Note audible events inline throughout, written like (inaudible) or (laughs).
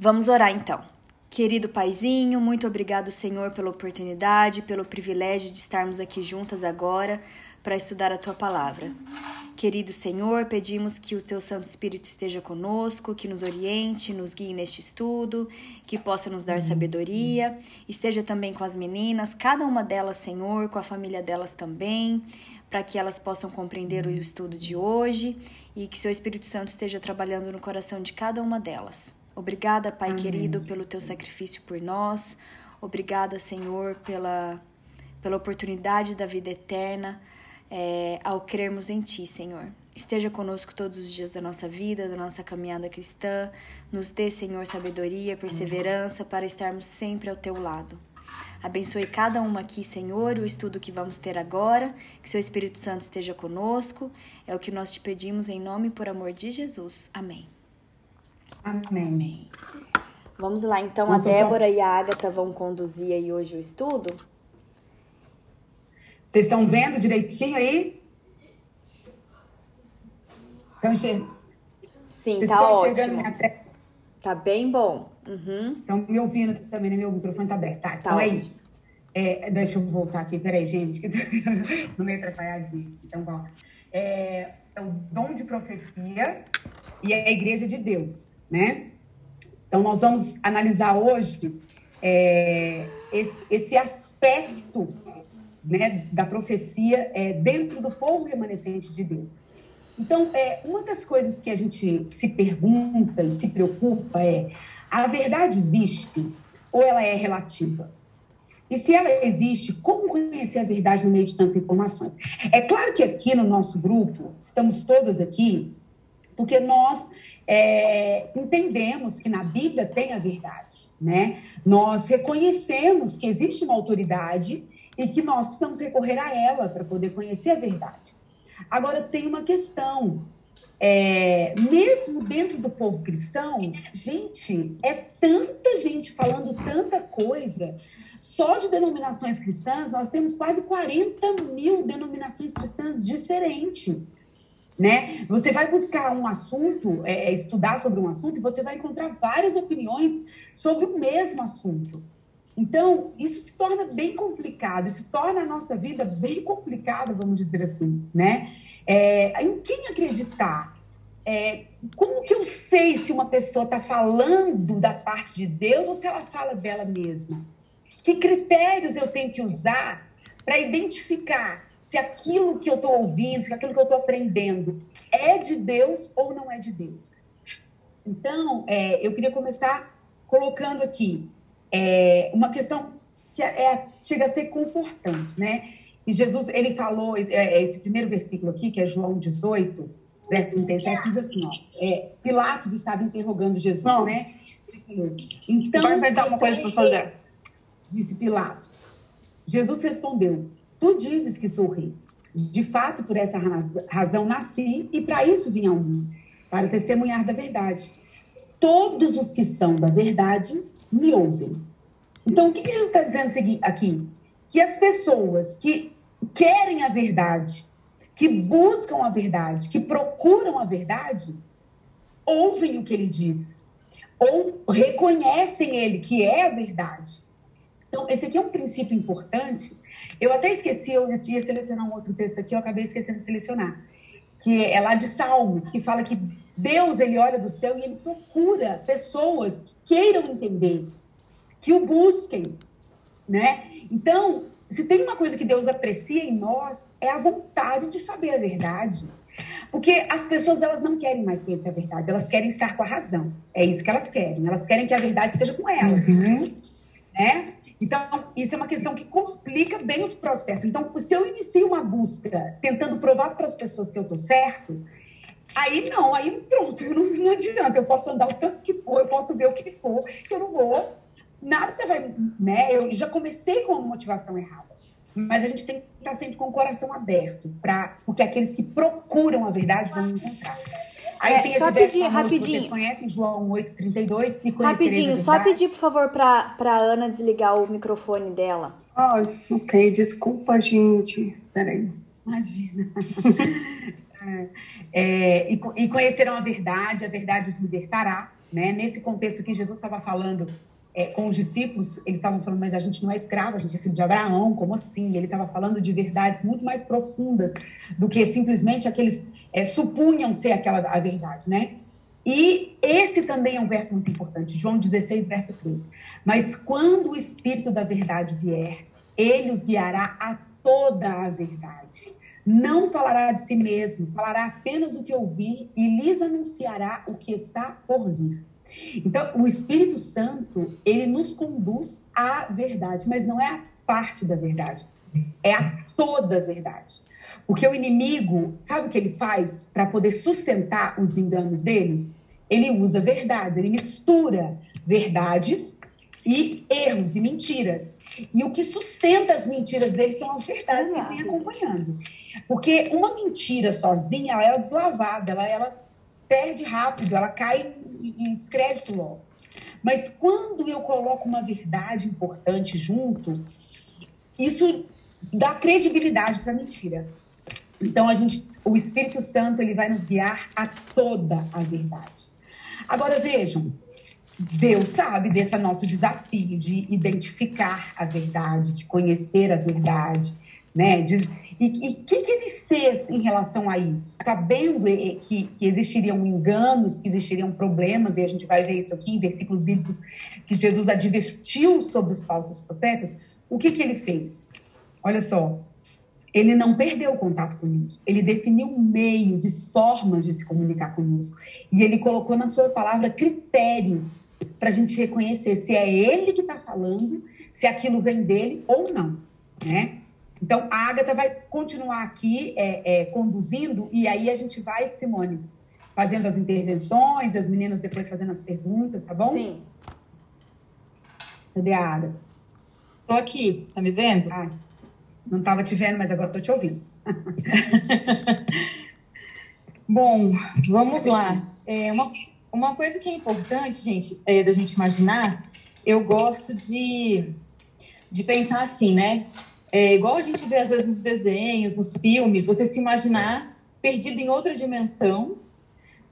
Vamos orar então. Querido Paizinho, muito obrigado, Senhor, pela oportunidade, pelo privilégio de estarmos aqui juntas agora para estudar a tua palavra. Querido Senhor, pedimos que o teu Santo Espírito esteja conosco, que nos oriente, nos guie neste estudo, que possa nos dar sabedoria, esteja também com as meninas, cada uma delas, Senhor, com a família delas também, para que elas possam compreender o estudo de hoje e que seu Espírito Santo esteja trabalhando no coração de cada uma delas. Obrigada, Pai Amém. querido, pelo teu sacrifício por nós. Obrigada, Senhor, pela, pela oportunidade da vida eterna é, ao crermos em Ti, Senhor. Esteja conosco todos os dias da nossa vida, da nossa caminhada cristã. Nos dê, Senhor, sabedoria, perseverança para estarmos sempre ao Teu lado. Abençoe cada uma aqui, Senhor, o estudo que vamos ter agora. Que Seu Espírito Santo esteja conosco. É o que nós te pedimos em nome e por amor de Jesus. Amém. Amém. Amém. Vamos lá, então, a Débora e a Agatha vão conduzir aí hoje o estudo. Vocês estão vendo direitinho aí? Estão enxergando? Sim, Vocês tá ótimo. Tá bem bom. Uhum. Estão me ouvindo também, né? Meu microfone tá aberto. Tá, tá então é ótimo. é isso. É, deixa eu voltar aqui, peraí, gente, que (laughs) tô meio atrapalhadinho. Então, bom. É, é o dom de profecia e é a igreja de Deus né? Então, nós vamos analisar hoje é, esse, esse, aspecto né, da profecia é, dentro do povo remanescente de Deus. Então, é, uma das coisas que a gente se pergunta e se preocupa é: a verdade existe ou ela é relativa? E se ela existe, como conhecer a verdade no meio de tantas informações? É claro que aqui no nosso grupo, estamos todas aqui porque nós é, entendemos que na Bíblia tem a verdade, né? Nós reconhecemos que existe uma autoridade e que nós precisamos recorrer a ela para poder conhecer a verdade. Agora, tem uma questão. É, mesmo dentro do povo cristão, gente, é tanta gente falando tanta coisa. Só de denominações cristãs, nós temos quase 40 mil denominações cristãs diferentes né? Você vai buscar um assunto, é, é, estudar sobre um assunto, e você vai encontrar várias opiniões sobre o mesmo assunto. Então, isso se torna bem complicado, isso torna a nossa vida bem complicada, vamos dizer assim, né? É, em quem acreditar? É, como que eu sei se uma pessoa está falando da parte de Deus ou se ela fala dela mesma? Que critérios eu tenho que usar para identificar se aquilo que eu estou ouvindo, se aquilo que eu estou aprendendo é de Deus ou não é de Deus. Então, é, eu queria começar colocando aqui é, uma questão que é, é chega a ser confortante, né? E Jesus, ele falou, é, é, esse primeiro versículo aqui, que é João 18, verso 37, diz assim, ó, é, Pilatos estava interrogando Jesus, não. né? Então, vai dar uma coisa para fazer. Disse Pilatos. Jesus respondeu, Tu dizes que sou rei. De fato, por essa razão nasci e para isso vim ao mundo, para testemunhar da verdade. Todos os que são da verdade me ouvem. Então, o que, que Jesus está dizendo aqui? Que as pessoas que querem a verdade, que buscam a verdade, que procuram a verdade, ouvem o que ele diz, ou reconhecem ele que é a verdade. Então, esse aqui é um princípio importante eu até esqueci, eu ia selecionar um outro texto aqui, eu acabei esquecendo de selecionar, que é lá de Salmos, que fala que Deus, ele olha do céu e ele procura pessoas que queiram entender, que o busquem, né? Então, se tem uma coisa que Deus aprecia em nós, é a vontade de saber a verdade. Porque as pessoas, elas não querem mais conhecer a verdade, elas querem estar com a razão. É isso que elas querem. Elas querem que a verdade esteja com elas. Uhum. Né? Então, isso é uma questão que complica bem o processo. Então, se eu inicio uma busca tentando provar para as pessoas que eu estou certo, aí não, aí pronto, (laughs) não, não adianta. Eu posso andar o tanto que for, eu posso ver o que for, que eu não vou, nada vai, né? Eu já comecei com uma motivação errada. Mas a gente tem que estar sempre com o coração aberto, pra, porque aqueles que procuram a verdade vão encontrar. Aí é, tem só pedir, rapidinho. Vocês conhecem João 8,32? Que rapidinho, só pedir, por favor, para a Ana desligar o microfone dela. Ai, ok, desculpa, gente. Peraí. Imagina. (laughs) é, e, e conhecerão a verdade, a verdade os libertará. né? Nesse contexto que Jesus estava falando é, com os discípulos, eles estavam falando, mas a gente não é escravo, a gente é filho de Abraão, como assim? Ele estava falando de verdades muito mais profundas do que simplesmente aqueles é, supunham ser aquela a verdade, né? E esse também é um verso muito importante, João 16, verso 13. Mas quando o Espírito da verdade vier, ele os guiará a toda a verdade. Não falará de si mesmo, falará apenas o que ouvir e lhes anunciará o que está por vir. Então, o Espírito Santo, ele nos conduz à verdade, mas não é a parte da verdade, é a toda a verdade. Porque o inimigo, sabe o que ele faz para poder sustentar os enganos dele? Ele usa verdades, ele mistura verdades e erros e mentiras. E o que sustenta as mentiras dele são as verdades que vem acompanhando. Porque uma mentira sozinha, ela é deslavada, ela, ela perde rápido, ela cai em descrédito logo. Mas quando eu coloco uma verdade importante junto, isso dá credibilidade para a mentira. Então a gente, o Espírito Santo, ele vai nos guiar a toda a verdade. Agora vejam, Deus sabe desse nosso desafio de identificar a verdade, de conhecer a verdade, né? De, e o que, que, ele fez em relação a isso? Sabendo que, que, existiriam enganos, que existiriam problemas, e a gente vai ver isso aqui em versículos bíblicos, que Jesus advertiu sobre os falsos profetas, o que, que ele fez? Olha só, ele não perdeu o contato conosco, ele definiu meios e formas de se comunicar conosco. E ele colocou na sua palavra critérios para a gente reconhecer se é ele que está falando, se aquilo vem dele ou não. Né? Então, a Agatha vai continuar aqui é, é, conduzindo, e aí a gente vai, Simone, fazendo as intervenções, as meninas depois fazendo as perguntas, tá bom? Sim. Cadê a Agatha? Tô aqui, tá me vendo? Ah, não estava te vendo, mas agora tô te ouvindo. (laughs) Bom, vamos lá. É, uma, uma coisa que é importante, gente, é, da gente imaginar, eu gosto de, de pensar assim, né? É igual a gente vê às vezes nos desenhos, nos filmes, você se imaginar perdido em outra dimensão.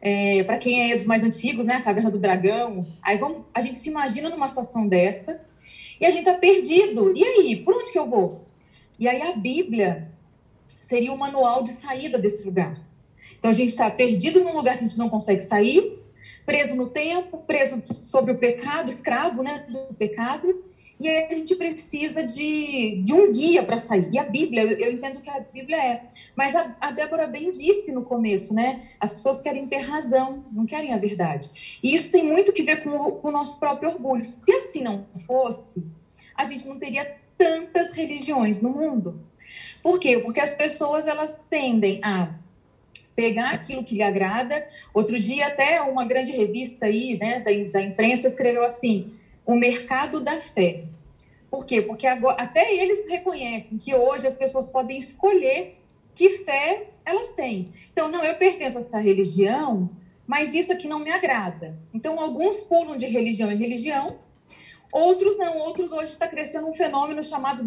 É, para quem é dos mais antigos, né, a caverna do dragão, aí vamos, a gente se imagina numa situação dessa e a gente tá perdido. E aí, por onde que eu vou? E aí a Bíblia seria o manual de saída desse lugar. Então a gente está perdido num lugar que a gente não consegue sair, preso no tempo, preso sobre o pecado, escravo, né, do pecado. E aí a gente precisa de, de um guia para sair. E a Bíblia, eu, eu, entendo que a Bíblia é. Mas a, a, Débora bem disse no começo, né? As pessoas querem ter razão, não querem a verdade. E isso tem muito que ver com o, com o nosso próprio orgulho. Se assim não fosse, a gente não teria tantas religiões no mundo. Por quê? Porque as pessoas elas tendem a pegar aquilo que lhe agrada. Outro dia até uma grande revista aí, né, da, da imprensa escreveu assim: o mercado da fé. Por quê? Porque agora, até eles reconhecem que hoje as pessoas podem escolher que fé elas têm. Então, não, eu pertenço a essa religião, mas isso aqui não me agrada. Então, alguns pulam de religião em religião, outros não. Outros hoje está crescendo um fenômeno chamado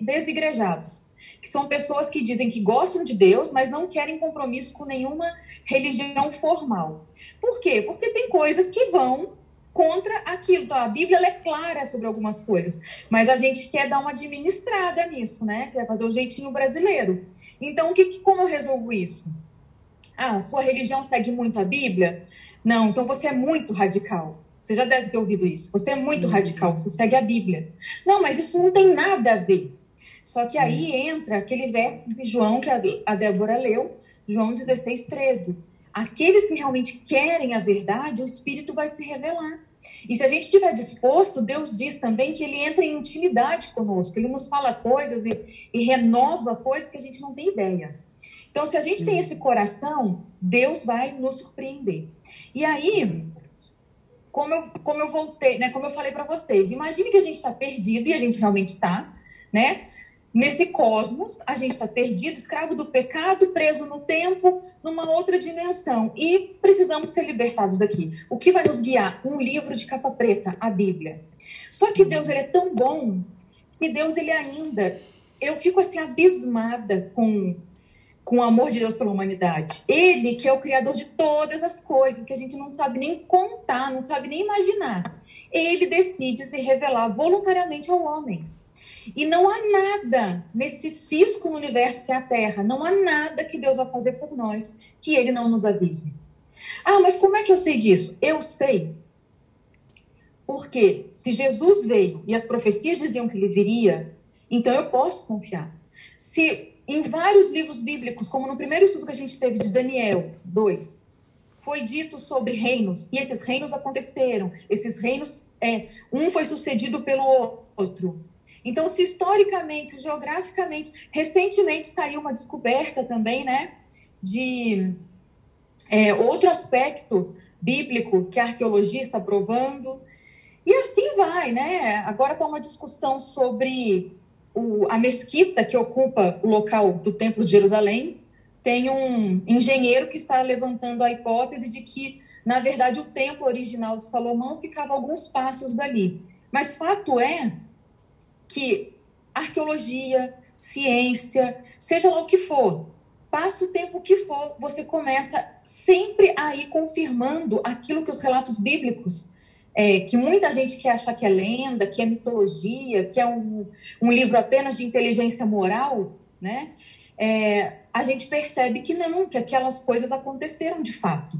desigrejados, que são pessoas que dizem que gostam de Deus, mas não querem compromisso com nenhuma religião formal. Por quê? Porque tem coisas que vão contra aquilo. Então, a Bíblia é clara sobre algumas coisas, mas a gente quer dar uma administrada nisso, né? Quer fazer o jeitinho brasileiro. Então, o que, como eu resolvo isso? Ah, sua religião segue muito a Bíblia? Não, então você é muito radical. Você já deve ter ouvido isso. Você é muito uhum. radical, você segue a Bíblia. Não, mas isso não tem nada a ver. Só que aí uhum. entra aquele verso de João que a Débora leu, João 16, 13. Aqueles que realmente querem a verdade, o Espírito vai se revelar. E se a gente estiver disposto, Deus diz também que Ele entra em intimidade conosco, Ele nos fala coisas e, e renova coisas que a gente não tem ideia. Então, se a gente tem esse coração, Deus vai nos surpreender. E aí, como eu, como eu voltei, né, como eu falei para vocês, imagine que a gente está perdido, e a gente realmente está, né? Nesse cosmos, a gente está perdido, escravo do pecado, preso no tempo, numa outra dimensão. E precisamos ser libertados daqui. O que vai nos guiar? Um livro de capa preta, a Bíblia. Só que Deus ele é tão bom que Deus ele ainda. Eu fico assim abismada com com o amor de Deus pela humanidade. Ele que é o criador de todas as coisas que a gente não sabe nem contar, não sabe nem imaginar. Ele decide se revelar voluntariamente ao homem. E não há nada nesse cisco no universo que é a Terra, não há nada que Deus vai fazer por nós que ele não nos avise. Ah, mas como é que eu sei disso? Eu sei. Porque se Jesus veio e as profecias diziam que ele viria, então eu posso confiar. Se em vários livros bíblicos, como no primeiro estudo que a gente teve de Daniel 2, foi dito sobre reinos, e esses reinos aconteceram, esses reinos, é, um foi sucedido pelo outro. Então, se historicamente, geograficamente, recentemente saiu uma descoberta também, né, de é, outro aspecto bíblico que a arqueologia está provando, e assim vai, né? Agora está uma discussão sobre o, a mesquita que ocupa o local do Templo de Jerusalém. Tem um engenheiro que está levantando a hipótese de que, na verdade, o templo original de Salomão ficava alguns passos dali. Mas fato é que arqueologia, ciência, seja lá o que for, passa o tempo que for, você começa sempre a ir confirmando aquilo que os relatos bíblicos, é, que muita gente quer achar que é lenda, que é mitologia, que é um, um livro apenas de inteligência moral, né? É, a gente percebe que não, que aquelas coisas aconteceram de fato.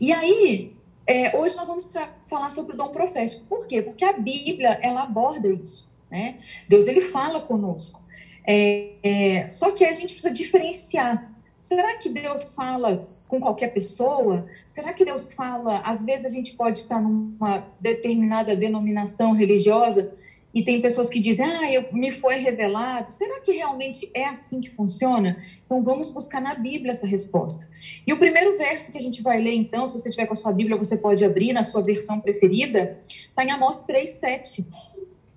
E aí, é, hoje nós vamos falar sobre o dom profético. Por quê? Porque a Bíblia, ela aborda isso, né? Deus, ele fala conosco. É, é, só que a gente precisa diferenciar. Será que Deus fala com qualquer pessoa? Será que Deus fala? Às vezes a gente pode estar numa determinada denominação religiosa e tem pessoas que dizem, ah, eu, me foi revelado. Será que realmente é assim que funciona? Então vamos buscar na Bíblia essa resposta. E o primeiro verso que a gente vai ler, então, se você tiver com a sua Bíblia, você pode abrir na sua versão preferida, está em Amós 3,7.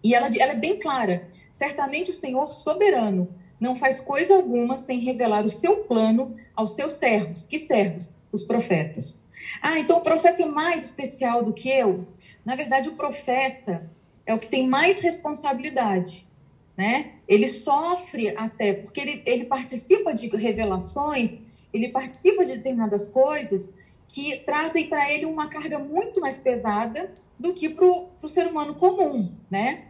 E ela, ela é bem clara. Certamente o Senhor soberano não faz coisa alguma sem revelar o seu plano aos seus servos. Que servos? Os profetas. Ah, então o profeta é mais especial do que eu? Na verdade, o profeta é o que tem mais responsabilidade. Né? Ele sofre até, porque ele, ele participa de revelações, ele participa de determinadas coisas que trazem para ele uma carga muito mais pesada do que para o ser humano comum, né?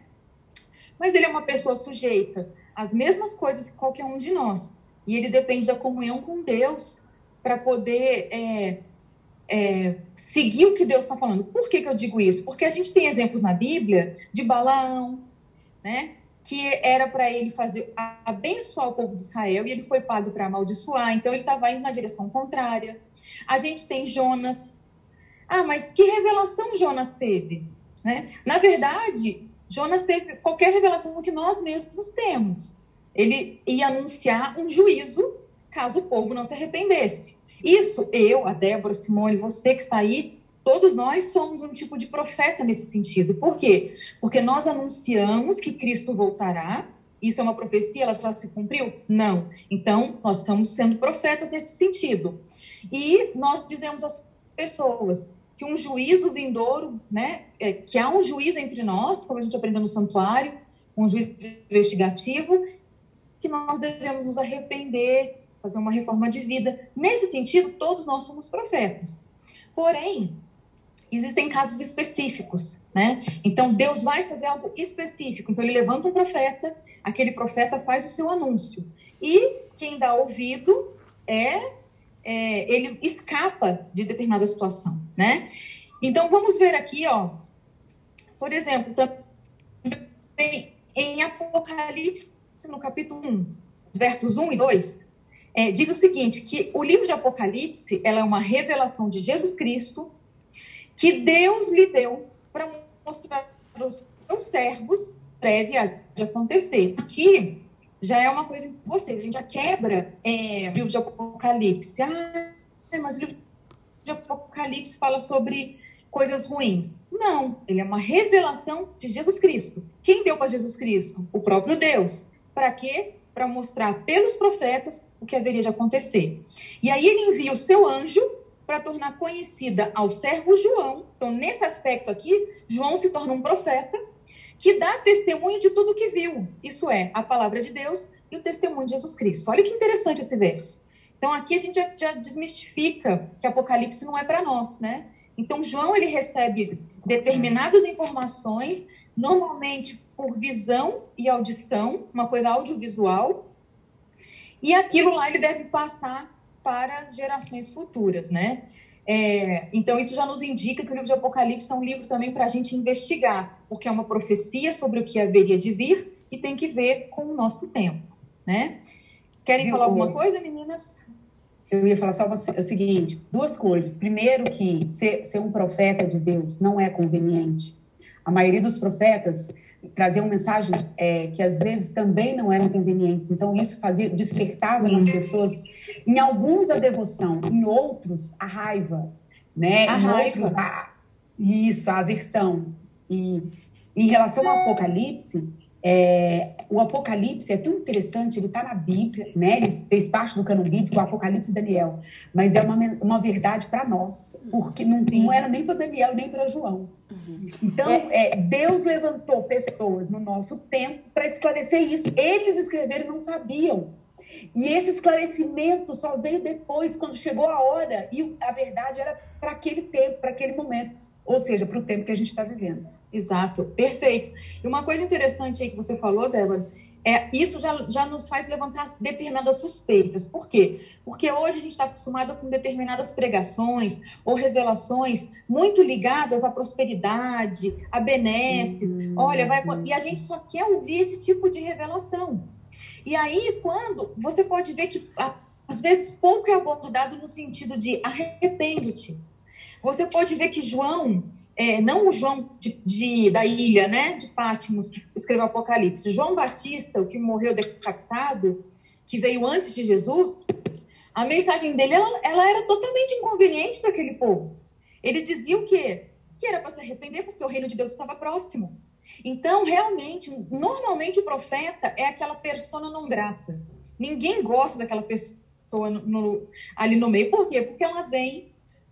Mas ele é uma pessoa sujeita às mesmas coisas que qualquer um de nós. E ele depende da comunhão com Deus para poder é, é, seguir o que Deus está falando. Por que, que eu digo isso? Porque a gente tem exemplos na Bíblia de Balaão, né? que era para ele fazer abençoar o povo de Israel e ele foi pago para amaldiçoar, então ele estava indo na direção contrária. A gente tem Jonas. Ah, mas que revelação Jonas teve? Né? Na verdade, Jonas teve qualquer revelação que nós mesmos temos. Ele ia anunciar um juízo caso o povo não se arrependesse. Isso, eu, a Débora, Simone, você que está aí, todos nós somos um tipo de profeta nesse sentido. Por quê? Porque nós anunciamos que Cristo voltará. Isso é uma profecia, ela já se cumpriu? Não. Então, nós estamos sendo profetas nesse sentido. E nós dizemos às pessoas: que um juízo vindouro, né, é, que há um juízo entre nós, como a gente aprendeu no santuário, um juízo investigativo, que nós devemos nos arrepender, fazer uma reforma de vida. Nesse sentido, todos nós somos profetas. Porém, existem casos específicos, né? Então Deus vai fazer algo específico. Então ele levanta um profeta, aquele profeta faz o seu anúncio. E quem dá ouvido é é, ele escapa de determinada situação, né? Então vamos ver aqui, ó, por exemplo, também em Apocalipse, no capítulo 1, versos 1 e 2, é, diz o seguinte, que o livro de Apocalipse ela é uma revelação de Jesus Cristo que Deus lhe deu para mostrar aos seus servos prévia de acontecer. Aqui já é uma coisa você, a gente já quebra é, o livro de Apocalipse. Ah, mas o livro de Apocalipse fala sobre coisas ruins. Não, ele é uma revelação de Jesus Cristo. Quem deu para Jesus Cristo? O próprio Deus. Para quê? Para mostrar pelos profetas o que haveria de acontecer. E aí ele envia o seu anjo para tornar conhecida ao servo João. Então, nesse aspecto aqui, João se torna um profeta que dá testemunho de tudo que viu. Isso é, a palavra de Deus e o testemunho de Jesus Cristo. Olha que interessante esse verso. Então aqui a gente já, já desmistifica que Apocalipse não é para nós, né? Então João ele recebe determinadas informações, normalmente por visão e audição, uma coisa audiovisual, e aquilo lá ele deve passar para gerações futuras, né? É, então isso já nos indica que o livro de Apocalipse é um livro também para a gente investigar, porque é uma profecia sobre o que haveria de vir e tem que ver com o nosso tempo, né? Querem falar alguma coisa, meninas? Eu ia falar só o seguinte: duas coisas. Primeiro, que ser, ser um profeta de Deus não é conveniente. A maioria dos profetas traziam mensagens é, que às vezes também não eram convenientes. Então, isso fazia, despertava nas pessoas, em alguns a devoção, em outros a raiva, né? A em raiva. outros a, isso, a aversão. E em relação ao Apocalipse, é, o Apocalipse é tão interessante, ele está na Bíblia, né? ele fez parte do cano bíblico, o Apocalipse de Daniel, mas é uma, uma verdade para nós, porque não, não era nem para Daniel nem para João. Então, é, Deus levantou pessoas no nosso tempo para esclarecer isso. Eles escreveram e não sabiam. E esse esclarecimento só veio depois, quando chegou a hora, e a verdade era para aquele tempo, para aquele momento, ou seja, para o tempo que a gente está vivendo. Exato, perfeito. E uma coisa interessante aí que você falou, Débora, é, isso já, já nos faz levantar determinadas suspeitas. Por quê? Porque hoje a gente está acostumado com determinadas pregações ou revelações muito ligadas à prosperidade, a benesses. Uhum. Olha, vai, e a gente só quer ouvir esse tipo de revelação. E aí, quando você pode ver que às vezes pouco é abordado no sentido de arrepende-te você pode ver que João, é, não o João de, de, da ilha, né, de Pátimos, que escreveu Apocalipse, João Batista, o que morreu decapitado, que veio antes de Jesus, a mensagem dele ela, ela era totalmente inconveniente para aquele povo. Ele dizia o quê? Que era para se arrepender porque o reino de Deus estava próximo. Então, realmente, normalmente o profeta é aquela persona não grata. Ninguém gosta daquela pessoa no, no, ali no meio. Por quê? Porque ela vem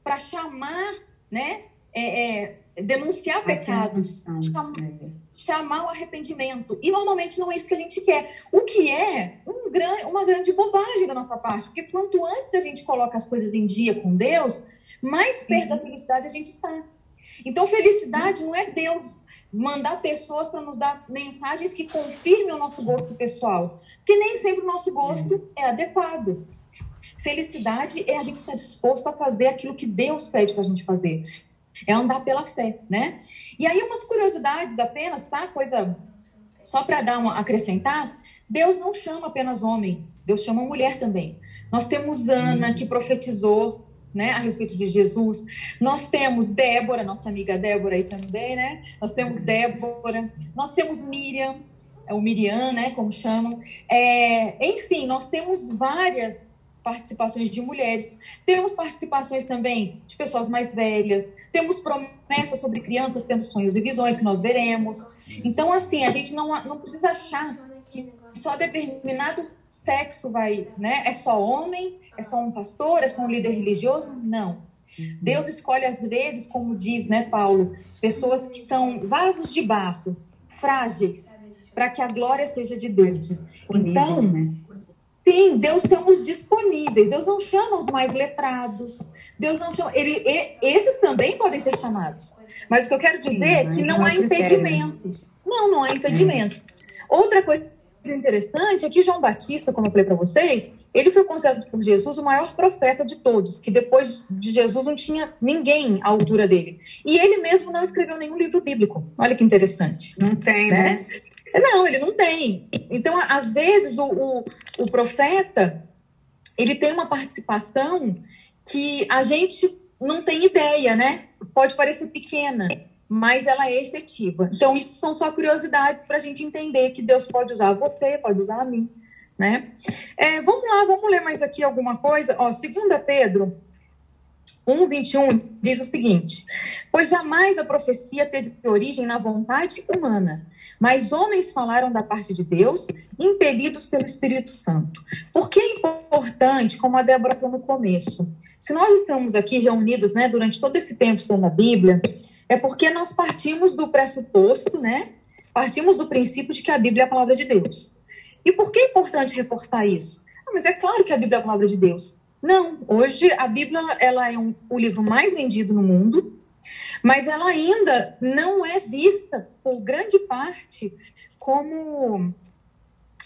para chamar, né? É, é, denunciar pecados, chamar, é. chamar o arrependimento. E normalmente não é isso que a gente quer. O que é um gran, uma grande bobagem da nossa parte, porque quanto antes a gente coloca as coisas em dia com Deus, mais perto da felicidade a gente está. Então, felicidade não é Deus mandar pessoas para nos dar mensagens que confirmem o nosso gosto pessoal, porque nem sempre o nosso gosto é, é adequado. Felicidade é a gente estar disposto a fazer aquilo que Deus pede para a gente fazer. É andar pela fé, né? E aí, umas curiosidades apenas, tá? Coisa só para dar uma acrescentar. Deus não chama apenas homem, Deus chama mulher também. Nós temos Ana, que profetizou né, a respeito de Jesus. Nós temos Débora, nossa amiga Débora aí também, né? Nós temos Débora, nós temos Miriam, é o Miriam, né, como chamam. É, enfim, nós temos várias participações de mulheres, temos participações também de pessoas mais velhas, temos promessas sobre crianças tendo sonhos e visões que nós veremos. Então, assim, a gente não, não precisa achar que só determinado sexo vai, né? É só homem, é só um pastor, é só um líder religioso? Não. Deus escolhe, às vezes, como diz, né, Paulo, pessoas que são vasos de barro, frágeis, para que a glória seja de Deus. Então, né? Sim, Deus chama os disponíveis. Deus não chama os mais letrados. Deus não chama. Ele, esses também podem ser chamados. Mas o que eu quero dizer Sim, é que não há impedimentos. Não, não há impedimentos. Outra coisa interessante é que João Batista, como eu falei para vocês, ele foi considerado por Jesus o maior profeta de todos, que depois de Jesus não tinha ninguém à altura dele. E ele mesmo não escreveu nenhum livro bíblico. Olha que interessante. Não tem, né? né? Não, ele não tem. Então, às vezes, o, o, o profeta ele tem uma participação que a gente não tem ideia, né? Pode parecer pequena, mas ela é efetiva. Então, isso são só curiosidades para a gente entender que Deus pode usar você, pode usar a mim, né? É, vamos lá, vamos ler mais aqui alguma coisa. Ó, 2 Pedro 1:21 diz o seguinte: Pois jamais a profecia teve origem na vontade humana, mas homens falaram da parte de Deus, impelidos pelo Espírito Santo. Por que é importante, como a Débora falou no começo? Se nós estamos aqui reunidos, né, durante todo esse tempo estando a Bíblia, é porque nós partimos do pressuposto, né? Partimos do princípio de que a Bíblia é a palavra de Deus. E por que é importante reforçar isso? Ah, mas é claro que a Bíblia é a palavra de Deus. Não, hoje a Bíblia ela é um, o livro mais vendido no mundo, mas ela ainda não é vista por grande parte como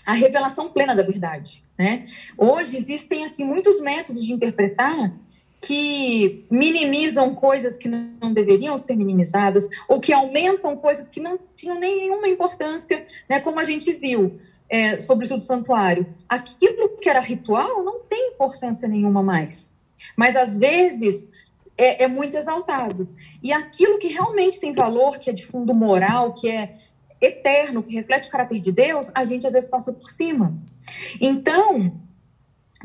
a revelação plena da verdade, né? Hoje existem assim muitos métodos de interpretar que minimizam coisas que não deveriam ser minimizadas ou que aumentam coisas que não tinham nenhuma importância, né? Como a gente viu é, sobre o do santuário, aquilo que era ritual não tem importância nenhuma mais. Mas às vezes é, é, muito exaltado. E aquilo que realmente tem valor, que é de fundo moral, que é eterno, que reflete o caráter de Deus, a gente às vezes passa por cima. Então,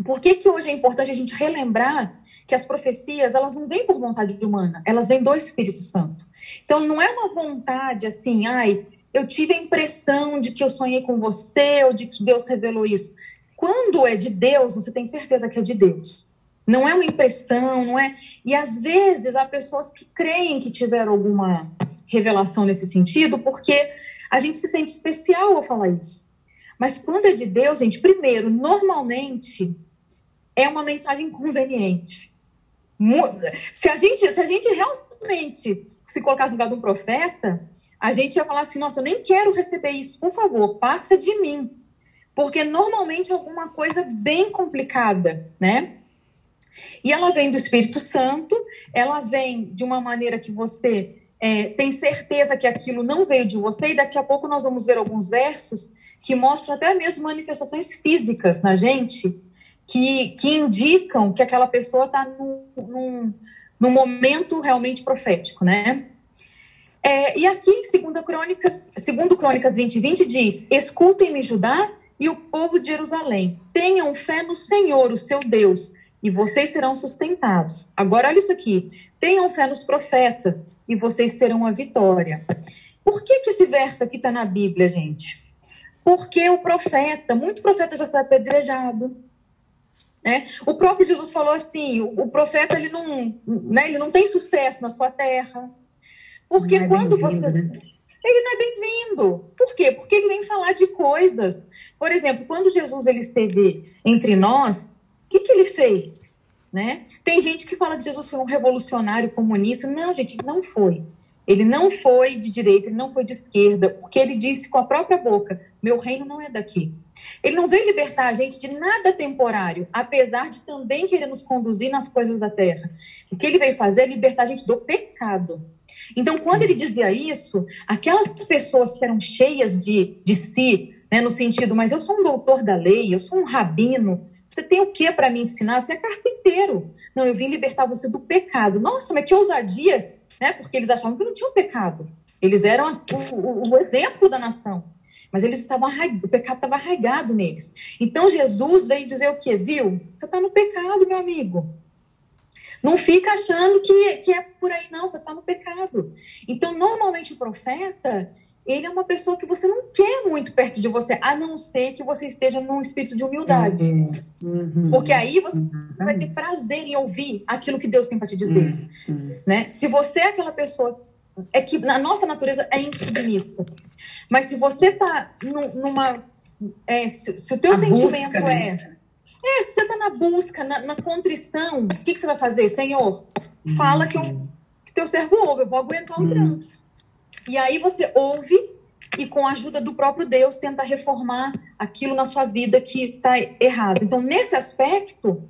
por que, que hoje é importante a gente relembrar que as profecias, elas não vêm por vontade humana, elas vêm do Espírito Santo. Então, não é uma vontade assim, ai, eu tive a impressão de que eu sonhei com você ou de que Deus revelou isso. Quando é de Deus, você tem certeza que é de Deus. Não é uma impressão, não é. E às vezes há pessoas que creem que tiveram alguma revelação nesse sentido, porque a gente se sente especial ao falar isso. Mas quando é de Deus, gente, primeiro, normalmente é uma mensagem conveniente. Se a gente, se a gente realmente se colocasse no lugar de um profeta, a gente ia falar assim: nossa, eu nem quero receber isso, por favor, passa de mim. Porque normalmente é alguma coisa bem complicada, né? E ela vem do Espírito Santo, ela vem de uma maneira que você é, tem certeza que aquilo não veio de você, e daqui a pouco nós vamos ver alguns versos que mostram até mesmo manifestações físicas na gente, que, que indicam que aquela pessoa está num, num, num, momento realmente profético, né? É, e aqui 2 Crônicas, 2 Crônicas 20, 20 diz: Escutem-me, Judá e o povo de Jerusalém, tenham fé no Senhor, o seu Deus, e vocês serão sustentados. Agora, olha isso aqui: tenham fé nos profetas, e vocês terão a vitória. Por que, que esse verso aqui está na Bíblia, gente? Porque o profeta, muito profeta já foi apedrejado. Né? O próprio Jesus falou assim: o, o profeta ele não, né, ele não tem sucesso na sua terra. Porque é quando você. Né? Ele não é bem-vindo. Por quê? Porque ele vem falar de coisas. Por exemplo, quando Jesus ele esteve entre nós, o que, que ele fez? Né? Tem gente que fala que Jesus foi um revolucionário comunista. Não, gente, não foi. Ele não foi de direita, ele não foi de esquerda, porque ele disse com a própria boca: meu reino não é daqui. Ele não veio libertar a gente de nada temporário, apesar de também querer nos conduzir nas coisas da terra. O que ele veio fazer é libertar a gente do pecado. Então, quando ele dizia isso, aquelas pessoas que eram cheias de, de si, né, no sentido, mas eu sou um doutor da lei, eu sou um rabino, você tem o que para me ensinar? Você é carpinteiro. Não, eu vim libertar você do pecado. Nossa, mas que ousadia, né? Porque eles achavam que não tinham pecado. Eles eram o, o, o exemplo da nação. Mas eles estavam o pecado estava arraigado neles. Então Jesus veio dizer o quê? Viu? Você está no pecado, meu amigo. Não fica achando que, que é por aí, não, você está no pecado. Então, normalmente o profeta, ele é uma pessoa que você não quer muito perto de você, a não ser que você esteja num espírito de humildade. Uhum. uhum. Porque aí você uhum. vai ter prazer em ouvir aquilo que Deus tem para te dizer. Uhum. Né? Se você é aquela pessoa. É que na nossa natureza é insubmissa. Mas se você está numa. É, se, se, o teu a sentimento busca, né? é. É, se você está na busca, na, na contrição, o que, que, você vai fazer? Senhor, fala que, eu, que teu servo ouve, eu vou aguentar o uhum. trânsito. E aí você ouve e com a ajuda do próprio Deus tenta reformar aquilo na sua vida que está errado. Então, nesse aspecto,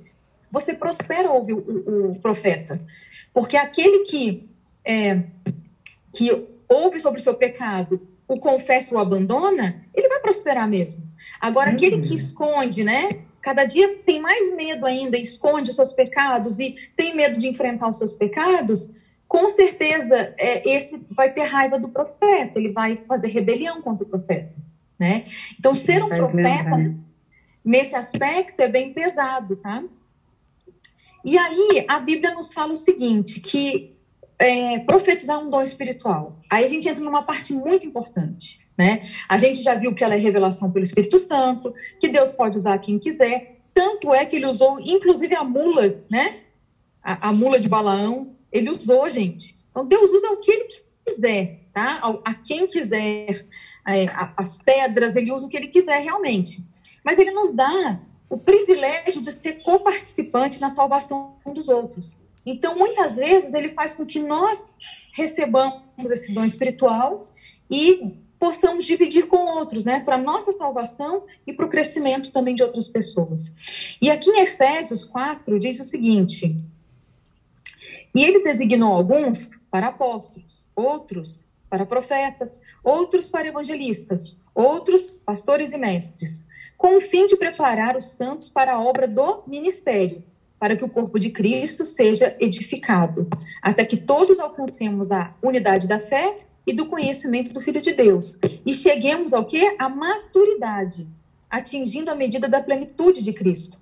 você prospera ouve o, o, o profeta. Porque aquele que, é, que ouve sobre o seu pecado, o confessa ou abandona, ele vai prosperar mesmo. Agora, uhum. aquele que esconde, né? Cada dia tem mais medo ainda, esconde os seus pecados e tem medo de enfrentar os seus pecados, com certeza é, esse vai ter raiva do profeta, ele vai fazer rebelião contra o profeta, né? Então ser um profeta né? nesse aspecto é bem pesado, tá? E aí a Bíblia nos fala o seguinte, que é, profetizar um dom espiritual. Aí a gente entra numa parte muito importante, né? A gente já viu que ela é revelação pelo Espírito Santo, que Deus pode usar quem quiser. Tanto é que ele usou, inclusive, a mula, né? A, a mula de Balaão ele usou, gente. Então, Deus usa o que ele quiser, tá? A, a quem quiser, é, a, as pedras, ele usa o que ele quiser realmente. mas ele nos dá o privilégio de ser coparticipante na salvação dos outros. Então, muitas vezes, ele faz com que nós recebamos esse dom espiritual e possamos dividir com outros, né, para nossa salvação e para o crescimento também de outras pessoas. E aqui em Efésios 4 diz o seguinte: E ele designou alguns para apóstolos, outros para profetas, outros para evangelistas, outros pastores e mestres, com o fim de preparar os santos para a obra do ministério, para que o corpo de Cristo seja edificado, até que todos alcancemos a unidade da fé e do conhecimento do Filho de Deus. E cheguemos ao que? A maturidade, atingindo a medida da plenitude de Cristo.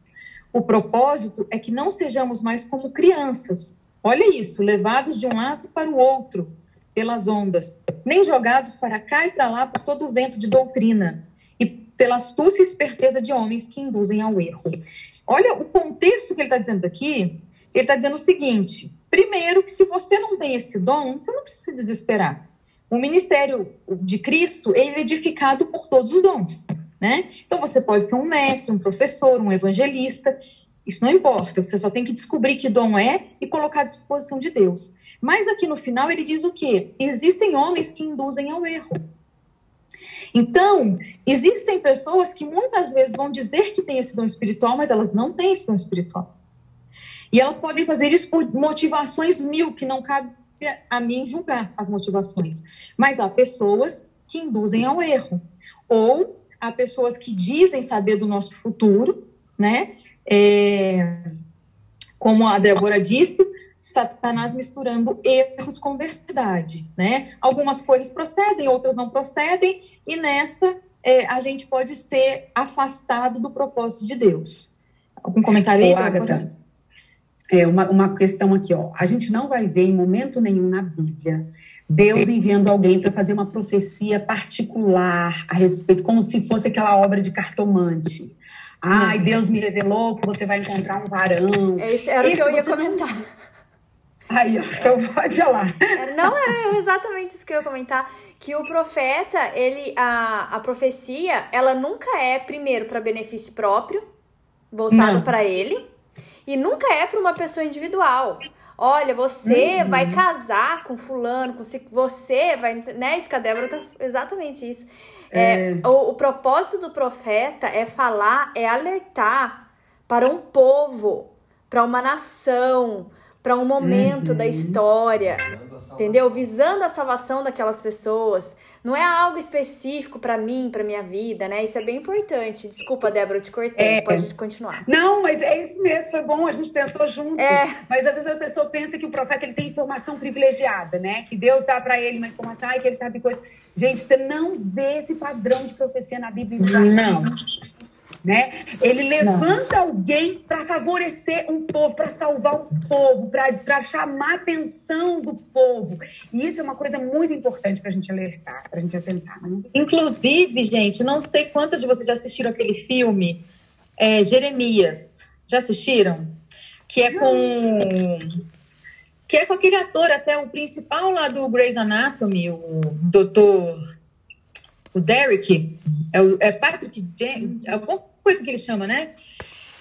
O propósito é que não sejamos mais como crianças. Olha isso, levados de um lado para o outro pelas ondas, nem jogados para cá e para lá por todo o vento de doutrina e pela astúcia e esperteza de homens que induzem ao erro. Olha o contexto que ele está dizendo aqui. Ele está dizendo o seguinte: primeiro, que se você não tem esse dom, você não precisa se desesperar. O ministério de Cristo é edificado por todos os dons, né? Então você pode ser um mestre, um professor, um evangelista, isso não importa, você só tem que descobrir que dom é e colocar à disposição de Deus. Mas aqui no final ele diz o quê? Existem homens que induzem ao erro. Então, existem pessoas que muitas vezes vão dizer que têm esse dom espiritual, mas elas não têm esse dom espiritual. E elas podem fazer isso por motivações mil que não cabe a mim julgar as motivações. Mas há pessoas que induzem ao erro. Ou há pessoas que dizem saber do nosso futuro, né? É, como a Débora disse, Satanás misturando erros com verdade, né? Algumas coisas procedem, outras não procedem, e nessa é, a gente pode ser afastado do propósito de Deus. Algum comentário aí? Ô, Agatha, é, uma, uma questão aqui, ó. A gente não vai ver em momento nenhum na Bíblia Deus enviando alguém para fazer uma profecia particular a respeito, como se fosse aquela obra de cartomante. Ai, Deus me revelou que você vai encontrar um varão. É isso, era Esse o que eu ia comentar. Aí, ó, então pode ir lá. Não, era exatamente isso que eu ia comentar. Que o profeta, ele, a, a profecia, ela nunca é, primeiro, para benefício próprio, voltado para ele e nunca é para uma pessoa individual. Olha, você uhum. vai casar com fulano, com você vai, né? Isso que a Débora tá exatamente isso. É. É, o, o propósito do profeta é falar, é alertar para um povo, para uma nação, para um momento uhum. da história, entendeu? Visando a salvação daquelas pessoas. Não é algo específico para mim, para minha vida, né? Isso é bem importante. Desculpa, Débora, eu te cortei. É. Pode continuar. Não, mas é isso mesmo. Foi bom, a gente pensou junto. É. Mas às vezes a pessoa pensa que o profeta ele tem informação privilegiada, né? Que Deus dá para ele uma informação e que ele sabe coisas. Gente, você não vê esse padrão de profecia na Bíblia. Não né? Ele levanta Não. alguém para favorecer um povo, para salvar um povo, para chamar a atenção do povo. E isso é uma coisa muito importante para a gente alertar, para a gente atentar. Né? Inclusive, gente, não sei quantas de vocês já assistiram aquele filme é, Jeremias. Já assistiram? Que é com. Que é com aquele ator, até o principal lá do Grey's Anatomy, o doutor. O Derek, é, o, é Patrick James, é alguma coisa que ele chama, né?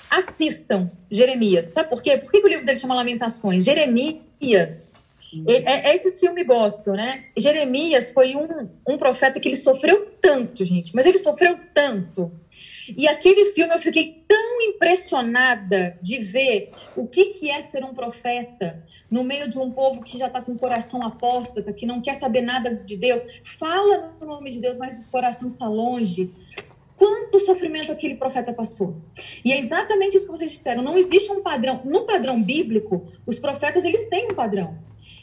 Assistam Jeremias. Sabe por quê? Por que o livro dele chama Lamentações? Jeremias. É, é, esses filmes gostam, né? Jeremias foi um, um profeta que ele sofreu tanto, gente, mas ele sofreu tanto. E aquele filme eu fiquei tão impressionada de ver o que, que é ser um profeta no meio de um povo que já está com o coração apóstata, que não quer saber nada de Deus. Fala no nome de Deus, mas o coração está longe. Quanto sofrimento aquele profeta passou. E é exatamente isso que vocês disseram. Não existe um padrão. No padrão bíblico, os profetas eles têm um padrão.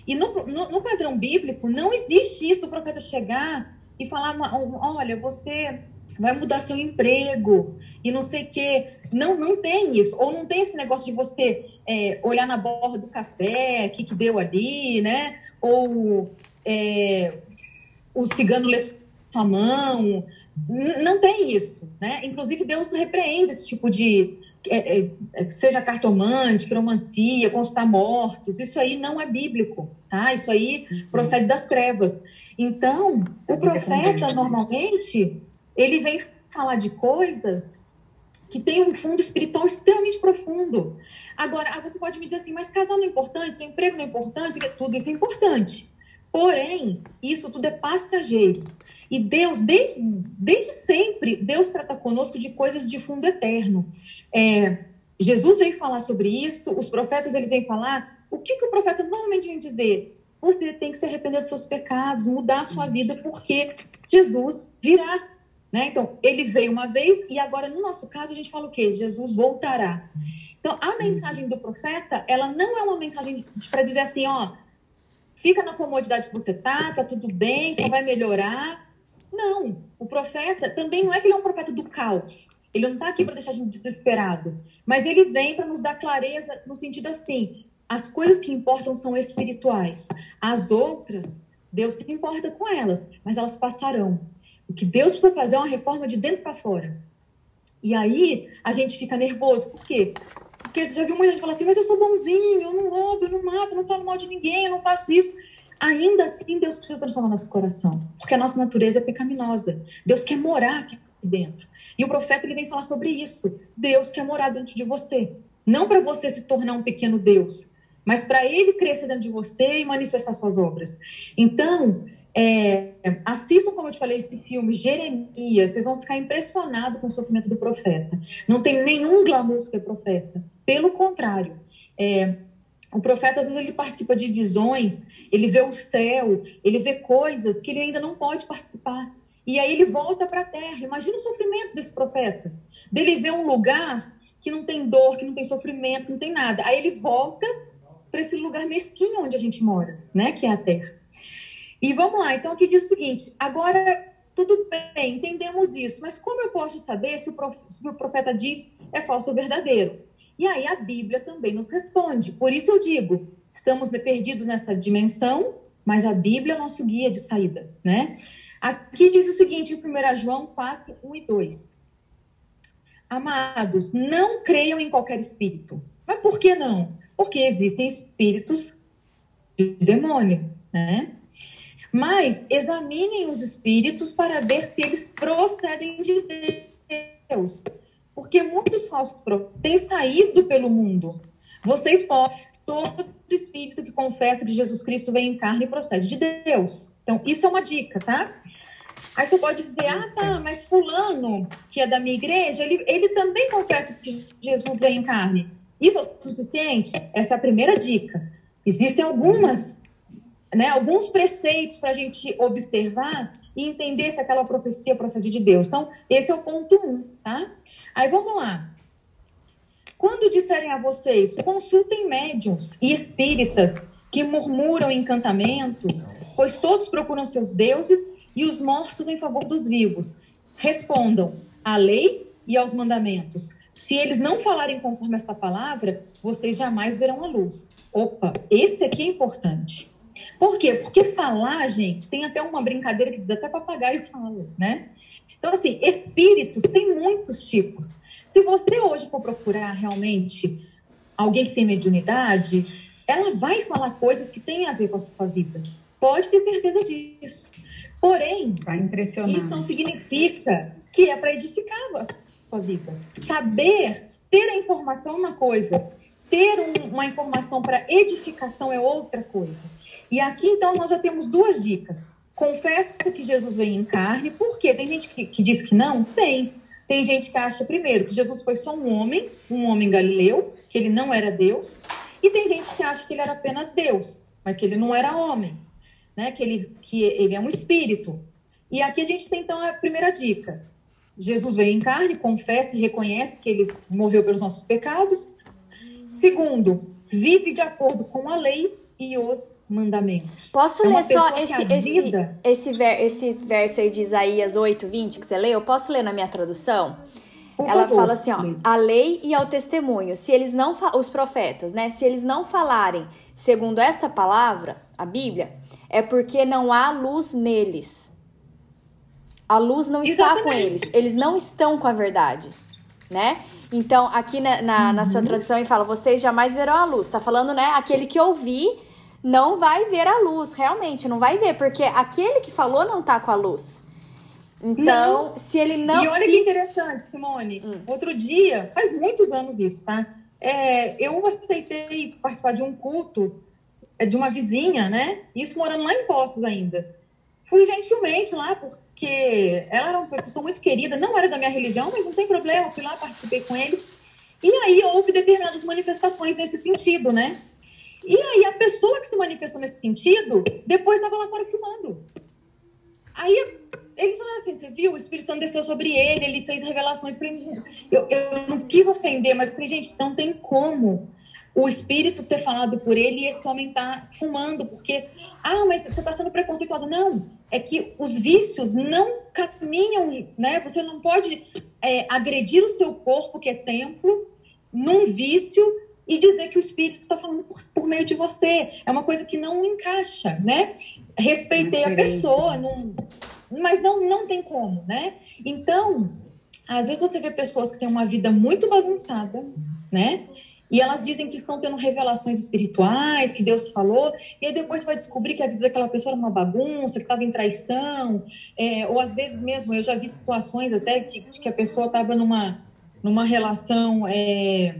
E no, no, no padrão bíblico, não existe isso do profeta chegar e falar: olha, você vai mudar seu emprego e não sei o quê. Não, não tem isso. Ou não tem esse negócio de você é, olhar na borda do café, o que, que deu ali, né? Ou é, o cigano lê sua mão. Não tem isso, né? Inclusive, Deus repreende esse tipo de. É, é, é, seja cartomante, quiromancia, consultar mortos, isso aí não é bíblico, tá? Isso aí uhum. procede das trevas. Então, o profeta, normalmente, ele vem falar de coisas que tem um fundo espiritual extremamente profundo. Agora, ah, você pode me dizer assim, mas casal não é importante, emprego não é importante, tudo isso é importante. Porém, isso tudo é passageiro. E Deus, desde, desde sempre, Deus trata conosco de coisas de fundo eterno. É, Jesus veio falar sobre isso, os profetas eles vêm falar. O que, que o profeta normalmente vem dizer? Você tem que se arrepender dos seus pecados, mudar a sua vida, porque Jesus virá. Né? Então, ele veio uma vez e agora, no nosso caso, a gente fala o quê? Jesus voltará. Então, a mensagem do profeta, ela não é uma mensagem para dizer assim, ó, fica na comodidade que você tá, tá tudo bem, só vai melhorar. Não, o profeta também não é que ele é um profeta do caos. Ele não está aqui para deixar a gente desesperado, mas ele vem para nos dar clareza no sentido assim: as coisas que importam são espirituais, as outras Deus se importa com elas, mas elas passarão. O que Deus precisa fazer é uma reforma de dentro para fora. E aí a gente fica nervoso, por quê? Porque você já viu muita gente falar assim, mas eu sou bonzinho, eu não roubo, eu não mato, eu não falo mal de ninguém, eu não faço isso. Ainda assim, Deus precisa transformar nosso coração, porque a nossa natureza é pecaminosa. Deus quer morar aqui dentro. E o profeta ele vem falar sobre isso. Deus quer morar dentro de você. Não para você se tornar um pequeno Deus, mas para ele crescer dentro de você e manifestar suas obras. Então, é, assistam, como eu te falei, esse filme, Jeremias, vocês vão ficar impressionados com o sofrimento do profeta. Não tem nenhum glamour ser profeta. Pelo contrário, é, o profeta, às vezes, ele participa de visões, ele vê o céu, ele vê coisas que ele ainda não pode participar. E aí ele volta para a terra. Imagina o sofrimento desse profeta. Dele ver um lugar que não tem dor, que não tem sofrimento, que não tem nada. Aí ele volta para esse lugar mesquinho onde a gente mora, né? Que é a terra. E vamos lá. Então aqui diz o seguinte: agora tudo bem, entendemos isso, mas como eu posso saber se o, se o profeta diz é falso ou verdadeiro? E aí a Bíblia também nos responde. Por isso eu digo, estamos perdidos nessa dimensão, mas a Bíblia é nosso guia de saída, né? Aqui diz o seguinte em 1 João 4, 1 e 2. Amados, não creiam em qualquer espírito. Mas por que não? Porque existem espíritos de demônio, né? Mas examinem os espíritos para ver se eles procedem de Deus. Porque muitos falsos profetas têm saído pelo mundo. Vocês podem, todo espírito que confessa que Jesus Cristo vem em carne procede de Deus. Então, isso é uma dica, tá? Aí você pode dizer, ah, tá, mas fulano, que é da minha igreja, ele, ele também confessa que Jesus vem em carne. Isso é o suficiente? Essa é a primeira dica. Existem algumas, né, alguns preceitos para a gente observar e entender se aquela profecia procede de Deus. Então, esse é o ponto um, tá? Aí vamos lá. Quando disserem a vocês, consultem médiums e espíritas que murmuram encantamentos, pois todos procuram seus deuses e os mortos em favor dos vivos. Respondam à lei e aos mandamentos. Se eles não falarem conforme esta palavra, vocês jamais verão a luz. Opa, esse aqui é importante. Por quê? Porque falar, gente, tem até uma brincadeira que diz até papagaio fala, né? Então, assim, espíritos tem muitos tipos. Se você hoje for procurar realmente alguém que tem mediunidade, ela vai falar coisas que têm a ver com a sua vida. Pode ter certeza disso. Porém, isso não significa que é para edificar a sua vida. Saber, ter a informação é uma coisa, ter um, uma informação para edificação é outra coisa. E aqui, então, nós já temos duas dicas. Confessa que Jesus veio em carne, porque tem gente que, que diz que não? Tem. Tem gente que acha, primeiro, que Jesus foi só um homem, um homem galileu, que ele não era Deus. E tem gente que acha que ele era apenas Deus, mas que ele não era homem né? Que ele, que ele é um espírito. E aqui a gente tem então a primeira dica. Jesus veio em carne, confessa e reconhece que ele morreu pelos nossos pecados. Segundo, vive de acordo com a lei e os mandamentos. Posso então, ler só esse, vida... esse, esse, ver, esse verso aí de Isaías 8, 20 que você leu? Eu posso ler na minha tradução? Por Ela favor, fala assim, ó, a lei e ao testemunho, se eles não os profetas, né, se eles não falarem segundo esta palavra, a Bíblia, é porque não há luz neles. A luz não está Exatamente. com eles. Eles não estão com a verdade, né? Então, aqui na, na, uhum. na sua tradução ele fala: vocês jamais verão a luz. Tá falando, né? Aquele que ouvir não vai ver a luz, realmente, não vai ver, porque aquele que falou não tá com a luz. Então, não. se ele não. E olha se... que interessante, Simone. Hum. Outro dia, faz muitos anos isso, tá? É, eu aceitei participar de um culto é, de uma vizinha, né? Isso morando lá em Postos ainda. Fui gentilmente lá, porque ela era uma pessoa muito querida, não era da minha religião, mas não tem problema, fui lá, participei com eles. E aí houve determinadas manifestações nesse sentido, né? E aí a pessoa que se manifestou nesse sentido, depois estava lá fora fumando. Aí eles falaram assim, você viu? O Espírito Santo desceu sobre ele, ele fez revelações. Eu, eu não quis ofender, mas falei, gente, não tem como o Espírito ter falado por ele e esse homem tá fumando, porque, ah, mas você está sendo preconceituosa. Não, é que os vícios não caminham, né? Você não pode é, agredir o seu corpo, que é templo, num vício e dizer que o Espírito está falando por, por, meio de você. É uma coisa que não encaixa, né? Respeitei a pessoa, não, mas não, não tem como, né? Então, às vezes você vê pessoas que têm uma vida muito bagunçada, né? E elas dizem que estão tendo revelações espirituais, que Deus falou, e aí depois vai descobrir que a vida daquela pessoa era uma bagunça, que estava em traição, é, ou às vezes mesmo, eu já vi situações até de, de que a pessoa estava numa, numa relação é,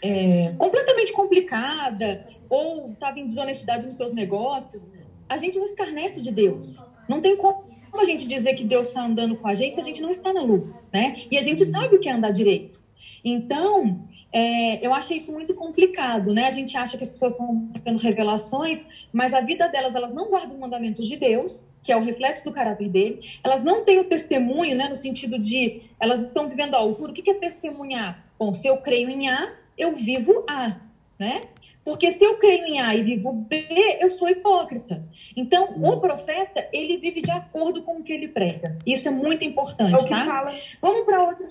é, completamente complicada, ou estava em desonestidade nos seus negócios. A gente não escarnece de Deus. Não tem como a gente dizer que Deus está andando com a gente se a gente não está na luz, né? E a gente sabe o que é andar direito. Então, é, eu acho isso muito complicado, né? A gente acha que as pessoas estão tendo revelações, mas a vida delas, elas não guardam os mandamentos de Deus, que é o reflexo do caráter dele. Elas não têm o testemunho, né? No sentido de elas estão vivendo a altura. O que é testemunhar? Bom, se eu creio em A, eu vivo A, né? Porque se eu creio em A e vivo B, eu sou hipócrita. Então, o profeta, ele vive de acordo com o que ele prega. Isso é muito importante, é tá? Fala. Vamos para outro.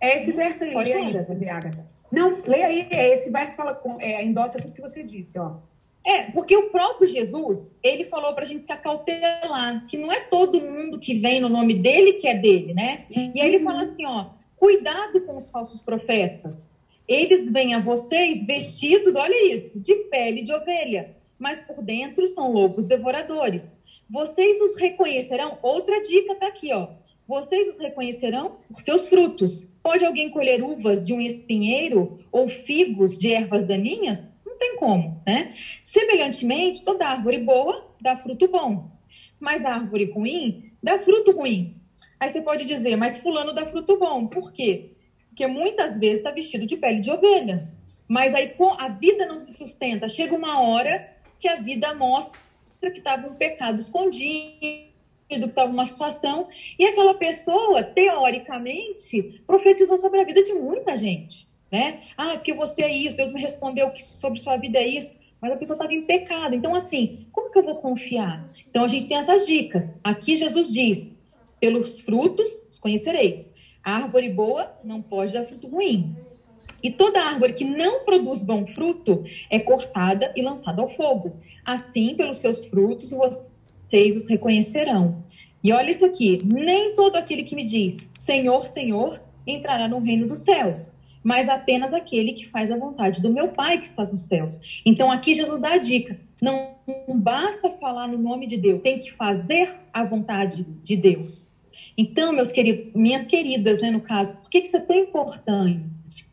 É esse verso aí, Pode aí, Agatha. Não, leia aí, é esse verso fala, é, endossa tudo que você disse, ó. É, porque o próprio Jesus, ele falou para a gente se acautelar, que não é todo mundo que vem no nome dele que é dele, né? E aí ele fala assim, ó, cuidado com os falsos profetas. Eles vêm a vocês vestidos, olha isso, de pele de ovelha, mas por dentro são lobos devoradores. Vocês os reconhecerão. Outra dica tá aqui, ó. Vocês os reconhecerão por seus frutos. Pode alguém colher uvas de um espinheiro ou figos de ervas daninhas? Não tem como, né? Semelhantemente, toda árvore boa dá fruto bom, mas a árvore ruim dá fruto ruim. Aí você pode dizer, mas fulano dá fruto bom. Por quê? Porque muitas vezes está vestido de pele de ovelha. Mas aí a vida não se sustenta. Chega uma hora que a vida mostra que estava um pecado escondido, que estava uma situação, e aquela pessoa, teoricamente, profetizou sobre a vida de muita gente. Né? Ah, porque você é isso, Deus me respondeu que sobre sua vida é isso, mas a pessoa estava em pecado. Então, assim, como que eu vou confiar? Então, a gente tem essas dicas. Aqui Jesus diz: pelos frutos os conhecereis. A árvore boa não pode dar fruto ruim. E toda árvore que não produz bom fruto é cortada e lançada ao fogo. Assim, pelos seus frutos, vocês os reconhecerão. E olha isso aqui: nem todo aquele que me diz Senhor, Senhor entrará no reino dos céus, mas apenas aquele que faz a vontade do meu Pai que está nos céus. Então, aqui Jesus dá a dica: não basta falar no nome de Deus, tem que fazer a vontade de Deus. Então, meus queridos, minhas queridas, né, no caso, por que isso é tão importante?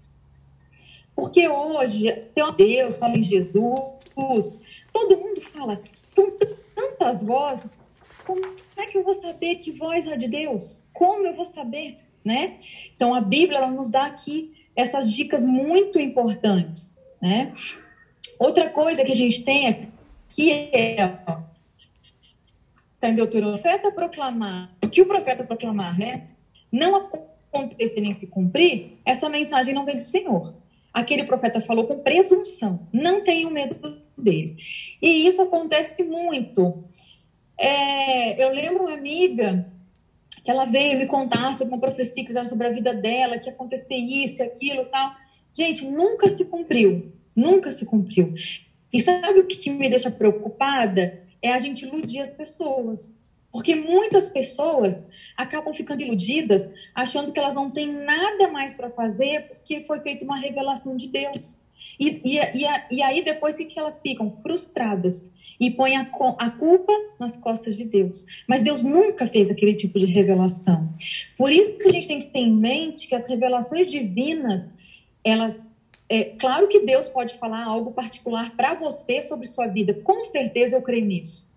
Porque hoje, tem Deus, fala em Jesus, todo mundo fala, são tantas vozes, como é que eu vou saber que voz é de Deus? Como eu vou saber, né? Então, a Bíblia, ela nos dá aqui essas dicas muito importantes, né? Outra coisa que a gente tem aqui é está em Deuteronômio, o profeta proclamar, o que o profeta proclamar, né? Não acontecer nem se cumprir, essa mensagem não vem do Senhor. Aquele profeta falou com presunção, não tenham medo dele. E isso acontece muito. É, eu lembro uma amiga que ela veio me contar sobre uma profecia que fizeram sobre a vida dela, que ia acontecer isso e aquilo tal. Gente, nunca se cumpriu. Nunca se cumpriu. E sabe o que me deixa preocupada? é a gente iludir as pessoas. Porque muitas pessoas acabam ficando iludidas, achando que elas não têm nada mais para fazer porque foi feita uma revelação de Deus. E, e, e, e aí depois que elas ficam frustradas e põe a, a culpa nas costas de Deus. Mas Deus nunca fez aquele tipo de revelação. Por isso que a gente tem que ter em mente que as revelações divinas, elas é claro que Deus pode falar algo particular para você sobre sua vida. Com certeza eu creio nisso.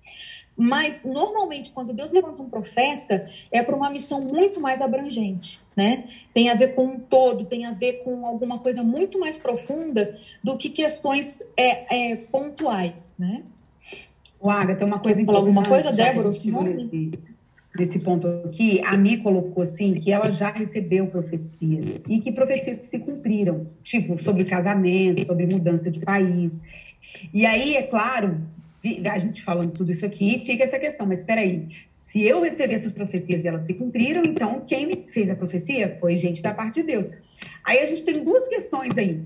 Mas, normalmente, quando Deus levanta um profeta, é para uma missão muito mais abrangente, né? Tem a ver com um todo, tem a ver com alguma coisa muito mais profunda do que questões é, é pontuais, né? O Agatha, uma coisa importante. alguma coisa, Débora? Nesse, nesse ponto aqui, a Mi colocou assim que ela já recebeu profecias e que profecias se cumpriram, tipo sobre casamento, sobre mudança de país. E aí, é claro, a gente falando tudo isso aqui, fica essa questão, mas espera aí, se eu recebi essas profecias e elas se cumpriram, então quem me fez a profecia foi gente da parte de Deus. Aí a gente tem duas questões aí.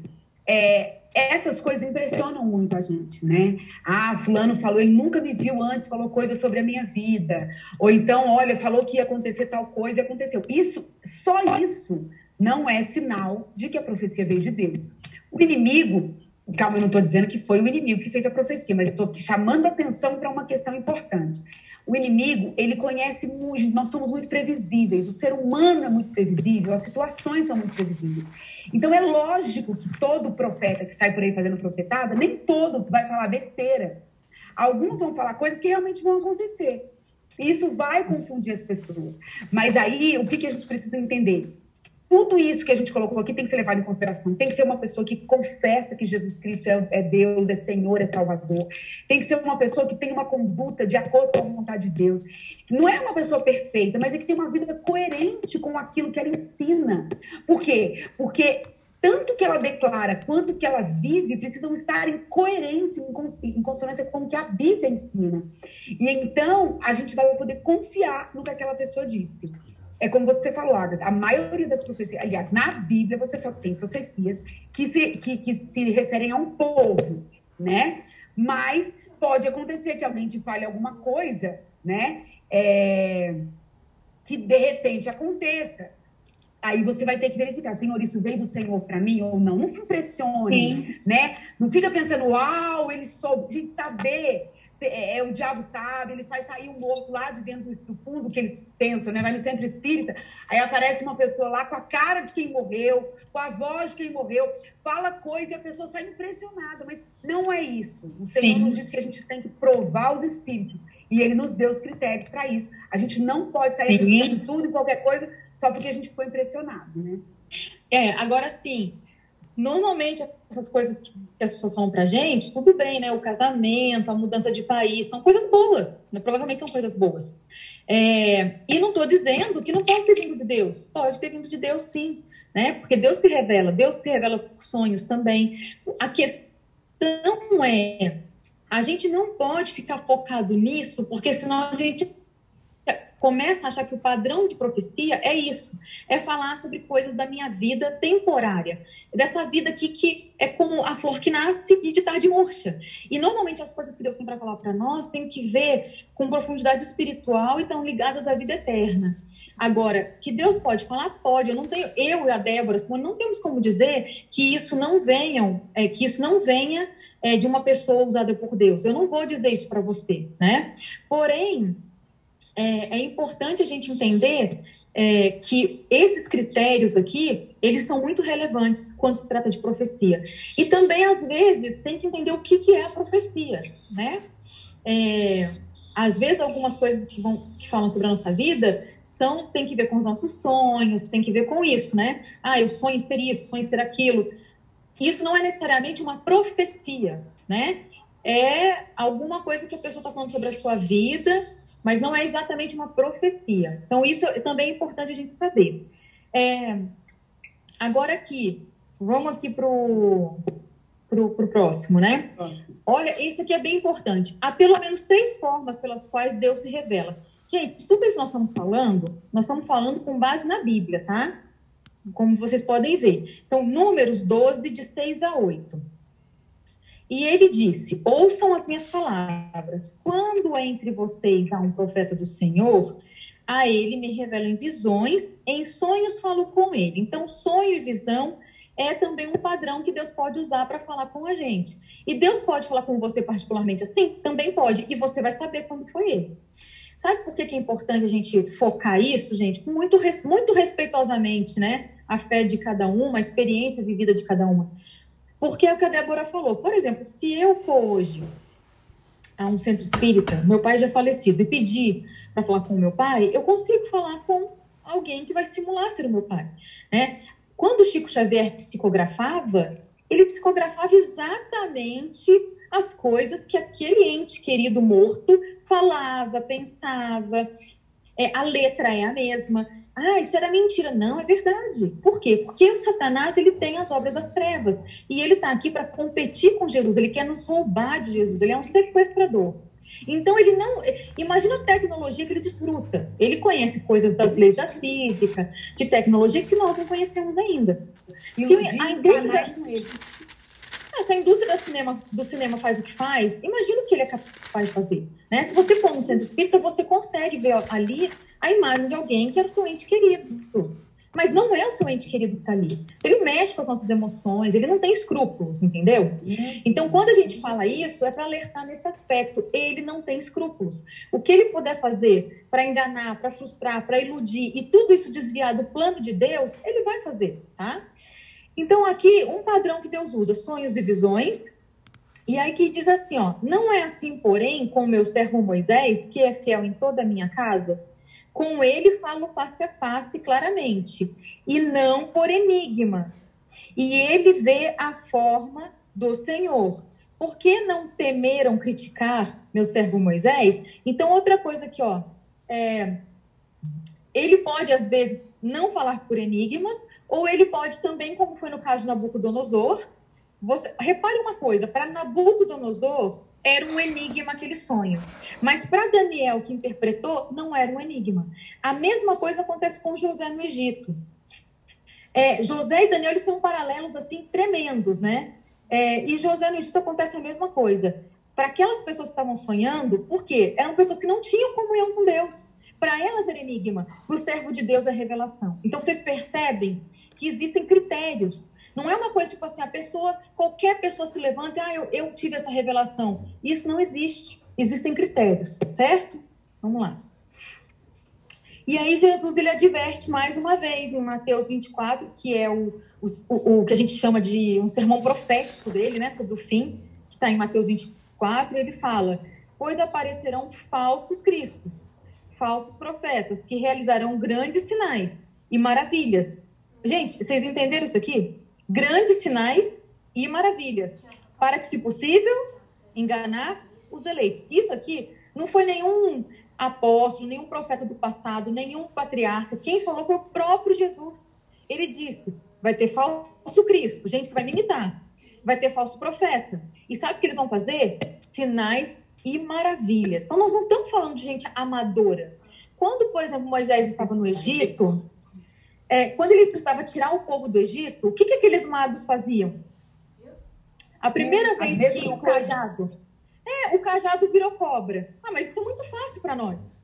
É, essas coisas impressionam muito a gente, né? Ah, fulano falou, ele nunca me viu antes, falou coisas sobre a minha vida. Ou então, olha, falou que ia acontecer tal coisa e aconteceu. Isso, só isso não é sinal de que a profecia veio de Deus. O inimigo, Calma, eu não estou dizendo que foi o inimigo que fez a profecia, mas estou chamando atenção para uma questão importante. O inimigo, ele conhece muito, nós somos muito previsíveis, o ser humano é muito previsível, as situações são muito previsíveis. Então é lógico que todo profeta que sai por aí fazendo profetada, nem todo vai falar besteira. Alguns vão falar coisas que realmente vão acontecer. Isso vai confundir as pessoas. Mas aí, o que, que a gente precisa entender? Tudo isso que a gente colocou aqui tem que ser levado em consideração. Tem que ser uma pessoa que confessa que Jesus Cristo é, é, Deus, é Senhor, é Salvador. Tem que ser uma pessoa que tem uma conduta de acordo com a vontade de Deus. Não é uma pessoa perfeita, mas é que tem uma vida coerente com aquilo que ela ensina. Por quê? Porque tanto que ela declara quanto que ela vive precisam estar em coerência, em consonância com o que a Bíblia ensina. E então a gente vai poder confiar no que aquela pessoa disse. É como você falou, Agatha, a maioria das profecias, aliás, na Bíblia você só tem profecias que se, que, que se referem a um povo, né? Mas pode acontecer que alguém te fale alguma coisa, né? É, que de repente aconteça. Aí você vai ter que verificar, Senhor, isso veio do Senhor para mim ou não. Não se impressione, Sim. né? Não fica pensando, uau, ele soube. Gente, saber é, é, o diabo sabe, ele faz sair um morto lá de dentro do fundo que eles pensam, né? Vai no centro espírita, aí aparece uma pessoa lá com a cara de quem morreu, com a voz de quem morreu, fala coisa e a pessoa sai impressionada, mas não é isso. O Senhor Sim. nos diz que a gente tem que provar os espíritos e ele nos deu os critérios para isso. A gente não pode sair de tudo e qualquer coisa só porque a gente ficou impressionado, né? É, agora sim, Normalmente, essas coisas que as pessoas falam pra gente, tudo bem, né? O casamento, a mudança de país, são coisas boas, né? provavelmente são coisas boas. É, e não estou dizendo que não pode ter vindo de Deus. Pode ter vindo de Deus, sim, né? Porque Deus se revela, Deus se revela por sonhos também. A questão é, a gente não pode ficar focado nisso, porque senão a gente começa a achar que o padrão de profecia é isso, é falar sobre coisas da minha vida temporária, dessa vida aqui que é como a flor que nasce e de tarde murcha. E normalmente as coisas que Deus tem para falar para nós têm que ver com profundidade espiritual e estão ligadas à vida eterna. Agora, que Deus pode falar, pode. Eu não tenho, eu e a Débora, Simone, não temos como dizer que isso não venham, é, que isso não venha é, de uma pessoa usada por Deus. Eu não vou dizer isso para você, né? Porém, é, é importante a gente entender é, que esses critérios aqui, eles são muito relevantes quando se trata de profecia. E também, às vezes, tem que entender o que, que é a profecia, né? É, às vezes, algumas coisas que, vão, que falam sobre a nossa vida são, tem que ver com os nossos sonhos, tem que ver com isso, né? Ah, eu sonho ser isso, sonho ser aquilo. Isso não é necessariamente uma profecia, né? É alguma coisa que a pessoa está falando sobre a sua vida mas não é exatamente uma profecia. Então, isso também é importante a gente saber. É, agora aqui, vamos aqui para o pro, pro próximo, né? Olha, isso aqui é bem importante. Há pelo menos três formas pelas quais Deus se revela. Gente, tudo isso que nós estamos falando, nós estamos falando com base na Bíblia, tá? Como vocês podem ver. Então, números 12, de 6 a 8. E ele disse: Ouçam as minhas palavras. Quando entre vocês há um profeta do Senhor, a ele me revela em visões, em sonhos falo com ele. Então, sonho e visão é também um padrão que Deus pode usar para falar com a gente. E Deus pode falar com você particularmente assim? Também pode. E você vai saber quando foi ele. Sabe por que, que é importante a gente focar isso, gente? Muito, muito respeitosamente, né? A fé de cada uma, a experiência vivida de cada uma. Porque é o que a Débora falou. Por exemplo, se eu for hoje a um centro espírita, meu pai já falecido, e pedir para falar com o meu pai, eu consigo falar com alguém que vai simular ser o meu pai. Né? Quando o Chico Xavier psicografava, ele psicografava exatamente as coisas que aquele ente querido morto falava, pensava. É, a letra é a mesma. Ah, isso era mentira. Não, é verdade. Por quê? Porque o Satanás ele tem as obras das trevas e ele está aqui para competir com Jesus. Ele quer nos roubar de Jesus. Ele é um sequestrador. Então ele não. Imagina a tecnologia que ele desfruta. Ele conhece coisas das leis da física, de tecnologia que nós não conhecemos ainda. E Se a indústria. Ah, se a indústria do cinema, do cinema faz o que faz, imagina o que ele é capaz de fazer. Né? Se você for no centro espírita, você consegue ver ali a imagem de alguém que era o seu ente querido. Mas não é o seu ente querido que está ali. Ele mexe com as nossas emoções, ele não tem escrúpulos, entendeu? Então, quando a gente fala isso, é para alertar nesse aspecto. Ele não tem escrúpulos. O que ele puder fazer para enganar, para frustrar, para iludir e tudo isso desviar do plano de Deus, ele vai fazer, tá? Então, aqui, um padrão que Deus usa, sonhos e visões. E aí que diz assim, ó, não é assim, porém, com o meu servo Moisés, que é fiel em toda a minha casa, com ele falo face a face claramente, e não por enigmas. E ele vê a forma do Senhor. Por que não temeram criticar meu servo Moisés? Então, outra coisa aqui, ó, é, ele pode, às vezes, não falar por enigmas, ou ele pode também, como foi no caso de Nabucodonosor, você, repare uma coisa, para Nabucodonosor era um enigma aquele sonho, mas para Daniel que interpretou não era um enigma. A mesma coisa acontece com José no Egito. É, José e Daniel eles têm paralelos assim tremendos, né? É, e José no Egito acontece a mesma coisa. Para aquelas pessoas que estavam sonhando, por quê? Eram pessoas que não tinham comunhão com Deus. Para elas era enigma, para o servo de Deus é revelação. Então vocês percebem que existem critérios. Não é uma coisa tipo assim, a pessoa, qualquer pessoa se levanta e ah, eu, eu tive essa revelação. Isso não existe. Existem critérios, certo? Vamos lá. E aí Jesus ele adverte mais uma vez em Mateus 24, que é o, o, o que a gente chama de um sermão profético dele, né, sobre o fim, que está em Mateus 24, ele fala: Pois aparecerão falsos cristos falsos profetas que realizarão grandes sinais e maravilhas. Gente, vocês entenderam isso aqui? Grandes sinais e maravilhas, para que, se possível, enganar os eleitos. Isso aqui não foi nenhum apóstolo, nenhum profeta do passado, nenhum patriarca. Quem falou foi o próprio Jesus. Ele disse: vai ter falso Cristo, gente que vai me imitar. Vai ter falso profeta. E sabe o que eles vão fazer? Sinais e maravilhas. Então, nós não estamos falando de gente amadora. Quando, por exemplo, Moisés estava no Egito, é, quando ele precisava tirar o povo do Egito, o que, que aqueles magos faziam? A primeira é, vez que o cajado. É, o cajado virou cobra. Ah, mas isso é muito fácil para nós.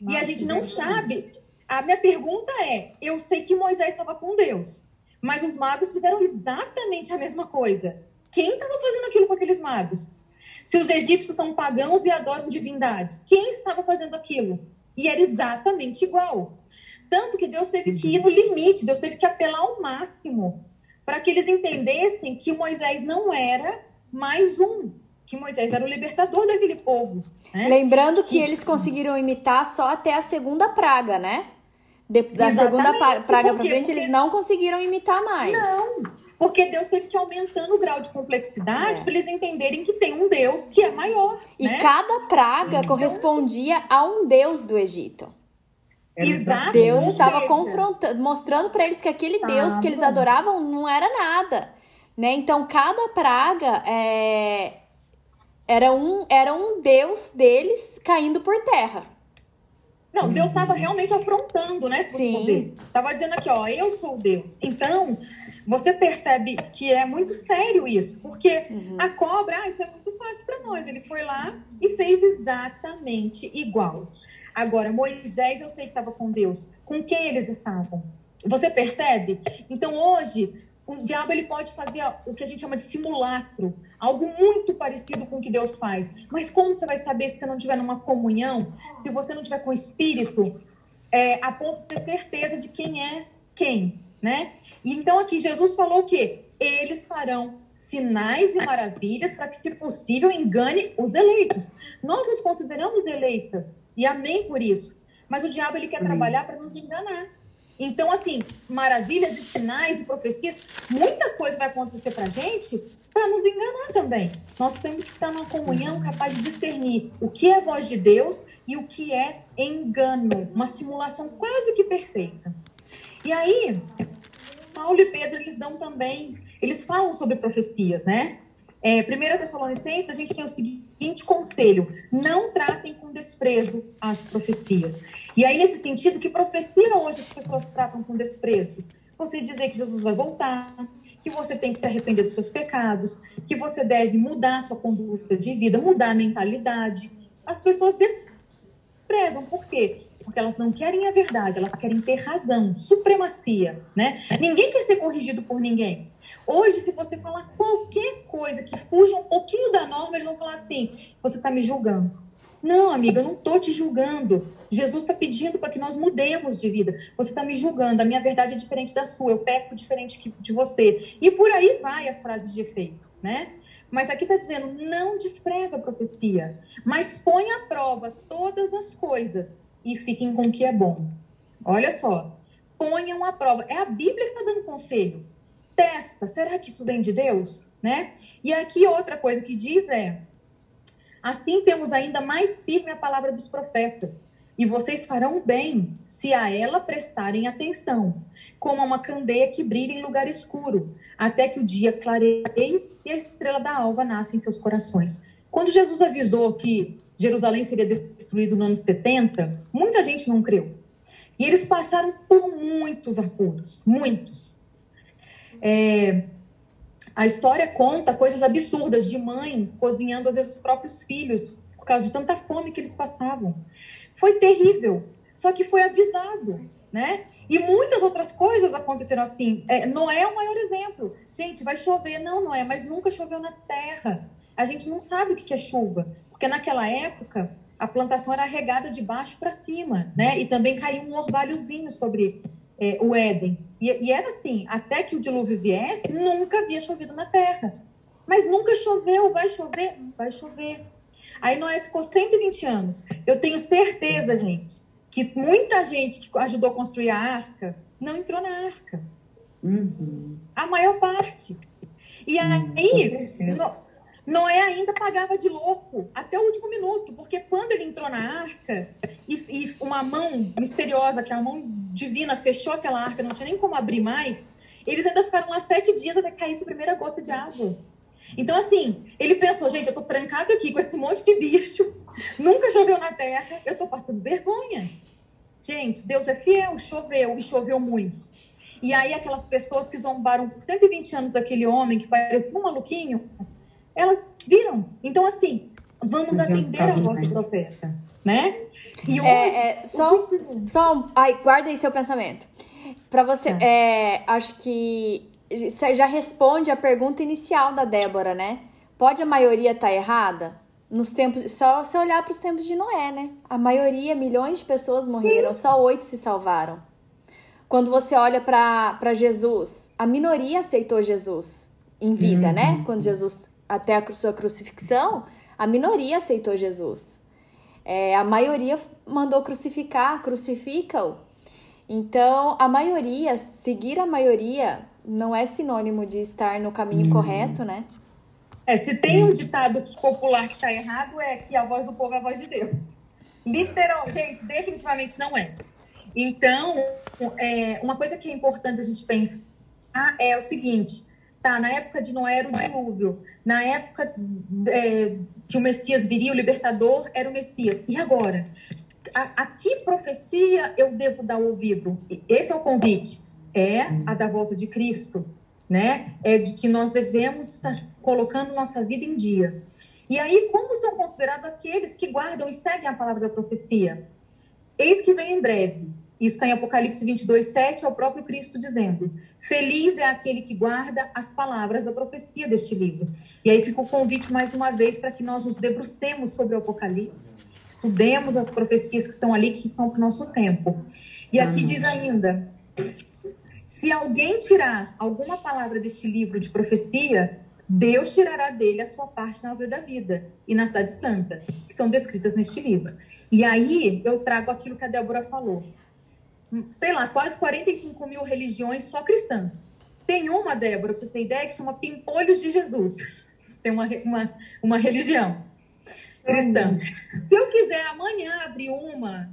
Nossa, e a gente não sabe. A minha pergunta é: eu sei que Moisés estava com Deus, mas os magos fizeram exatamente a mesma coisa. Quem estava fazendo aquilo com aqueles magos? Se os egípcios são pagãos e adoram divindades, quem estava fazendo aquilo? E era exatamente igual. Tanto que Deus teve que ir no limite, Deus teve que apelar ao máximo para que eles entendessem que Moisés não era mais um, que Moisés era o libertador daquele povo. Né? Lembrando que, que eles conseguiram imitar só até a segunda praga, né? De, da Exatamente. segunda praga para frente, Porque... eles não conseguiram imitar mais. Não, porque Deus teve que ir aumentando o grau de complexidade é. para eles entenderem que tem um Deus que é maior. E né? cada praga então, correspondia a um Deus do Egito. Exato. Deus estava confrontando, mostrando para eles que aquele tá Deus que eles adoravam não era nada. Né? Então, cada praga é... era, um, era um Deus deles caindo por terra. Não, Deus estava realmente afrontando, né? Se você for ver. Tava dizendo aqui, ó, eu sou Deus. Então, você percebe que é muito sério isso, porque uhum. a cobra, ah, isso é muito fácil para nós. Ele foi lá e fez exatamente igual. Agora, Moisés, eu sei que estava com Deus. Com quem eles estavam? Você percebe? Então, hoje, o diabo ele pode fazer o que a gente chama de simulacro, algo muito parecido com o que Deus faz. Mas como você vai saber se você não tiver numa comunhão, se você não tiver com o Espírito, é, a ponto de ter certeza de quem é quem, né? Então aqui Jesus falou o quê? Eles farão sinais e maravilhas para que, se possível, engane os eleitos. Nós nos consideramos eleitas e amém por isso. Mas o diabo ele quer trabalhar para nos enganar. Então, assim, maravilhas e sinais e profecias, muita coisa vai acontecer para a gente para nos enganar também. Nós temos que estar numa comunhão uhum. capaz de discernir o que é voz de Deus e o que é engano, uma simulação quase que perfeita. E aí, Paulo e Pedro, eles dão também, eles falam sobre profecias, né? É, 1 Tessalonicenses, a gente tem o seguinte conselho: não tratem com desprezo as profecias. E aí, nesse sentido, que profecia hoje as pessoas tratam com desprezo? Você dizer que Jesus vai voltar, que você tem que se arrepender dos seus pecados, que você deve mudar sua conduta de vida, mudar a mentalidade. As pessoas desprezam. Por quê? Porque elas não querem a verdade, elas querem ter razão, supremacia, né? Ninguém quer ser corrigido por ninguém. Hoje, se você falar qualquer coisa que fuja um pouquinho da norma, eles vão falar assim: você está me julgando. Não, amiga, eu não estou te julgando. Jesus está pedindo para que nós mudemos de vida. Você está me julgando, a minha verdade é diferente da sua, eu peco diferente de você. E por aí vai as frases de efeito, né? Mas aqui está dizendo: não despreza a profecia, mas põe à prova todas as coisas e fiquem com o que é bom. Olha só, ponham à prova. É a Bíblia que está dando conselho. Testa, será que isso vem de Deus? Né? E aqui outra coisa que diz é: assim temos ainda mais firme a palavra dos profetas. E vocês farão bem se a ela prestarem atenção, como a uma candeia que brilha em lugar escuro, até que o dia clareie e a estrela da alva nasça em seus corações. Quando Jesus avisou que Jerusalém seria destruído no ano 70, muita gente não creu. E eles passaram por muitos apuros, muitos. É, a história conta coisas absurdas de mãe cozinhando às vezes os próprios filhos por causa de tanta fome que eles passavam. Foi terrível, só que foi avisado, né? E muitas outras coisas aconteceram assim. É, Noé é o maior exemplo. Gente, vai chover. Não, Noé, mas nunca choveu na terra. A gente não sabe o que é chuva. Porque naquela época a plantação era regada de baixo para cima, né? E também caía um orvalhozinho sobre é, o Éden. E, e, era assim, até que o dilúvio viesse, nunca havia chovido na terra. Mas nunca choveu, vai chover? Vai chover. Aí Noé ficou 120 anos. Eu tenho certeza, gente, que muita gente que ajudou a construir a arca não entrou na arca. Uhum. A maior parte. E hum, aí, Noé ainda pagava de louco até o último minuto, porque quando ele entrou na arca e, e, uma mão misteriosa, que é a mão divina, fechou aquela arca, não tinha nem como abrir mais, eles ainda ficaram lá sete dias até cair a primeira gota de água. Então, assim, ele pensou, gente, eu tô trancado aqui com esse monte de bicho, nunca choveu na terra, eu tô passando vergonha. Gente, Deus é fiel, choveu e choveu muito. E aí aquelas pessoas que zombaram por 120 anos daquele homem que parecia um maluquinho, elas viram. Então, assim, vamos atender a do profeta, né? E é, hoje, é, é, só, só, ai, guarda aí seu pensamento. Para você, tá. é, acho que você já responde a pergunta inicial da Débora, né? Pode a maioria estar tá errada? Nos tempos, só se olhar para os tempos de Noé, né? A maioria, milhões de pessoas morreram, Sim. só oito se salvaram. Quando você olha para Jesus, a minoria aceitou Jesus em vida, uhum. né? Quando Jesus até a sua crucifixão, a minoria aceitou Jesus. É, a maioria mandou crucificar, crucifica-o. Então, a maioria, seguir a maioria, não é sinônimo de estar no caminho hum. correto, né? É, se tem um ditado popular que está errado, é que a voz do povo é a voz de Deus. Literalmente, definitivamente não é. Então, é, uma coisa que é importante a gente pensar é o seguinte: Tá, na época de Noé era o dilúvio. Na época é, que o Messias viria, o libertador era o Messias. E agora? A, a que profecia eu devo dar ouvido? Esse é o convite. É a da volta de Cristo, né? É de que nós devemos estar colocando nossa vida em dia. E aí, como são considerados aqueles que guardam e seguem a palavra da profecia? Eis que vem em breve. Isso está em Apocalipse 22, 7, é o próprio Cristo dizendo: Feliz é aquele que guarda as palavras da profecia deste livro. E aí fica o convite mais uma vez para que nós nos debrucemos sobre o Apocalipse, estudemos as profecias que estão ali, que são para o nosso tempo. E aqui diz ainda: se alguém tirar alguma palavra deste livro de profecia, Deus tirará dele a sua parte na árvore da vida e na cidade santa, que são descritas neste livro. E aí eu trago aquilo que a Débora falou. Sei lá, quase 45 mil religiões só cristãs. Tem uma, Débora, pra você ter ideia, que chama Pimpolhos de Jesus. (laughs) Tem uma, uma, uma religião cristã. Se eu quiser amanhã abrir uma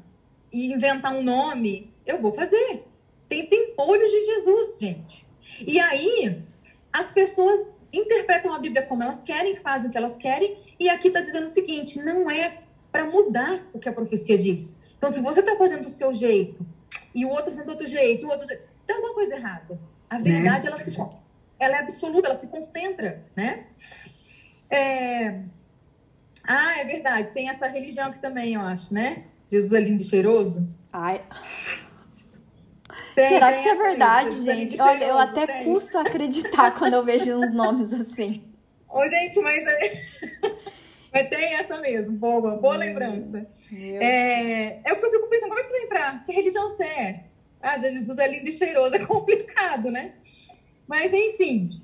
e inventar um nome, eu vou fazer. Tem Pimpolhos de Jesus, gente. E aí, as pessoas interpretam a Bíblia como elas querem, fazem o que elas querem, e aqui está dizendo o seguinte: não é para mudar o que a profecia diz. Então, se você está fazendo do seu jeito e o outro fazendo do outro jeito, o outro jeito, tem alguma coisa errada. A né? verdade, né? ela, se, ela é absoluta, ela se concentra, né? É... Ah, é verdade. Tem essa religião aqui também, eu acho, né? Jesus é lindo e cheiroso. Ai. Tem, Será que isso é verdade, gente? Olha, eu até tem. custo acreditar quando eu vejo uns nomes assim. Ô, gente, mas, mas tem essa mesmo. Boa, boa lembrança. É, é o que eu fico pensando, como é que você vai entrar? Que religião você é? Ah, Jesus é lindo e cheiroso, é (laughs) complicado, né? Mas, enfim.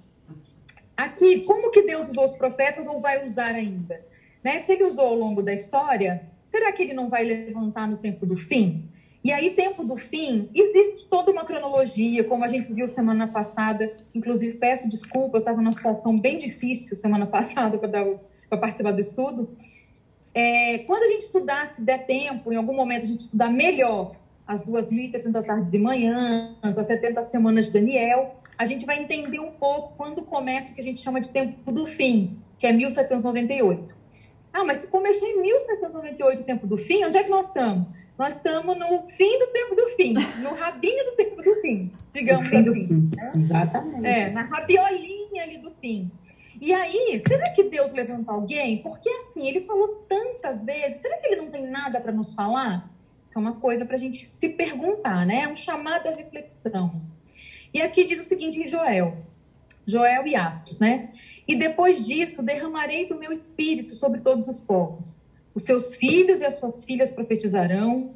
Aqui, como que Deus usou os profetas ou vai usar ainda? Né? Se ele usou ao longo da história, será que ele não vai levantar no tempo do fim? E aí, tempo do fim, existe toda uma cronologia, como a gente viu semana passada. Inclusive, peço desculpa, eu estava numa situação bem difícil semana (laughs) passada para participar do estudo. É, quando a gente estudar, se der tempo, em algum momento a gente estudar melhor as 2.300 tardes e manhãs, as 70 semanas de Daniel, a gente vai entender um pouco quando começa o que a gente chama de tempo do fim, que é 1798. Ah, mas se começou em 1798 o tempo do fim, onde é que nós estamos? Nós estamos no fim do tempo do fim, no rabinho do tempo do fim, digamos fim assim. Né? Exatamente. É, na rabiolinha ali do fim. E aí, será que Deus levanta alguém? Porque assim, ele falou tantas vezes, será que ele não tem nada para nos falar? Isso é uma coisa para a gente se perguntar, né? É um chamado à reflexão. E aqui diz o seguinte em Joel, Joel e Atos, né? E depois disso, derramarei do meu espírito sobre todos os povos os seus filhos e as suas filhas profetizarão,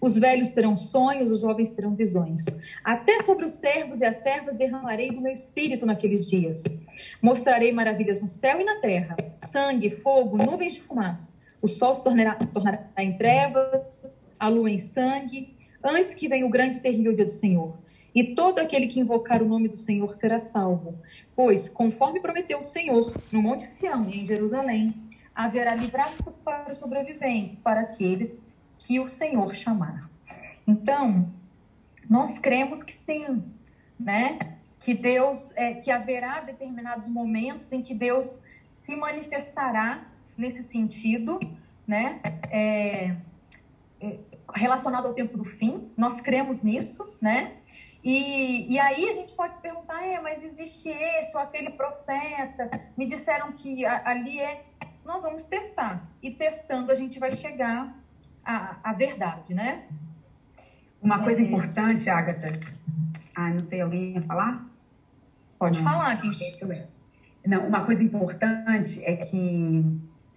os velhos terão sonhos, os jovens terão visões. Até sobre os servos e as servas derramarei do meu espírito naqueles dias. Mostrarei maravilhas no céu e na terra: sangue, fogo, nuvens de fumaça. O sol se tornará, se tornará em trevas, a lua em sangue, antes que venha o grande e terrível dia do Senhor. E todo aquele que invocar o nome do Senhor será salvo. Pois, conforme prometeu o Senhor, no Monte Sião em Jerusalém, haverá livramento para os sobreviventes, para aqueles que o Senhor chamar. Então, nós cremos que sim, né? Que Deus, é, que haverá determinados momentos em que Deus se manifestará nesse sentido, né? É, é, relacionado ao tempo do fim, nós cremos nisso, né? E, e aí a gente pode se perguntar, é, mas existe esse ou aquele profeta? Me disseram que ali é nós vamos testar. E testando a gente vai chegar à, à verdade, né? Uma coisa é... importante, Agatha. Ah, não sei, alguém ia falar? Pode não. falar, gente. Não, uma coisa importante é que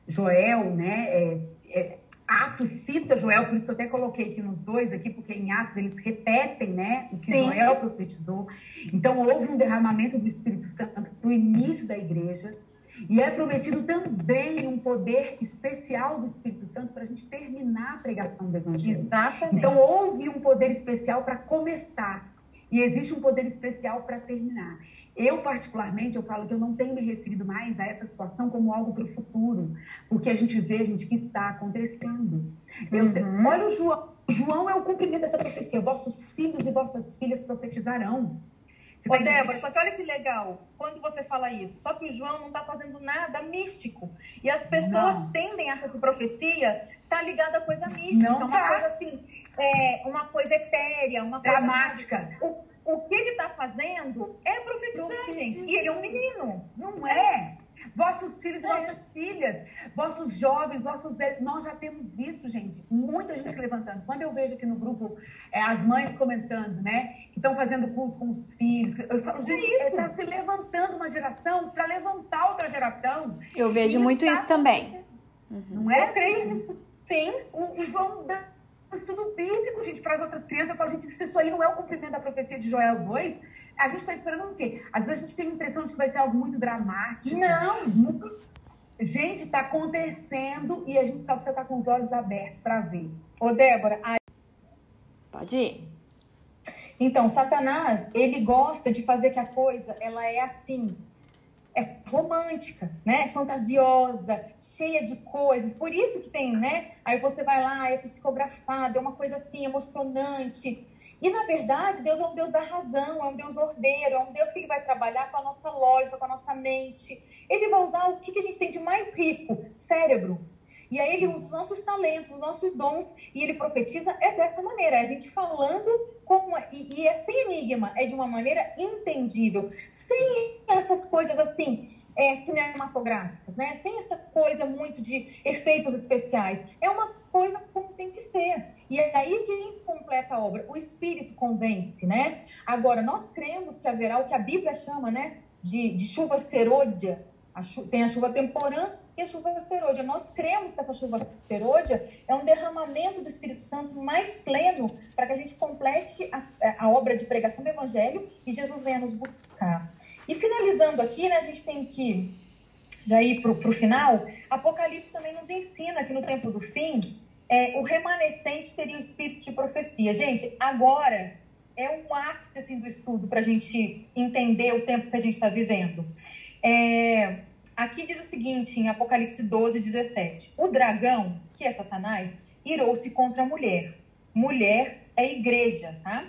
Joel, né, é, é, Atos cita Joel, por isso que eu até coloquei aqui nos dois aqui, porque em Atos eles repetem, né, o que Sim. Joel profetizou. Então houve um derramamento do Espírito Santo para o início da igreja. E é prometido também um poder especial do Espírito Santo para a gente terminar a pregação do Evangelho. Exatamente. Então, houve um poder especial para começar. E existe um poder especial para terminar. Eu, particularmente, eu falo que eu não tenho me referido mais a essa situação como algo para o futuro. Porque a gente vê, gente, que está acontecendo. Eu, uhum. Olha o João. João é o cumprimento dessa profecia. Vossos filhos e vossas filhas profetizarão. Ô, Débora, só que olha que legal, quando você fala isso, só que o João não está fazendo nada místico. E as pessoas não. tendem a achar que profecia está ligada a coisa mística, não uma tá. coisa assim, é, uma coisa etérea, uma coisa. Dramática. O, o que ele está fazendo é profetizar, gente. E ele é um menino. Não é. Vossos filhos e é. vossas filhas, vossos jovens, vossos velhos. Nós já temos visto, gente, muita gente se levantando. Quando eu vejo aqui no grupo é, as mães comentando, né, que estão fazendo culto com os filhos, eu falo, é gente, está se levantando uma geração para levantar outra geração. Eu vejo muito isso também. Uhum. Não é? Eu creio nisso. Sim. E vão dando estudo bíblico, gente, para as outras crianças. Eu falo, gente, se isso aí não é o cumprimento da profecia de Joel 2, a gente está esperando o quê? Às vezes a gente tem a impressão de que vai ser algo muito dramático. Não! Muito... Gente, está acontecendo e a gente só precisa estar tá com os olhos abertos para ver. Ô, Débora, a... pode ir. Então, Satanás, ele gosta de fazer que a coisa, ela é assim, é romântica, né? Fantasiosa, cheia de coisas. Por isso que tem, né? Aí você vai lá, é psicografado, é uma coisa assim emocionante. E na verdade, Deus é um Deus da razão, é um Deus ordeiro, é um Deus que ele vai trabalhar com a nossa lógica, com a nossa mente. Ele vai usar o que, que a gente tem de mais rico, cérebro. E aí ele usa os nossos talentos, os nossos dons, e ele profetiza é dessa maneira, é a gente falando com e, e é sem enigma, é de uma maneira entendível, sem essas coisas assim é, cinematográficas, né? Sem essa coisa muito de efeitos especiais. É uma coisa como tem que ser. E é aí que completa a obra. O Espírito convence, né? Agora, nós cremos que haverá o que a Bíblia chama, né? De, de chuva serôdia. A chu tem a chuva temporã e a chuva serôdia. Nós cremos que essa chuva serôdia é um derramamento do Espírito Santo mais pleno para que a gente complete a, a, obra de pregação do Evangelho e Jesus venha nos buscar. E finalizando aqui, né, a gente tem que já ir para o final. Apocalipse também nos ensina que no tempo do fim, é, o remanescente teria o espírito de profecia. Gente, agora é um ápice assim, do estudo para a gente entender o tempo que a gente está vivendo. É, Aqui diz o seguinte, em Apocalipse 12, 17: O dragão, que é Satanás, irou-se contra a mulher. Mulher é igreja, tá?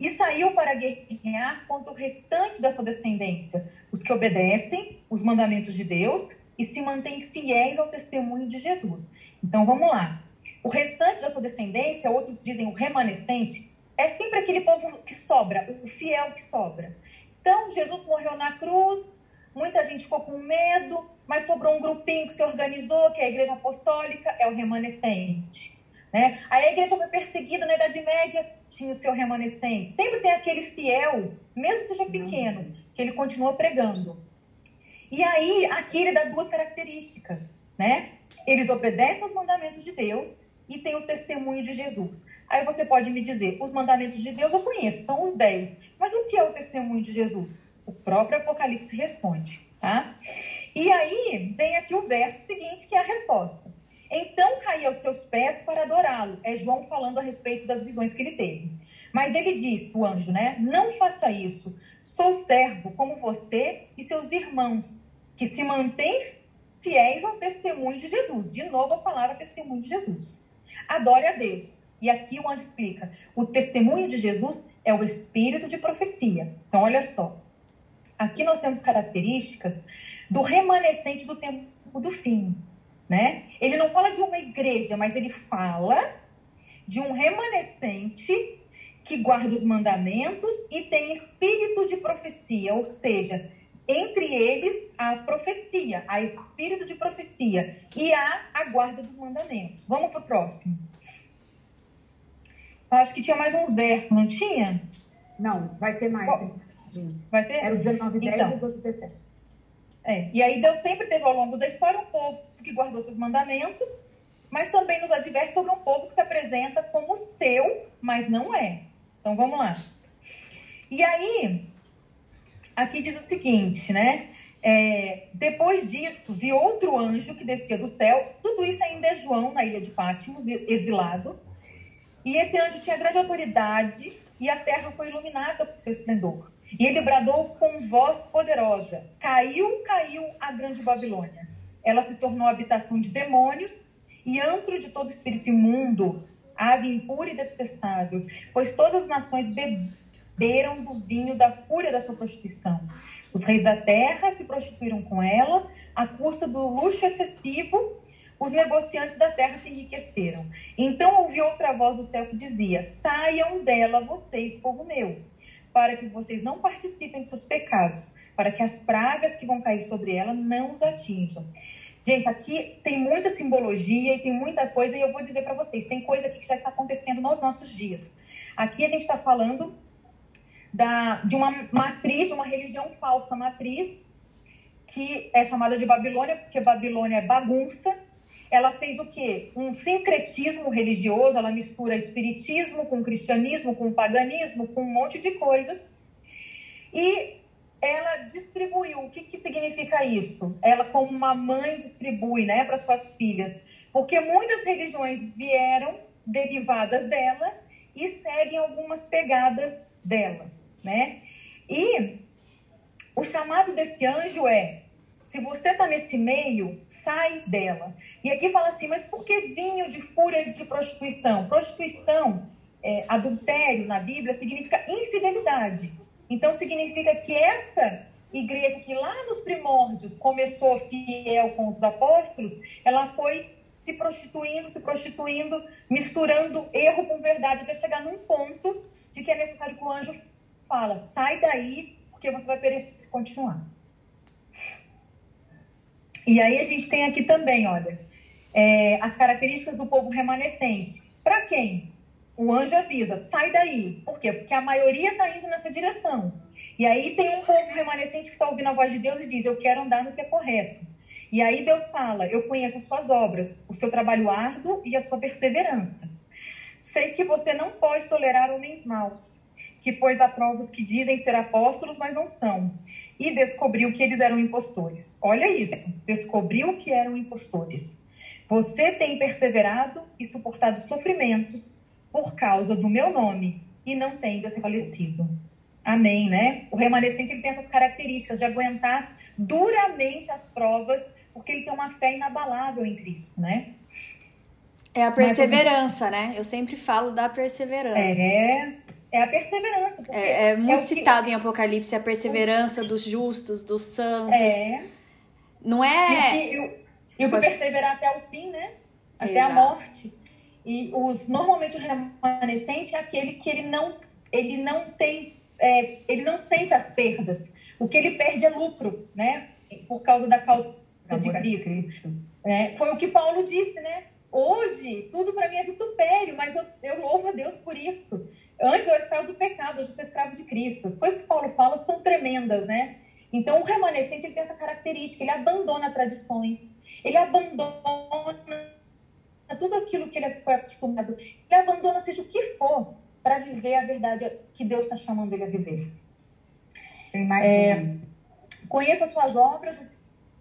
E saiu para guerrear contra o restante da sua descendência, os que obedecem os mandamentos de Deus e se mantêm fiéis ao testemunho de Jesus. Então vamos lá. O restante da sua descendência, outros dizem o remanescente, é sempre aquele povo que sobra, o fiel que sobra. Então Jesus morreu na cruz, Muita gente ficou com medo, mas sobrou um grupinho que se organizou, que é a Igreja Apostólica, é o remanescente. Né? Aí a igreja foi perseguida na Idade Média, tinha o seu remanescente. Sempre tem aquele fiel, mesmo que seja pequeno, que ele continua pregando. E aí, aqui ele dá duas características, né? Eles obedecem aos mandamentos de Deus e têm o testemunho de Jesus. Aí você pode me dizer, os mandamentos de Deus eu conheço, são os dez. Mas o que é o testemunho de Jesus? O próprio Apocalipse responde, tá? E aí vem aqui o verso seguinte, que é a resposta. Então caí aos seus pés para adorá-lo. É João falando a respeito das visões que ele teve. Mas ele disse, o anjo, né? Não faça isso. Sou servo como você e seus irmãos, que se mantêm fiéis ao testemunho de Jesus. De novo a palavra testemunho de Jesus. Adore a Deus. E aqui o anjo explica: o testemunho de Jesus é o espírito de profecia. Então, olha só. Aqui nós temos características do remanescente do tempo do fim, né? Ele não fala de uma igreja, mas ele fala de um remanescente que guarda os mandamentos e tem espírito de profecia, ou seja, entre eles a profecia, há esse espírito de profecia e há a guarda dos mandamentos. Vamos para o próximo. Eu acho que tinha mais um verso, não tinha? Não, vai ter mais. Bom, Vai ter? Era o 19, 10 então, e o 12, 17. É, e aí Deus sempre teve ao longo da história um povo que guardou seus mandamentos, mas também nos adverte sobre um povo que se apresenta como seu, mas não é. Então vamos lá. E aí, aqui diz o seguinte, né? É, depois disso, vi outro anjo que descia do céu. Tudo isso ainda é João, na ilha de Pátimos, exilado. E esse anjo tinha grande autoridade e a terra foi iluminada por seu esplendor. E ele bradou com voz poderosa: Caiu, caiu a grande Babilônia. Ela se tornou habitação de demônios e antro de todo espírito imundo, ave impura e detestável, pois todas as nações beberam do vinho da fúria da sua prostituição. Os reis da terra se prostituíram com ela, à custa do luxo excessivo, os negociantes da terra se enriqueceram. Então ouvi outra voz do céu que dizia: Saiam dela, vocês, povo meu para que vocês não participem de seus pecados, para que as pragas que vão cair sobre ela não os atinjam. Gente, aqui tem muita simbologia e tem muita coisa, e eu vou dizer para vocês: tem coisa aqui que já está acontecendo nos nossos dias. Aqui a gente está falando da, de uma matriz, de uma religião falsa matriz, que é chamada de Babilônia, porque Babilônia é bagunça. Ela fez o quê? Um sincretismo religioso, ela mistura espiritismo com cristianismo, com paganismo, com um monte de coisas. E ela distribuiu. O que, que significa isso? Ela, como uma mãe, distribui né, para suas filhas. Porque muitas religiões vieram derivadas dela e seguem algumas pegadas dela. Né? E o chamado desse anjo é: se você está nesse meio, sai dela. E aqui fala assim, mas por que vinho de fúria de prostituição? Prostituição, é, adultério na Bíblia significa infidelidade. Então, significa que essa igreja que lá nos primórdios começou fiel com os apóstolos, ela foi se prostituindo, se prostituindo, misturando erro com verdade, até chegar num ponto de que é necessário que o anjo fala, sai daí, porque você vai perecer se continuar. E aí a gente tem aqui também, olha, é, as características do povo remanescente. Para quem? o anjo avisa, sai daí. Por quê? Porque a maioria está indo nessa direção. E aí tem um povo remanescente que está ouvindo a voz de Deus e diz, eu quero andar no que é correto. E aí Deus fala, eu conheço as suas obras, o seu trabalho árduo e a sua perseverança. Sei que você não pode tolerar homens maus, que pôs a prova os que dizem ser apóstolos, mas não são. E descobriu que eles eram impostores. Olha isso, descobriu que eram impostores. Você tem perseverado e suportado sofrimentos por causa do meu nome e não tem desfalecido. Amém, né? O remanescente tem essas características de aguentar duramente as provas, porque ele tem uma fé inabalável em Cristo, né? É a perseverança, né? Eu sempre falo da perseverança. É, é a perseverança. É, é, muito é citado que... em Apocalipse a perseverança dos justos, dos santos. É. Não é. E o que, e o que perseverar até o fim, né? Até Exato. a morte. E os normalmente o remanescente é aquele que ele não ele não tem é, ele não sente as perdas. O que ele perde é lucro, né? Por causa da causa de Cristo. Cristo. É, foi o que Paulo disse, né? Hoje, tudo para mim é vitupério, mas eu, eu louvo a Deus por isso. Antes eu era escravo do pecado, hoje eu sou escravo de Cristo. As coisas que Paulo fala são tremendas, né? Então, o remanescente ele tem essa característica, ele abandona tradições, ele abandona tudo aquilo que ele foi acostumado. Ele abandona, seja o que for, para viver a verdade que Deus está chamando ele a viver. Tem mais é, conheça as suas obras,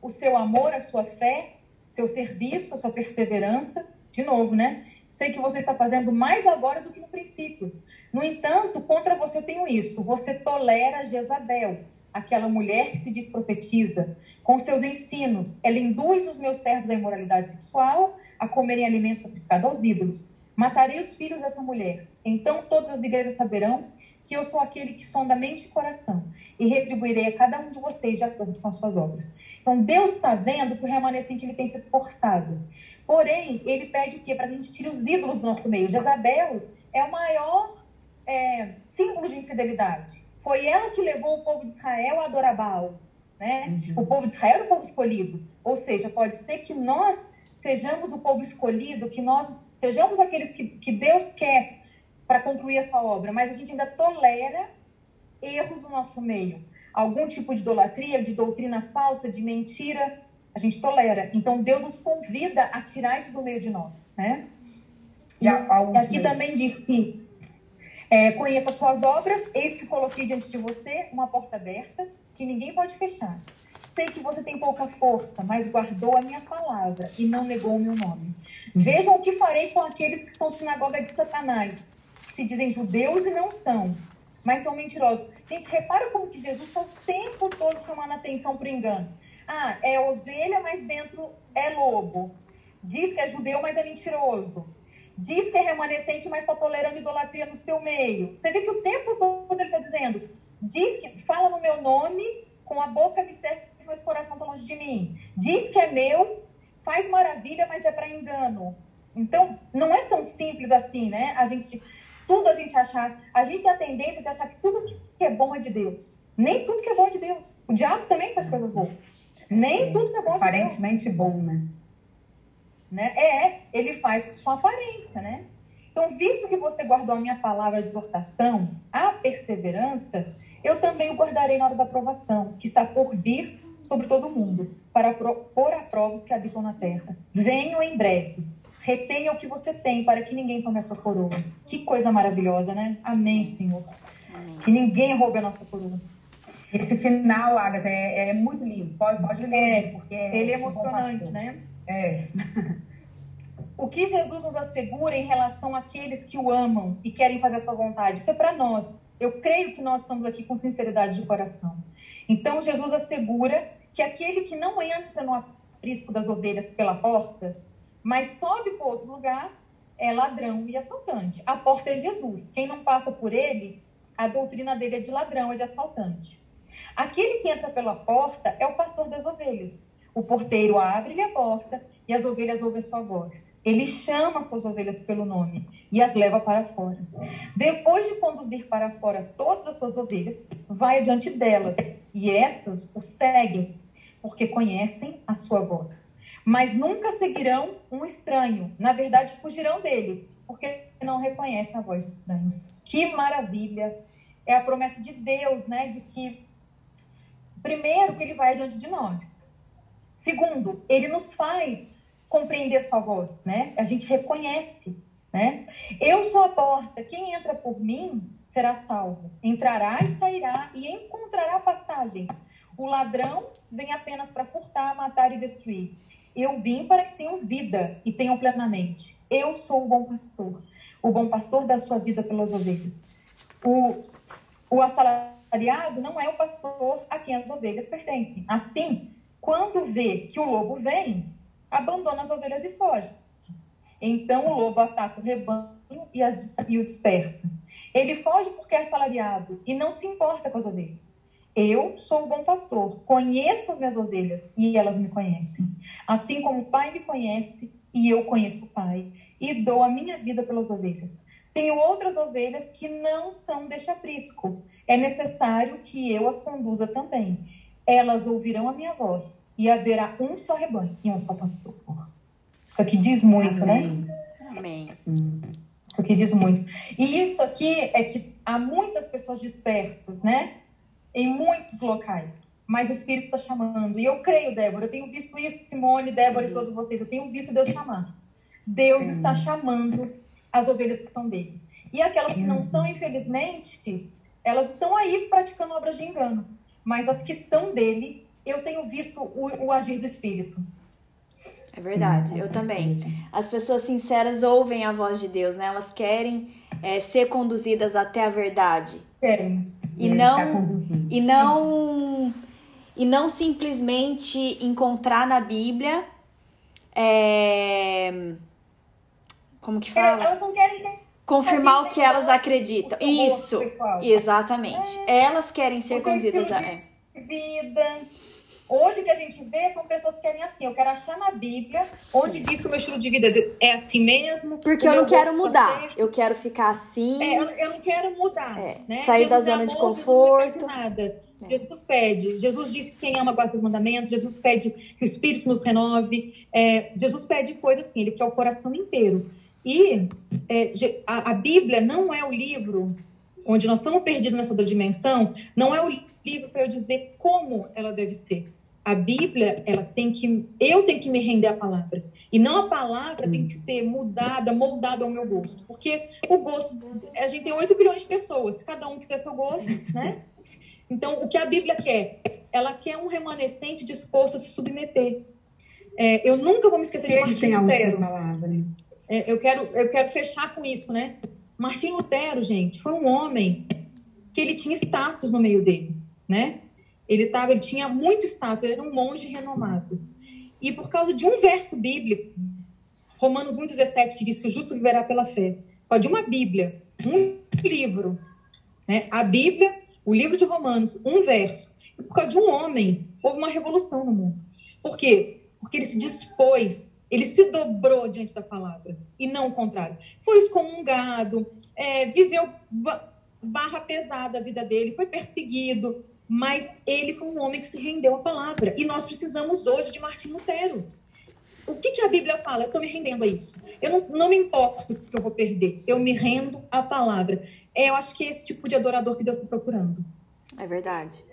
o seu amor, a sua fé, seu serviço, a sua perseverança. De novo, né? Sei que você está fazendo mais agora do que no princípio. No entanto, contra você eu tenho isso. Você tolera Jezabel, aquela mulher que se diz profetiza. Com seus ensinos, ela induz os meus servos à imoralidade sexual, a comerem alimentos sacrificados aos ídolos. Matarei os filhos dessa mulher. Então todas as igrejas saberão que eu sou aquele que sonda mente e coração, e retribuirei a cada um de vocês de acordo com as suas obras. Então Deus está vendo que o remanescente ele tem se esforçado. Porém, ele pede o quê? Para que a gente tire os ídolos do nosso meio. Jezabel é o maior é, símbolo de infidelidade. Foi ela que levou o povo de Israel a adorar Baal. Né? Uhum. O povo de Israel era o povo escolhido. Ou seja, pode ser que nós sejamos o povo escolhido, que nós sejamos aqueles que, que Deus quer para concluir a sua obra, mas a gente ainda tolera erros no nosso meio. Algum tipo de idolatria, de doutrina falsa, de mentira, a gente tolera. Então Deus nos convida a tirar isso do meio de nós, né? E, aqui também diz que é, conheça as suas obras, eis que coloquei diante de você uma porta aberta que ninguém pode fechar. Sei que você tem pouca força, mas guardou a minha palavra e não negou o meu nome. Vejam o que farei com aqueles que são sinagoga de Satanás, que se dizem judeus e não são, mas são mentirosos. Gente, repara como que Jesus está o tempo todo chamando atenção para engano. Ah, é ovelha, mas dentro é lobo. Diz que é judeu, mas é mentiroso. Diz que é remanescente, mas está tolerando idolatria no seu meio. Você vê que o tempo todo ele está dizendo: diz que fala no meu nome, com a boca me serve mas o coração está longe de mim. Diz que é meu, faz maravilha, mas é para engano. Então, não é tão simples assim, né? A gente, tudo a gente achar, a gente tem a tendência de achar que tudo que é bom é de Deus. Nem tudo que é bom de Deus. O diabo também faz coisas boas. Nem é, tudo que é bom de Deus. Aparentemente bom, né? né? É, ele faz com aparência, né? Então, visto que você guardou a minha palavra de exortação, a perseverança, eu também o guardarei na hora da aprovação, que está por vir sobre todo o mundo, para pôr a prova os que habitam na terra. Venho em breve. Retenha o que você tem, para que ninguém tome a tua coroa. Que coisa maravilhosa, né? Amém, Senhor. Amém. Que ninguém roube a nossa coroa. Esse final, Agatha, é, é muito lindo. Pode, pode ler, é, porque é ele é emocionante, né? É. (laughs) o que Jesus nos assegura em relação àqueles que o amam e querem fazer a sua vontade? Isso é para nós. Eu creio que nós estamos aqui com sinceridade de coração. Então, Jesus assegura que aquele que não entra no aprisco das ovelhas pela porta, mas sobe para outro lugar, é ladrão e assaltante. A porta é Jesus. Quem não passa por ele, a doutrina dele é de ladrão, é de assaltante. Aquele que entra pela porta é o pastor das ovelhas. O porteiro abre-lhe a porta e as ovelhas ouvem sua voz. Ele chama suas ovelhas pelo nome e as leva para fora. Depois de conduzir para fora todas as suas ovelhas, vai adiante delas e estas o seguem, porque conhecem a sua voz. Mas nunca seguirão um estranho. Na verdade, fugirão dele, porque não reconhecem a voz de estranhos. Que maravilha! É a promessa de Deus, né, de que primeiro que ele vai adiante de nós. Segundo, ele nos faz compreender sua voz, né? A gente reconhece, né? Eu sou a porta, quem entra por mim será salvo. Entrará e sairá e encontrará pastagem. O ladrão vem apenas para furtar, matar e destruir. Eu vim para que tenham vida e tenham plenamente. Eu sou o bom pastor. O bom pastor dá sua vida pelas ovelhas. O, o assalariado não é o pastor a quem as ovelhas pertencem. Assim, quando vê que o lobo vem, abandona as ovelhas e foge. Então o lobo ataca o rebanho e, as, e o dispersa. Ele foge porque é assalariado e não se importa com as ovelhas. Eu sou o bom pastor, conheço as minhas ovelhas e elas me conhecem. Assim como o Pai me conhece e eu conheço o Pai, e dou a minha vida pelas ovelhas. Tenho outras ovelhas que não são deste aprisco. É necessário que eu as conduza também. Elas ouvirão a minha voz e haverá um só rebanho e um só pastor. Isso aqui diz muito, né? Amém. né? Amém. Isso aqui diz muito. E isso aqui é que há muitas pessoas dispersas, né? Em muitos locais. Mas o Espírito está chamando. E eu creio, Débora, eu tenho visto isso, Simone, Débora e todos vocês. Eu tenho visto Deus chamar. Deus está chamando as ovelhas que são dele. E aquelas que não são, infelizmente, elas estão aí praticando obras de engano. Mas as que são dele, eu tenho visto o, o agir do Espírito. É verdade, Sim, eu também. As pessoas sinceras ouvem a voz de Deus, né? Elas querem é, ser conduzidas até a verdade. Querem. E, não, e não e não simplesmente encontrar na Bíblia é, como que fala? Elas não querem confirmar o que elas acreditam. Isso, exatamente. É. Elas querem ser conduzidas a é. vida Hoje o que a gente vê são pessoas que querem assim, eu quero achar na Bíblia onde diz que o meu estilo de vida é assim mesmo. Porque eu não quero mudar, eu quero ficar assim. É, eu, eu, não quero mudar. É, né? Sair Jesus da zona amor, de conforto. Jesus não nada. É. Jesus pede. Jesus diz que quem ama guarda os mandamentos. Jesus pede que o Espírito nos renove. É, Jesus pede coisa assim, ele quer o coração inteiro. E é, a, a Bíblia não é o livro onde nós estamos perdidos nessa outra dimensão, não é o livro para eu dizer como ela deve ser. A Bíblia, ela tem que, eu tenho que me render à palavra. E não a palavra tem que ser mudada, moldada ao meu gosto. Porque o gosto, a gente tem 8 bilhões de pessoas, cada um quiser seu gosto, né? Então, o que a Bíblia quer? Ela quer um remanescente disposto a se submeter. É, eu nunca vou me esquecer de Martim Lutero. Palavra, né? é, eu, quero, eu quero fechar com isso, né? Martim Lutero, gente, foi um homem que ele tinha status no meio dele, né? Ele, tava, ele tinha muito status, ele era um monge renomado. E por causa de um verso bíblico, Romanos 1,17, que diz que o justo viverá pela fé, de uma Bíblia, um livro, né? a Bíblia, o livro de Romanos, um verso, e por causa de um homem, houve uma revolução no mundo. Por quê? Porque ele se dispôs, ele se dobrou diante da palavra, e não o contrário. Foi excomungado, é, viveu barra pesada a vida dele, foi perseguido, mas ele foi um homem que se rendeu à palavra. E nós precisamos hoje de Martim Lutero. O que, que a Bíblia fala? Eu estou me rendendo a isso. Eu não, não me importo que eu vou perder. Eu me rendo à palavra. É, eu acho que é esse tipo de adorador que Deus está procurando. É verdade.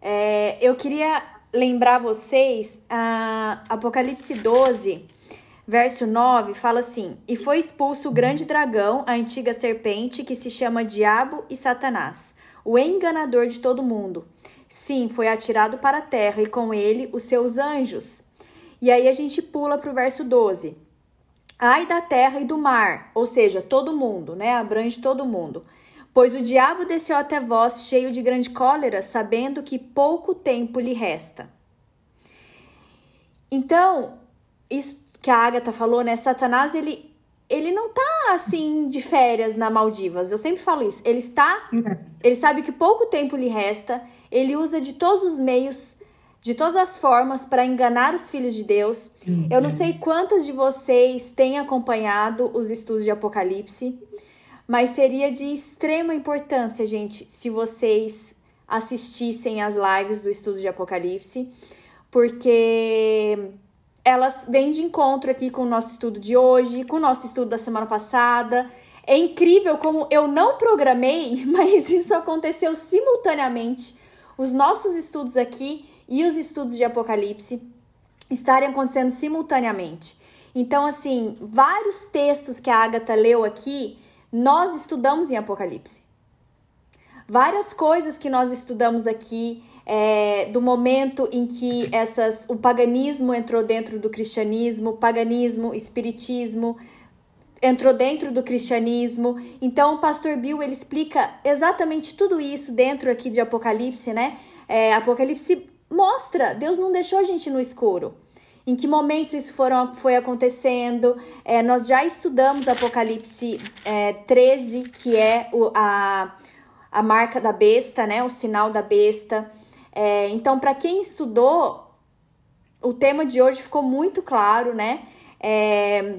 É, eu queria lembrar vocês, a Apocalipse 12, verso 9, fala assim: E foi expulso o grande dragão, a antiga serpente, que se chama Diabo e Satanás, o enganador de todo mundo. Sim, foi atirado para a terra e com ele os seus anjos. E aí a gente pula para o verso 12. Ai da terra e do mar, ou seja, todo mundo, né? Abrange todo mundo. Pois o diabo desceu até vós cheio de grande cólera, sabendo que pouco tempo lhe resta. Então, isso que a Agatha falou, né? Satanás, ele, ele não tá assim de férias na Maldivas. Eu sempre falo isso. Ele está. Ele sabe que pouco tempo lhe resta. Ele usa de todos os meios, de todas as formas, para enganar os filhos de Deus. Eu não sei quantas de vocês têm acompanhado os estudos de Apocalipse, mas seria de extrema importância, gente, se vocês assistissem às lives do estudo de Apocalipse, porque elas vêm de encontro aqui com o nosso estudo de hoje, com o nosso estudo da semana passada. É incrível como eu não programei, (laughs) mas isso aconteceu simultaneamente. Os nossos estudos aqui e os estudos de Apocalipse estarem acontecendo simultaneamente. Então, assim, vários textos que a Agatha leu aqui, nós estudamos em Apocalipse. Várias coisas que nós estudamos aqui, é, do momento em que essas, o paganismo entrou dentro do cristianismo, paganismo, espiritismo entrou dentro do cristianismo. Então, o pastor Bill ele explica exatamente tudo isso dentro aqui de Apocalipse, né? É, Apocalipse mostra, Deus não deixou a gente no escuro. Em que momentos isso foram, foi acontecendo? É, nós já estudamos Apocalipse é, 13, que é o, a, a marca da besta, né? O sinal da besta. É, então, para quem estudou, o tema de hoje ficou muito claro, né? É,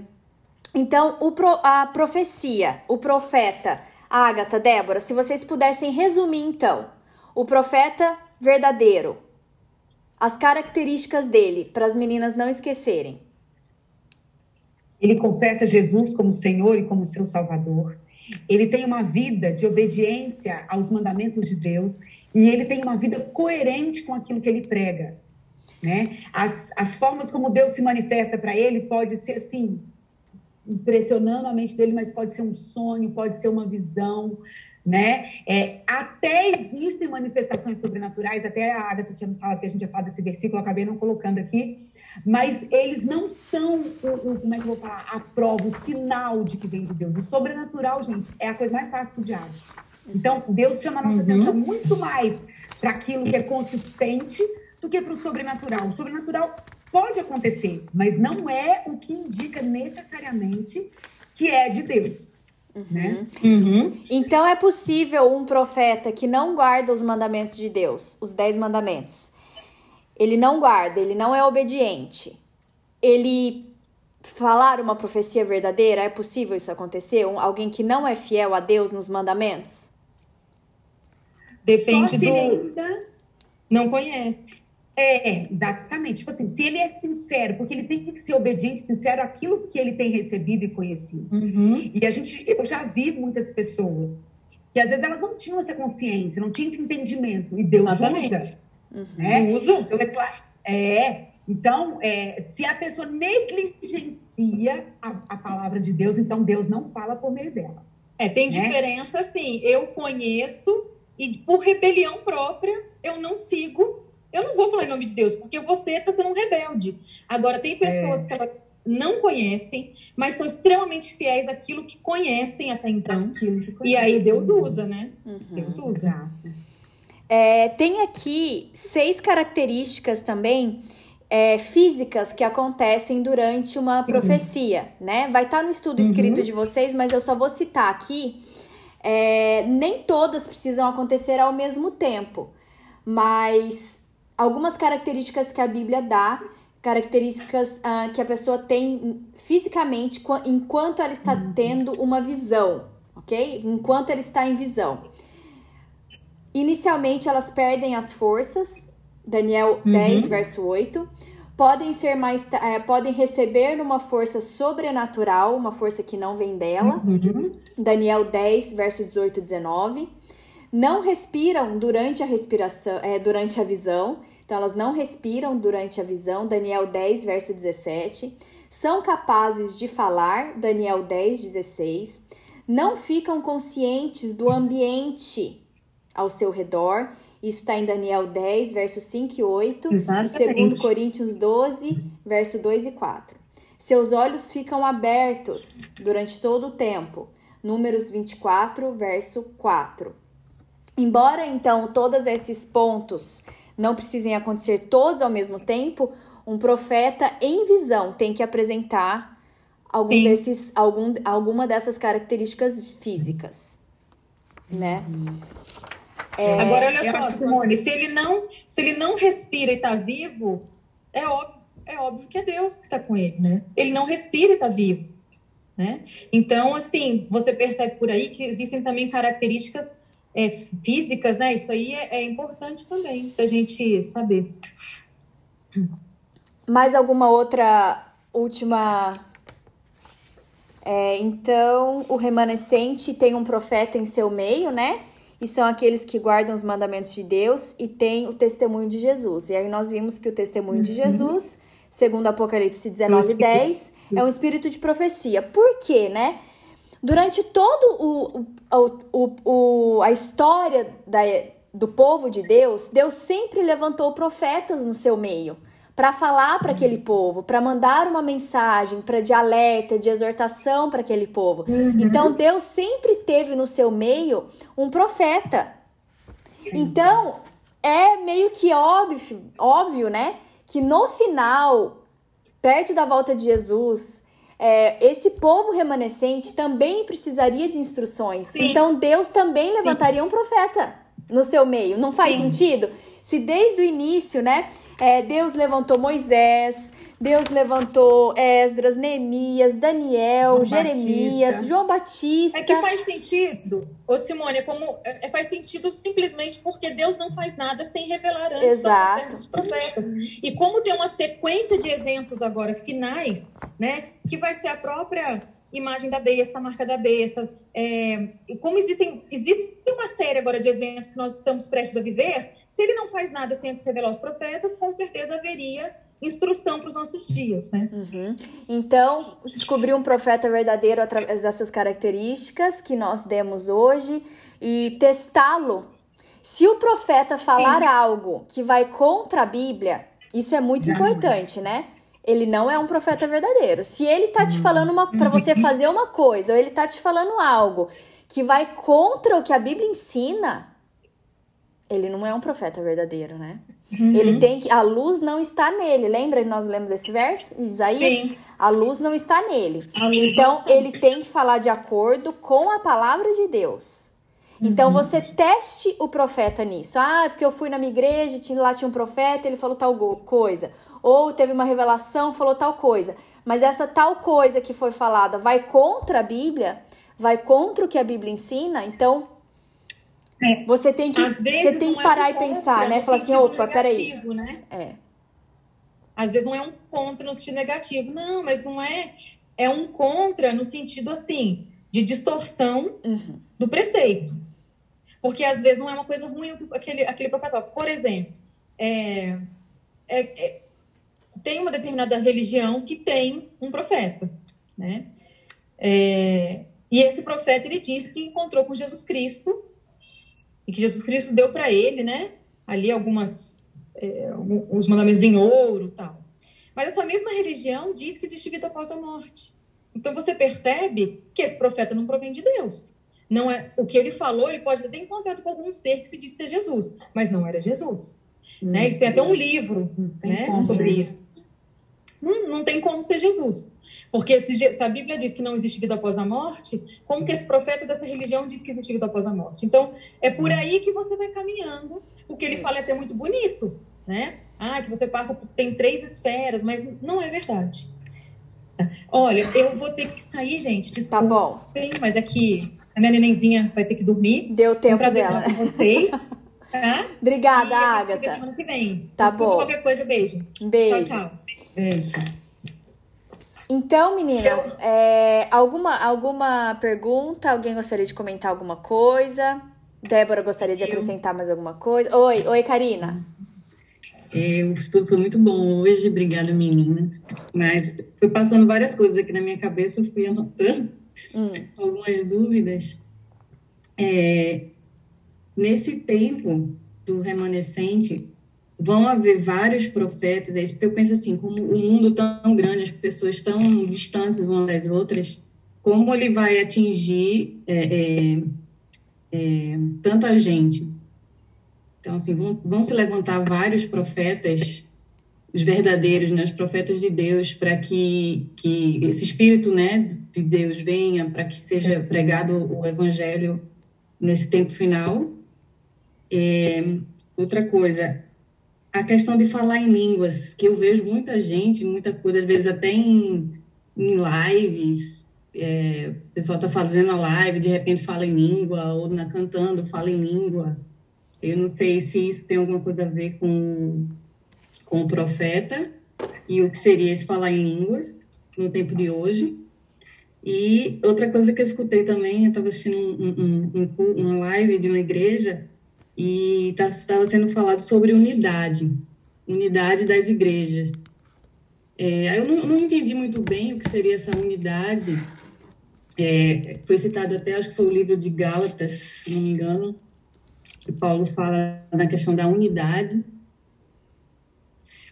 então, o pro, a profecia, o profeta, Ágata, Débora, se vocês pudessem resumir, então, o profeta verdadeiro, as características dele, para as meninas não esquecerem. Ele confessa Jesus como Senhor e como seu Salvador. Ele tem uma vida de obediência aos mandamentos de Deus e ele tem uma vida coerente com aquilo que ele prega. Né? As, as formas como Deus se manifesta para ele pode ser assim, impressionando a mente dele, mas pode ser um sonho, pode ser uma visão, né? É, até existem manifestações sobrenaturais, até a Agatha tinha falado que a gente ia falar desse versículo, acabei não colocando aqui, mas eles não são, o, o, como é que eu vou falar, a prova, o sinal de que vem de Deus. O sobrenatural, gente, é a coisa mais fácil para o diabo. Então, Deus chama a nossa uhum. atenção muito mais para aquilo que é consistente do que para o sobrenatural. O sobrenatural pode acontecer, mas não é o que indica necessariamente que é de Deus. Uhum. Né? Uhum. Então é possível um profeta que não guarda os mandamentos de Deus, os dez mandamentos. Ele não guarda, ele não é obediente. Ele falar uma profecia verdadeira, é possível isso acontecer? Um, alguém que não é fiel a Deus nos mandamentos? Depende do. Ainda... Não conhece. É, exatamente. Tipo assim, se ele é sincero, porque ele tem que ser obediente, sincero àquilo que ele tem recebido e conhecido. Uhum. E a gente, eu já vi muitas pessoas que às vezes elas não tinham essa consciência, não tinham esse entendimento. E Deus exatamente. usa. Uhum. Né? Usa. Então, é, claro, é, então, é, se a pessoa negligencia a, a, palavra de Deus, então Deus não fala por meio dela. É, tem né? diferença, assim. Eu conheço e por rebelião própria eu não sigo. Eu não vou falar em nome de Deus, porque você está sendo um rebelde. Agora, tem pessoas é. que ela não conhecem, mas são extremamente fiéis àquilo que conhecem até então. E aí Deus usa, né? Uhum. Deus usa. É, tem aqui seis características também é, físicas que acontecem durante uma profecia, né? Vai estar tá no estudo escrito uhum. de vocês, mas eu só vou citar aqui é, nem todas precisam acontecer ao mesmo tempo, mas algumas características que a Bíblia dá, características uh, que a pessoa tem fisicamente enquanto ela está tendo uma visão, ok? Enquanto ela está em visão. Inicialmente elas perdem as forças, Daniel uhum. 10, verso 8. Podem ser mais é, podem receber uma força sobrenatural, uma força que não vem dela. Uhum. Daniel 10, verso 18 e 19. Não respiram durante a respiração, é, durante a visão. Então elas não respiram durante a visão, Daniel 10, verso 17. São capazes de falar, Daniel 10, 16. Não ficam conscientes do ambiente ao seu redor. Isso está em Daniel 10, versos 5 e 8, Exatamente. e 2 Coríntios 12, verso 2 e 4. Seus olhos ficam abertos durante todo o tempo. Números 24, verso 4. Embora então todos esses pontos não precisem acontecer todos ao mesmo tempo, um profeta em visão tem que apresentar algum desses, algum, alguma dessas características físicas, né? É, Agora, olha só, Simone, se ele não, se ele não respira e está vivo, é óbvio, é óbvio que é Deus que está com ele, né? Ele não respira e está vivo, né? Então, assim, você percebe por aí que existem também características é, físicas, né? Isso aí é, é importante também da gente saber. Mais alguma outra última é, então, o remanescente tem um profeta em seu meio, né? E são aqueles que guardam os mandamentos de Deus e têm o testemunho de Jesus. E aí nós vimos que o testemunho uhum. de Jesus, segundo Apocalipse 19, 10, é um espírito de profecia. Por quê, né? Durante todo o, o, o, o a história da, do povo de Deus, Deus sempre levantou profetas no seu meio para falar para aquele povo, para mandar uma mensagem para de alerta, de exortação para aquele povo. Uhum. Então Deus sempre teve no seu meio um profeta. Então é meio que óbvio, óbvio, né, que no final, perto da volta de Jesus, é, esse povo remanescente também precisaria de instruções. Sim. Então Deus também levantaria Sim. um profeta no seu meio. Não faz Sim. sentido? Se desde o início, né, é, Deus levantou Moisés, Deus levantou Esdras, Neemias, Daniel, João Jeremias, Batista. João Batista. É que faz sentido, ô Simone, é como é, faz sentido simplesmente porque Deus não faz nada sem revelar antes Exato. certos profetas. E como tem uma sequência de eventos agora finais, né, que vai ser a própria imagem da besta, a marca da besta. É, como existem, existe uma série agora de eventos que nós estamos prestes a viver, se ele não faz nada sem antes revelar os profetas, com certeza haveria instrução para os nossos dias, né? Uhum. Então, descobrir um profeta verdadeiro através dessas características que nós demos hoje e testá-lo. Se o profeta falar Sim. algo que vai contra a Bíblia, isso é muito importante, né? ele não é um profeta verdadeiro. Se ele tá te falando uma para você fazer uma coisa, ou ele tá te falando algo que vai contra o que a Bíblia ensina, ele não é um profeta verdadeiro, né? Uhum. Ele tem que a luz não está nele. Lembra que nós lemos esse verso? Isaías, Sim. a luz não está nele. Então ele tem que falar de acordo com a palavra de Deus. Então uhum. você teste o profeta nisso. Ah, porque eu fui na minha igreja, lá tinha um profeta, ele falou tal coisa ou teve uma revelação, falou tal coisa. Mas essa tal coisa que foi falada vai contra a Bíblia, vai contra o que a Bíblia ensina, então é. você tem que, você tem que é parar é e pensar, né? Falar assim, opa, peraí. Né? É. Às vezes não é um contra no sentido negativo. Não, mas não é. É um contra no sentido assim, de distorção uhum. do preceito. Porque às vezes não é uma coisa ruim aquele, aquele professor. Por exemplo, é, é, é tem uma determinada religião que tem um profeta, né? É, e esse profeta ele diz que encontrou com Jesus Cristo e que Jesus Cristo deu para ele, né? Ali algumas é, os mandamentos em ouro, tal. Mas essa mesma religião diz que existe vida após a morte. Então você percebe que esse profeta não provém de Deus. Não é o que ele falou, ele pode ter encontrado com algum ser que se disse ser Jesus, mas não era Jesus. Hum, né? Eles têm até um livro né, sobre isso. Não, não tem como ser Jesus. Porque se, se, a Bíblia diz que não existe vida após a morte, como que esse profeta dessa religião diz que existe vida após a morte? Então, é por aí que você vai caminhando. O que ele fala é até muito bonito, né? Ah, que você passa por, tem três esferas, mas não é verdade. Olha, eu vou ter que sair, gente. Desculpa, tá bom. Mas aqui é a minha nenenzinha vai ter que dormir. Deu tempo um prazer dela. com vocês. (laughs) Tá? Obrigada, e Agatha. Semana que vem. Tá Desculpa bom. qualquer coisa, beijo. Beijo. Tchau, tchau. Beijo. Então, meninas, é, alguma, alguma pergunta? Alguém gostaria de comentar alguma coisa? Débora gostaria de acrescentar mais alguma coisa? Oi, oi, Karina. É, o estudo foi muito bom hoje, obrigada, meninas. Mas foi passando várias coisas aqui na minha cabeça, eu fui anotando hum. algumas dúvidas. É, nesse tempo do remanescente, vão haver vários profetas, é isso que eu penso assim, como o mundo tão grande, as pessoas tão distantes umas das outras, como ele vai atingir é, é, é, tanta gente? Então, assim, vão, vão se levantar vários profetas, os verdadeiros, né, os profetas de Deus, para que, que esse espírito né, de Deus venha, para que seja pregado o evangelho nesse tempo final. É, outra coisa, a questão de falar em línguas, que eu vejo muita gente, muita coisa, às vezes até em, em lives, é, o pessoal está fazendo a live, de repente fala em língua, ou na cantando fala em língua. Eu não sei se isso tem alguma coisa a ver com, com o profeta e o que seria esse falar em línguas no tempo de hoje. E outra coisa que eu escutei também, eu estava assistindo um, um, um, uma live de uma igreja e estava tá, sendo falado sobre unidade, unidade das igrejas. É, eu não, não, entendi muito bem o que seria essa unidade. É, foi citado até, acho que foi o livro de Gálatas, se não me engano, que Paulo fala na questão da unidade,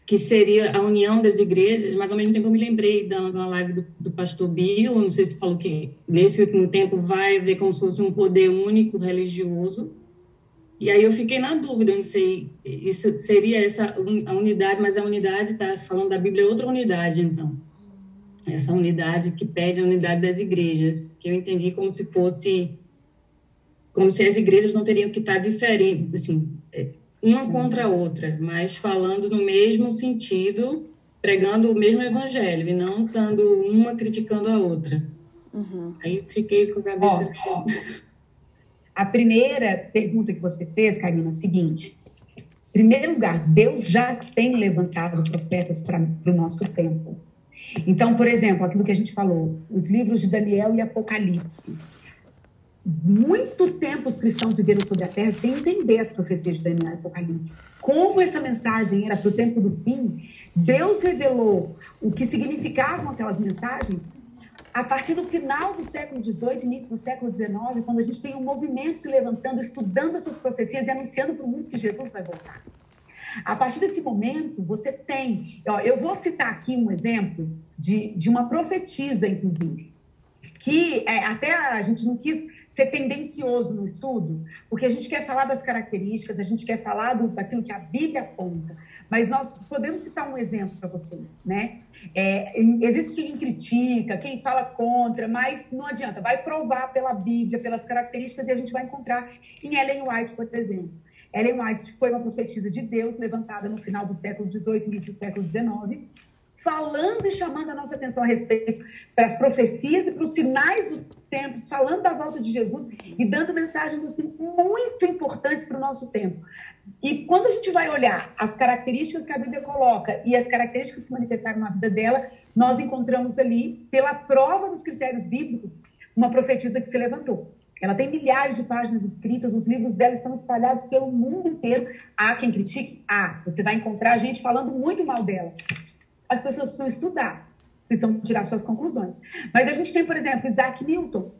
que seria a união das igrejas, mas ao mesmo tempo eu me lembrei da, da live do, do pastor Bill, não sei se falou que nesse último tempo vai haver como se fosse um poder único religioso, e aí eu fiquei na dúvida, não sei, isso seria essa a unidade, mas a unidade está falando da Bíblia é outra unidade, então. Essa unidade que pede a unidade das igrejas, que eu entendi como se fosse como se as igrejas não teriam que estar diferentes, assim, é, uma contra a outra, mas falando no mesmo sentido, pregando o mesmo evangelho e não estando uma criticando a outra. Uhum. Aí fiquei com a cabeça. Oh. A primeira pergunta que você fez, Karina, é a seguinte: em primeiro lugar, Deus já tem levantado profetas para o nosso tempo. Então, por exemplo, aquilo que a gente falou, os livros de Daniel e Apocalipse. Muito tempo os cristãos viveram sobre a terra sem entender as profecias de Daniel e Apocalipse. Como essa mensagem era para o tempo do fim, Deus revelou o que significavam aquelas mensagens a partir do final do século XVIII, início do século XIX, quando a gente tem um movimento se levantando, estudando essas profecias e anunciando para o mundo que Jesus vai voltar. A partir desse momento, você tem. Ó, eu vou citar aqui um exemplo de, de uma profetisa, inclusive, que é, até a gente não quis ser tendencioso no estudo, porque a gente quer falar das características, a gente quer falar do, daquilo que a Bíblia aponta. Mas nós podemos citar um exemplo para vocês, né? É, existe quem critica, quem fala contra, mas não adianta, vai provar pela Bíblia, pelas características, e a gente vai encontrar em Ellen White, por exemplo. Ellen White foi uma profetisa de Deus, levantada no final do século XVIII, início do século XIX, falando e chamando a nossa atenção a respeito para as profecias e para os sinais dos tempos, falando da volta de Jesus e dando mensagens assim muito importantes para o nosso tempo. E quando a gente vai olhar as características que a Bíblia coloca e as características que se manifestaram na vida dela, nós encontramos ali, pela prova dos critérios bíblicos, uma profetisa que se levantou. Ela tem milhares de páginas escritas, os livros dela estão espalhados pelo mundo inteiro. Há quem critique? Há. Você vai encontrar gente falando muito mal dela as pessoas precisam estudar, precisam tirar suas conclusões. Mas a gente tem, por exemplo, Isaac Newton,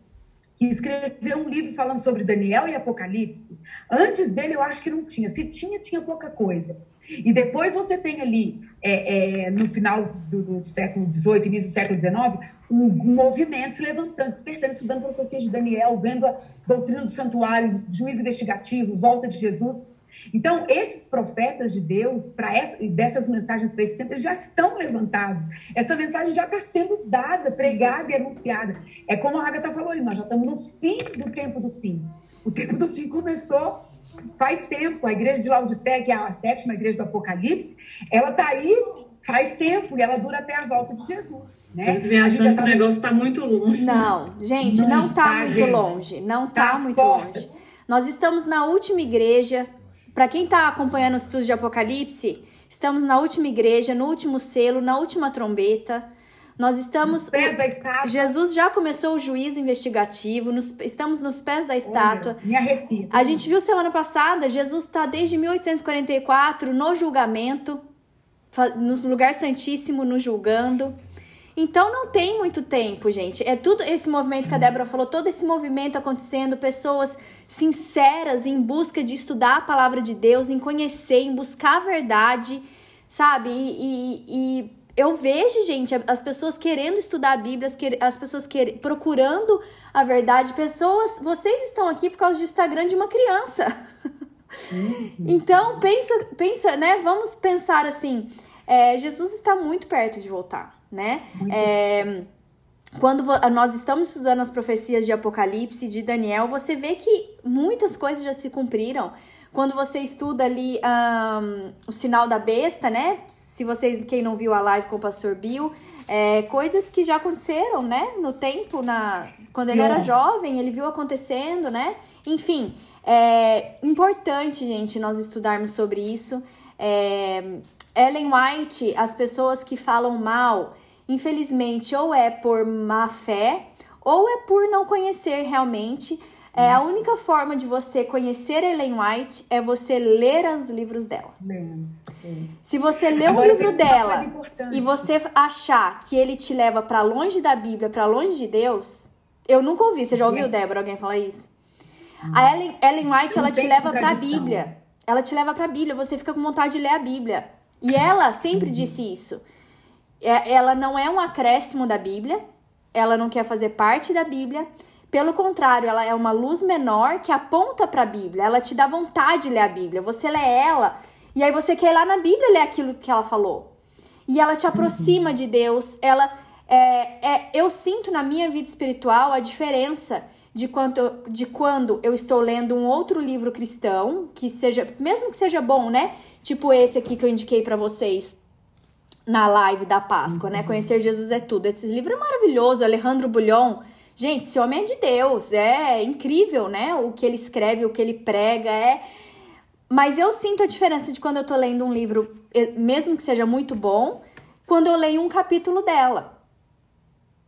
que escreveu um livro falando sobre Daniel e Apocalipse. Antes dele, eu acho que não tinha. Se tinha, tinha pouca coisa. E depois você tem ali, é, é, no final do, do, século XVIII, início do século XIX, um, um, movimento se levantando, despertando, estudando profecias de Daniel, vendo a doutrina do santuário, juiz investigativo, volta de Jesus. Então, esses profetas de Deus, para dessas mensagens para esse tempo, eles já estão levantados. Essa mensagem já está sendo dada, pregada e anunciada. É como a Agatha falou nós já estamos no fim do tempo do fim. O tempo do fim começou faz tempo. A igreja de Laodiceia, que é a sétima igreja do Apocalipse, ela está aí faz tempo e ela dura até a volta de Jesus. Né? Eu achando tá que o negócio está muito longe. Não, gente, não está tá, muito gente. longe. Não está tá muito portas. longe. Nós estamos na última igreja Para quem está acompanhando os estudos de Apocalipse, estamos na última igreja, no último selo, na última trombeta. Nós estamos. Nos pés da estátua. Jesus já começou o juízo investigativo, nos, estamos nos pés da estátua. Olha, me arrepio. A gente viu semana passada, Jesus está desde 1844 no julgamento, no lugar santíssimo, no julgando. Então não tem muito tempo, gente. É tudo esse movimento que a Débora falou, todo esse movimento acontecendo, pessoas sinceras em busca de estudar a palavra de Deus, em conhecer, em buscar a verdade, sabe? E, e, e eu vejo, gente, as pessoas querendo estudar a Bíblia, as pessoas quer, procurando a verdade. Pessoas, vocês estão aqui por causa do Instagram de uma criança. Uhum. Então, pensa, pensa, né? Vamos pensar assim: é, Jesus está muito perto de voltar, né? É, quando nós estamos estudando as profecias de Apocalipse, de Daniel, você vê que muitas coisas já se cumpriram. Quando você estuda ali um, o sinal da besta, né? Se vocês, quem não viu a live com o pastor Bill, é, coisas que já aconteceram, né? No tempo, na, quando ele era jovem, ele viu acontecendo, né? Enfim, é importante, gente, nós estudarmos sobre isso. É, Ellen White, as pessoas que falam mal, infelizmente, ou é por má fé, ou é por não conhecer realmente é, a única forma de você conhecer Ellen White é você ler os livros dela. Se você ler o livro dela e você achar que ele te leva para longe da Bíblia, para longe de Deus, eu nunca ouvi. Você já ouviu, Débora, alguém falar isso? A Ellen, Ellen White, ela te leva para a Bíblia. Ela te leva para a Bíblia. Você fica com vontade de ler a Bíblia. E ela sempre disse isso. É, ela não é um acréscimo da Bíblia. Ela não quer fazer parte da Bíblia. Pelo contrário, ela é uma luz menor que aponta para a Bíblia. Ela te dá vontade de ler a Bíblia. Você lê ela e aí você quer ir lá na Bíblia ler aquilo que ela falou. E ela te aproxima de Deus. Ela é, é, eu sinto na minha vida espiritual a diferença de, quanto, de quando eu estou lendo um outro livro cristão, que seja, mesmo que seja bom, né? Tipo esse aqui que eu indiquei para vocês na live da Páscoa, né? Conhecer Jesus é tudo. Esse livro é maravilhoso, Alejandro Bulhon Gente, esse homem é de Deus, é incrível, né? O que ele escreve, o que ele prega, é. Mas eu sinto a diferença de quando eu tô lendo um livro, mesmo que seja muito bom, quando eu leio um capítulo dela.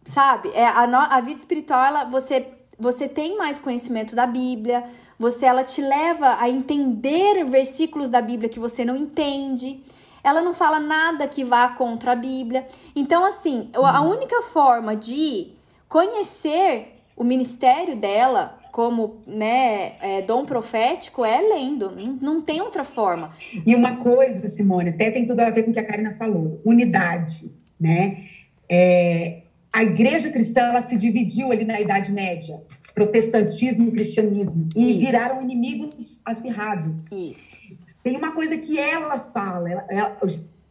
Sabe? É, a, a vida espiritual, ela, você, você tem mais conhecimento da Bíblia, você ela te leva a entender versículos da Bíblia que você não entende. Ela não fala nada que vá contra a Bíblia. Então, assim, a única forma de conhecer o ministério dela como né, é, dom profético é lendo, não, não tem outra forma. E uma coisa, Simone, até tem tudo a ver com o que a Karina falou, unidade, né? É, a igreja cristã ela se dividiu ali na Idade Média, protestantismo e cristianismo, e Isso. viraram inimigos acirrados. Isso. Tem uma coisa que ela fala, ela, ela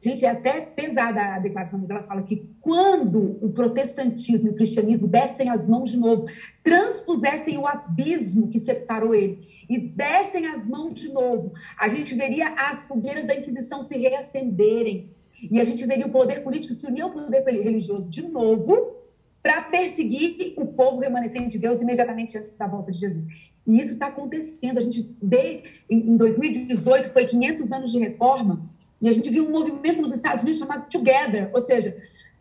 Gente, é até pesada a declaração, mas ela fala que quando o protestantismo e o cristianismo dessem as mãos de novo, transpusessem o abismo que separou eles e dessem as mãos de novo, a gente veria as fogueiras da Inquisição se reacenderem. E a gente veria o poder político se unir ao poder religioso de novo para perseguir o povo remanescente de Deus imediatamente antes da volta de Jesus. E isso está acontecendo. A gente, de, em 2018, foi 500 anos de reforma, e a gente viu um movimento nos Estados Unidos chamado Together, ou seja,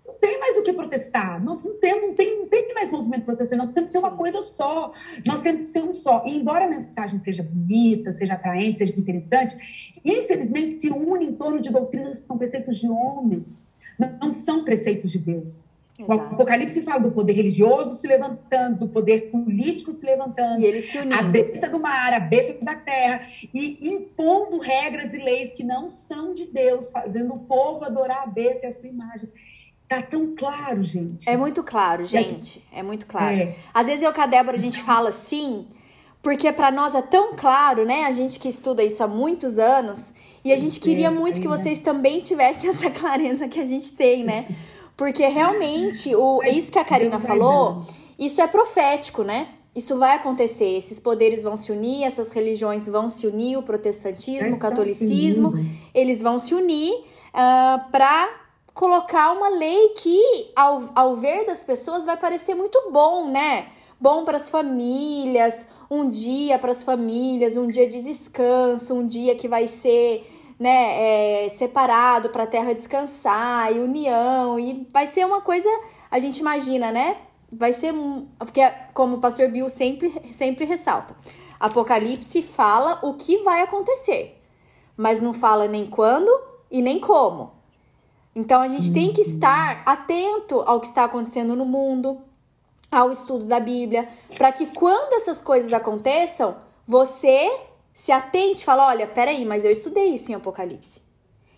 não tem mais o que protestar, nós não temos, não tem, não tem mais movimento protestar, nós temos que ser uma coisa só, nós temos que ser um só. E embora a mensagem seja bonita, seja atraente, seja interessante, infelizmente se une em torno de doutrinas que são preceitos de homens, não são preceitos de Deus. O Apocalipse fala do poder religioso se levantando, do poder político se levantando. E eles se unindo. A besta do mar, a besta da terra. E impondo regras e leis que não são de Deus, fazendo o povo adorar a besta e a sua imagem. Tá tão claro, gente. É muito claro, gente. É muito claro. É. Às vezes eu com a Débora a gente fala assim, porque para nós é tão claro, né? A gente que estuda isso há muitos anos. E a gente queria muito que vocês também tivessem (laughs) essa clareza que a gente tem, né? Porque realmente, o, isso que a Karina falou, isso é profético, né? Isso vai acontecer, esses poderes vão se unir, essas religiões vão se unir, o protestantismo, o catolicismo, eles vão se unir uh, ah, para colocar uma lei que, ao, ao ver das pessoas, vai parecer muito bom, né? bom para as famílias, um dia para as famílias, um dia de descanso, um dia que vai ser né, é, separado para a terra descansar e união e vai ser uma coisa a gente imagina, né? Vai ser porque como o pastor Bill sempre sempre ressalta, Apocalipse fala o que vai acontecer, mas não fala nem quando e nem como. Então a gente tem que uhum. estar atento ao que está acontecendo no mundo, ao estudo da Bíblia, para que quando essas coisas aconteçam, você se atente e fala: olha, peraí, mas eu estudei isso em Apocalipse.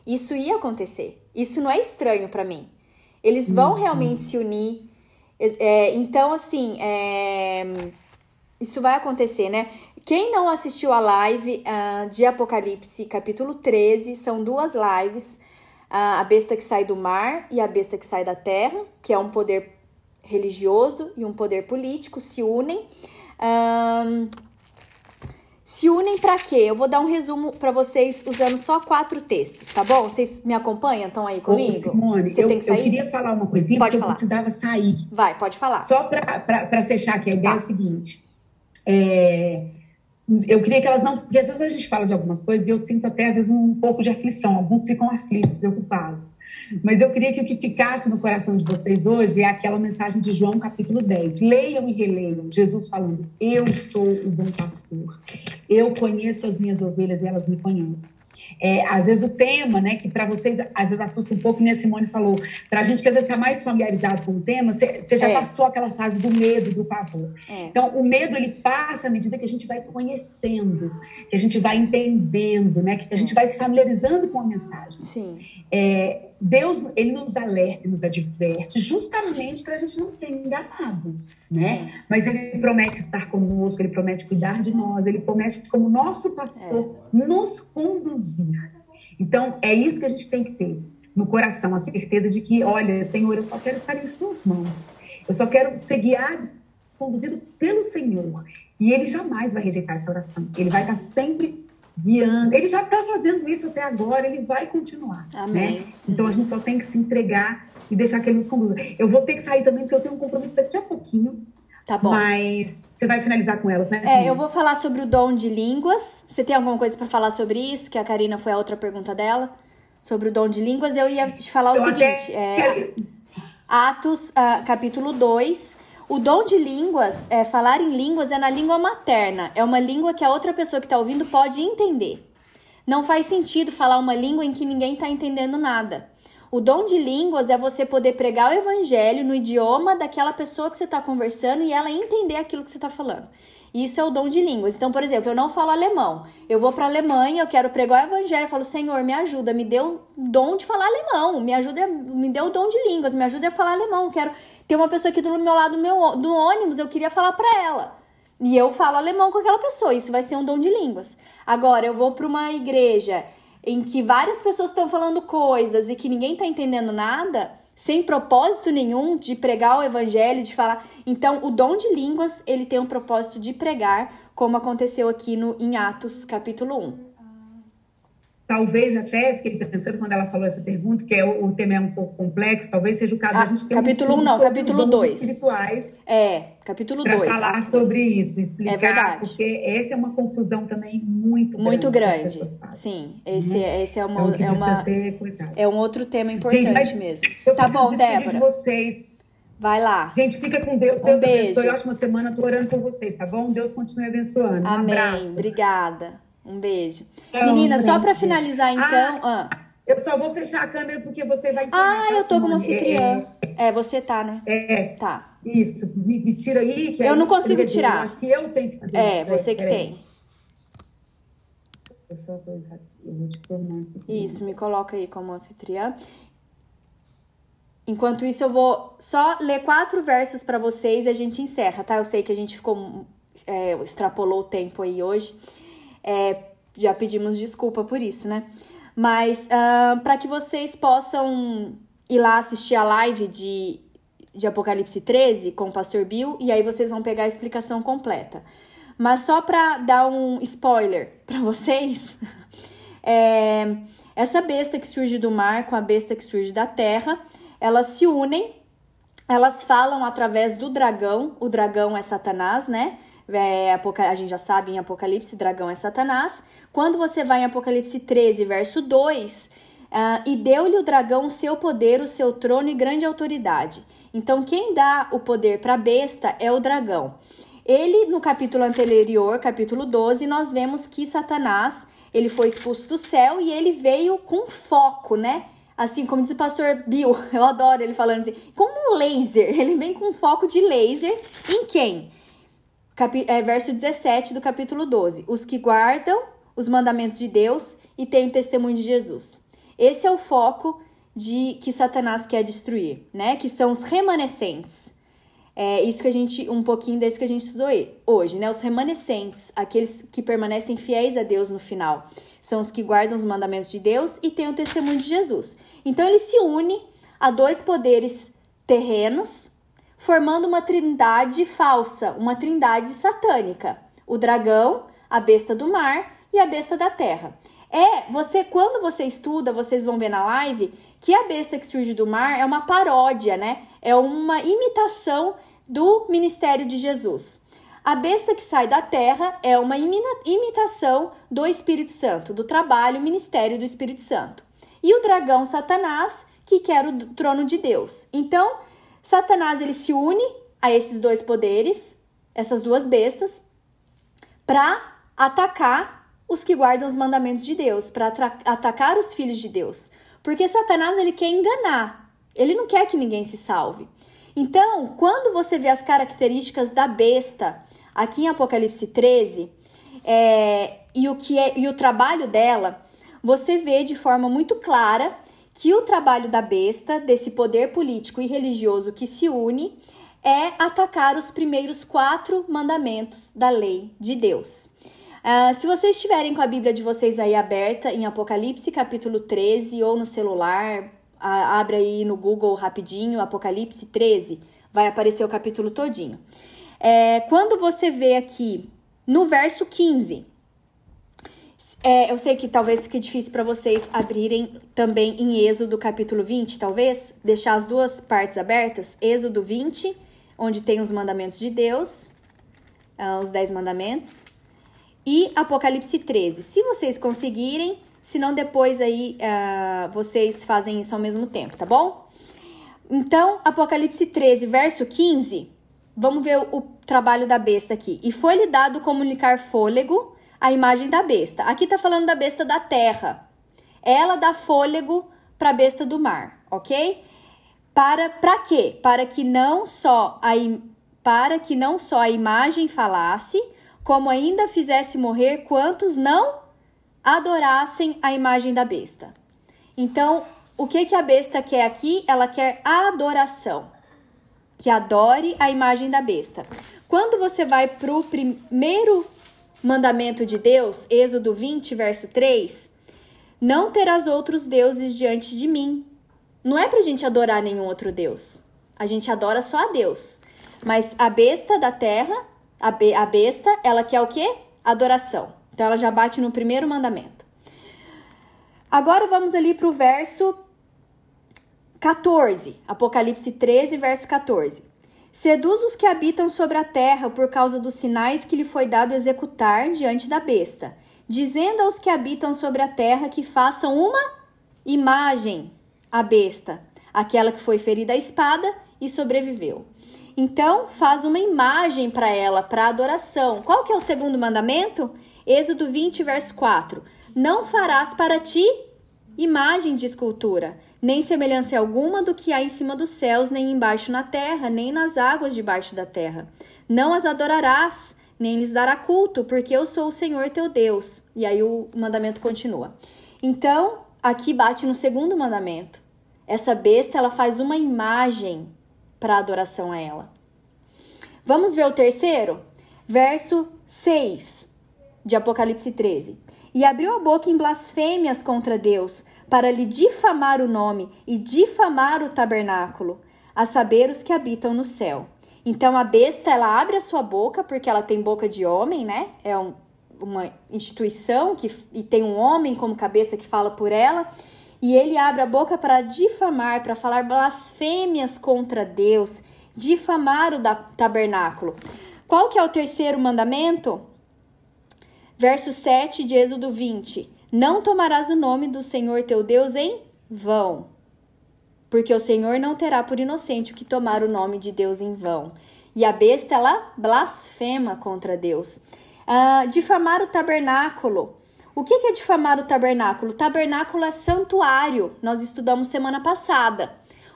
Isso ia acontecer. Isso não é estranho para mim. Eles vão uhum. realmente se unir. É, então, assim, é, isso vai acontecer, né? Quem não assistiu a live uh, de Apocalipse, capítulo 13, são duas lives a besta que sai do mar e a besta que sai da terra, que é um poder religioso e um poder político, se unem. Um, se unem para quê? Eu vou dar um resumo para vocês usando só quatro textos, tá bom? Vocês me acompanham? Estão aí comigo? Ô, Simone, Você eu, tem que sair? eu queria falar uma coisinha pode porque falar. eu precisava sair. Vai, pode falar. Só para fechar aqui, a ideia tá. é a seguinte. É, eu queria que elas não. Porque às vezes a gente fala de algumas coisas e eu sinto até, às vezes, um pouco de aflição. Alguns ficam aflitos, preocupados. Mas eu queria que o que ficasse no coração de vocês hoje é aquela mensagem de João, capítulo 10. Leiam e releiam. Jesus falando: Eu sou o bom pastor. Eu conheço as minhas ovelhas e elas me conhecem. É, às vezes o tema, né, que para vocês às vezes assusta um pouco, né, Simone falou, para a gente que às vezes está mais familiarizado com o tema, você já é. passou aquela fase do medo, do pavor. É. Então, o medo ele passa à medida que a gente vai conhecendo, que a gente vai entendendo, né, que a gente vai se familiarizando com a mensagem. Sim. É, Deus, ele nos alerta, nos adverte, justamente para a gente não ser enganado, né? Mas ele promete estar conosco, ele promete cuidar de nós, ele promete, como nosso pastor, é. nos conduzir. Então, é isso que a gente tem que ter no coração, a certeza de que, olha, Senhor, eu só quero estar em suas mãos. Eu só quero ser guiado, conduzido pelo Senhor. E ele jamais vai rejeitar essa oração. Ele vai estar sempre guiando. Ele já está fazendo isso até agora, ele vai continuar. Né? Amém. Né? Então a gente só tem que se entregar e deixar que ele nos conduza. Eu vou ter que sair também, porque eu tenho um compromisso daqui a pouquinho. Tá bom. Mas você vai finalizar com elas, né? É, eu vou falar sobre o dom de línguas. Você tem alguma coisa para falar sobre isso? Que a Karina foi a outra pergunta dela. Sobre o dom de línguas, eu ia te falar o eu seguinte: até... é, Atos, uh, capítulo 2 o dom de línguas, é, falar em línguas, é na língua materna. É uma língua que a outra pessoa que está ouvindo pode entender. Não faz sentido falar uma língua em que ninguém está entendendo nada. O dom de línguas é você poder pregar o evangelho no idioma daquela pessoa que você está conversando e ela entender aquilo que você está falando. Isso é o dom de línguas. Então, por exemplo, eu não falo alemão. Eu vou para a Alemanha, eu quero pregar o evangelho, eu falo, Senhor, me ajuda, me deu o dom de falar alemão, me ajuda, me deu o dom de línguas, me ajuda a falar alemão. Eu quero ter uma pessoa aqui do meu lado do, meu, do ônibus, eu queria falar para ela. E eu falo alemão com aquela pessoa, isso vai ser um dom de línguas. Agora, eu vou para uma igreja em que várias pessoas estão falando coisas e que ninguém está entendendo nada, sem propósito nenhum de pregar o evangelho, de falar. Então, o dom de línguas, ele tem um propósito de pregar, como aconteceu aqui no em Atos, capítulo 1 talvez até, fiquei pensando quando ela falou essa pergunta, que é, o, o tema é um pouco complexo, talvez seja o caso ah, da gente ter capítulo um 1 não, capítulo 2. espirituais. É, capítulo 2. Para falar sobre isso, explicar, é verdade. porque essa é uma confusão também muito grande. Muito grande. Sim, esse, né? esse é uma então, é uma é um outro tema importante gente, mesmo. tá bom, Débora. de vocês. Vai lá. Gente, fica com Deus. Deus um beijo. abençoe. Ótima semana. Tô orando por vocês, tá bom? Deus continue abençoando. Um Amém. abraço. Obrigada. Um beijo. Então, Menina, só para finalizar então. Ah, ah, Eu só vou fechar a câmera porque você vai encerrar. Ah, eu tô como anfitriã. É, é, você tá, né? É. Tá. Isso. Me, me tira aí. Que eu aí, não consigo tirar. Eu acho que eu tenho que fazer é, isso. É, você que tem. Eu só aqui. Eu vou te tornar Isso, me coloca aí como anfitriã. Enquanto isso, eu vou só ler quatro versos para vocês e a gente encerra, tá? Eu sei que a gente ficou. É, extrapolou o tempo aí hoje. É, já pedimos desculpa por isso, né? Mas uh, para que vocês possam ir lá assistir a live de, de Apocalipse 13 com o Pastor Bill e aí vocês vão pegar a explicação completa. Mas só para dar um spoiler (laughs) para vocês, (laughs) é, essa besta que surge do mar com a besta que surge da terra, elas se unem elas falam através do dragão. O dragão é Satanás, né? É, a gente já sabe em Apocalipse, dragão é Satanás. Quando você vai em Apocalipse 13, verso 2, uh, ah, e deu-lhe o dragão o seu poder, o seu trono e grande autoridade. Então, quem dá o poder para a besta é o dragão. Ele, no capítulo anterior, capítulo 12, nós vemos que Satanás, ele foi expulso do céu e ele veio com foco, né? Assim como diz o pastor Bill, (laughs) eu adoro ele falando assim, como um laser. Ele vem com foco de laser em quem? É, verso 17 do capítulo 12. Os que guardam os mandamentos de Deus e têm o testemunho de Jesus. Esse é o foco de que Satanás quer destruir, né? Que são os remanescentes. É isso que a gente, um pouquinho desse que a gente estudou hoje, né? Os remanescentes, aqueles que permanecem fiéis a Deus no final, são os que guardam os mandamentos de Deus e têm o testemunho de Jesus. Então ele se une a dois poderes terrenos, formando uma trindade falsa, uma trindade satânica: o dragão, a besta do mar e a besta da terra. É, você quando você estuda, vocês vão ver na live que a besta que surge do mar é uma paródia, né? É uma imitação do ministério de Jesus. A besta que sai da terra é uma imitação do Espírito Santo, do trabalho, ministério do Espírito Santo. E o dragão Satanás, que quer o trono de Deus. Então, Satanás ele se une a esses dois poderes, essas duas bestas, para atacar os que guardam os mandamentos de Deus, para atacar os filhos de Deus. Porque Satanás ele quer enganar. Ele não quer que ninguém se salve. Então, quando você vê as características da besta aqui em Apocalipse 13, é, e o que é e o trabalho dela, você vê de forma muito clara que o trabalho da besta, desse poder político e religioso que se une, é atacar os primeiros quatro mandamentos da lei de Deus. Uh, se vocês estiverem com a Bíblia de vocês aí aberta em Apocalipse capítulo 13 ou no celular, abre aí no Google rapidinho, Apocalipse 13, vai aparecer o capítulo todinho. É, quando você vê aqui no verso 15, é, eu sei que talvez fique difícil para vocês abrirem também em Êxodo capítulo 20, talvez, deixar as duas partes abertas. Êxodo 20, onde tem os mandamentos de Deus, uh, os 10 mandamentos, e Apocalipse 13. Se vocês conseguirem, senão depois aí uh, vocês fazem isso ao mesmo tempo, tá bom? Então, Apocalipse 13, verso 15, vamos ver o, o trabalho da besta aqui. E foi-lhe dado comunicar fôlego à imagem da besta. Aqui tá falando da besta da terra. Ela dá fôlego para a besta do mar, ok? Para para quê? Para que não só a para que não só a imagem falasse, como ainda fizesse morrer quantos não adorassem a imagem da besta. Então, o que, que a besta quer aqui? Ela quer adoração. Que adore a imagem da besta. Quando você vai para o primeiro mandamento de Deus, Êxodo 20, verso 3, não terás outros deuses diante de mim. Não é para a gente adorar nenhum outro Deus. A gente adora só a Deus. Mas a besta da terra, a, be a besta, ela quer o quê? Adoração. Então ela já bate no primeiro mandamento. Agora vamos ali para o verso 14, Apocalipse 13, verso 14. Seduz os que habitam sobre a terra por causa dos sinais que lhe foi dado executar diante da besta, dizendo aos que habitam sobre a terra que façam uma imagem à besta, aquela que foi ferida à espada e sobreviveu. Então, faz uma imagem para ela, para adoração. Qual que é o segundo mandamento? Êxodo 20, verso 4. Não farás para ti imagem de escultura, nem semelhança alguma do que há em cima dos céus, nem embaixo na terra, nem nas águas debaixo da terra. Não as adorarás, nem lhes dará culto, porque eu sou o Senhor teu Deus. E aí o mandamento continua. Então, aqui bate no segundo mandamento. Essa besta, ela faz uma imagem para adoração a ela. Vamos ver o terceiro? Verso 6 de Apocalipse 13. E abriu a boca em blasfêmias contra Deus, para lhe difamar o nome e difamar o tabernáculo, a saber os que habitam no céu. Então a besta ela abre a sua boca porque ela tem boca de homem, né? É um, uma instituição que e tem um homem como cabeça que fala por ela. e ele abre a boca para difamar, para falar blasfêmias contra Deus, difamar o tabernáculo. Qual que é o terceiro mandamento? Verso 7 de Êxodo 20. Não tomarás o nome do Senhor teu Deus em vão, porque o Senhor não terá por inocente o que tomar o nome de Deus em vão. E a besta, ela blasfema contra Deus. Uh, difamar o tabernáculo. O que é difamar o tabernáculo? O tabernáculo é santuário. Nós estudamos semana passada.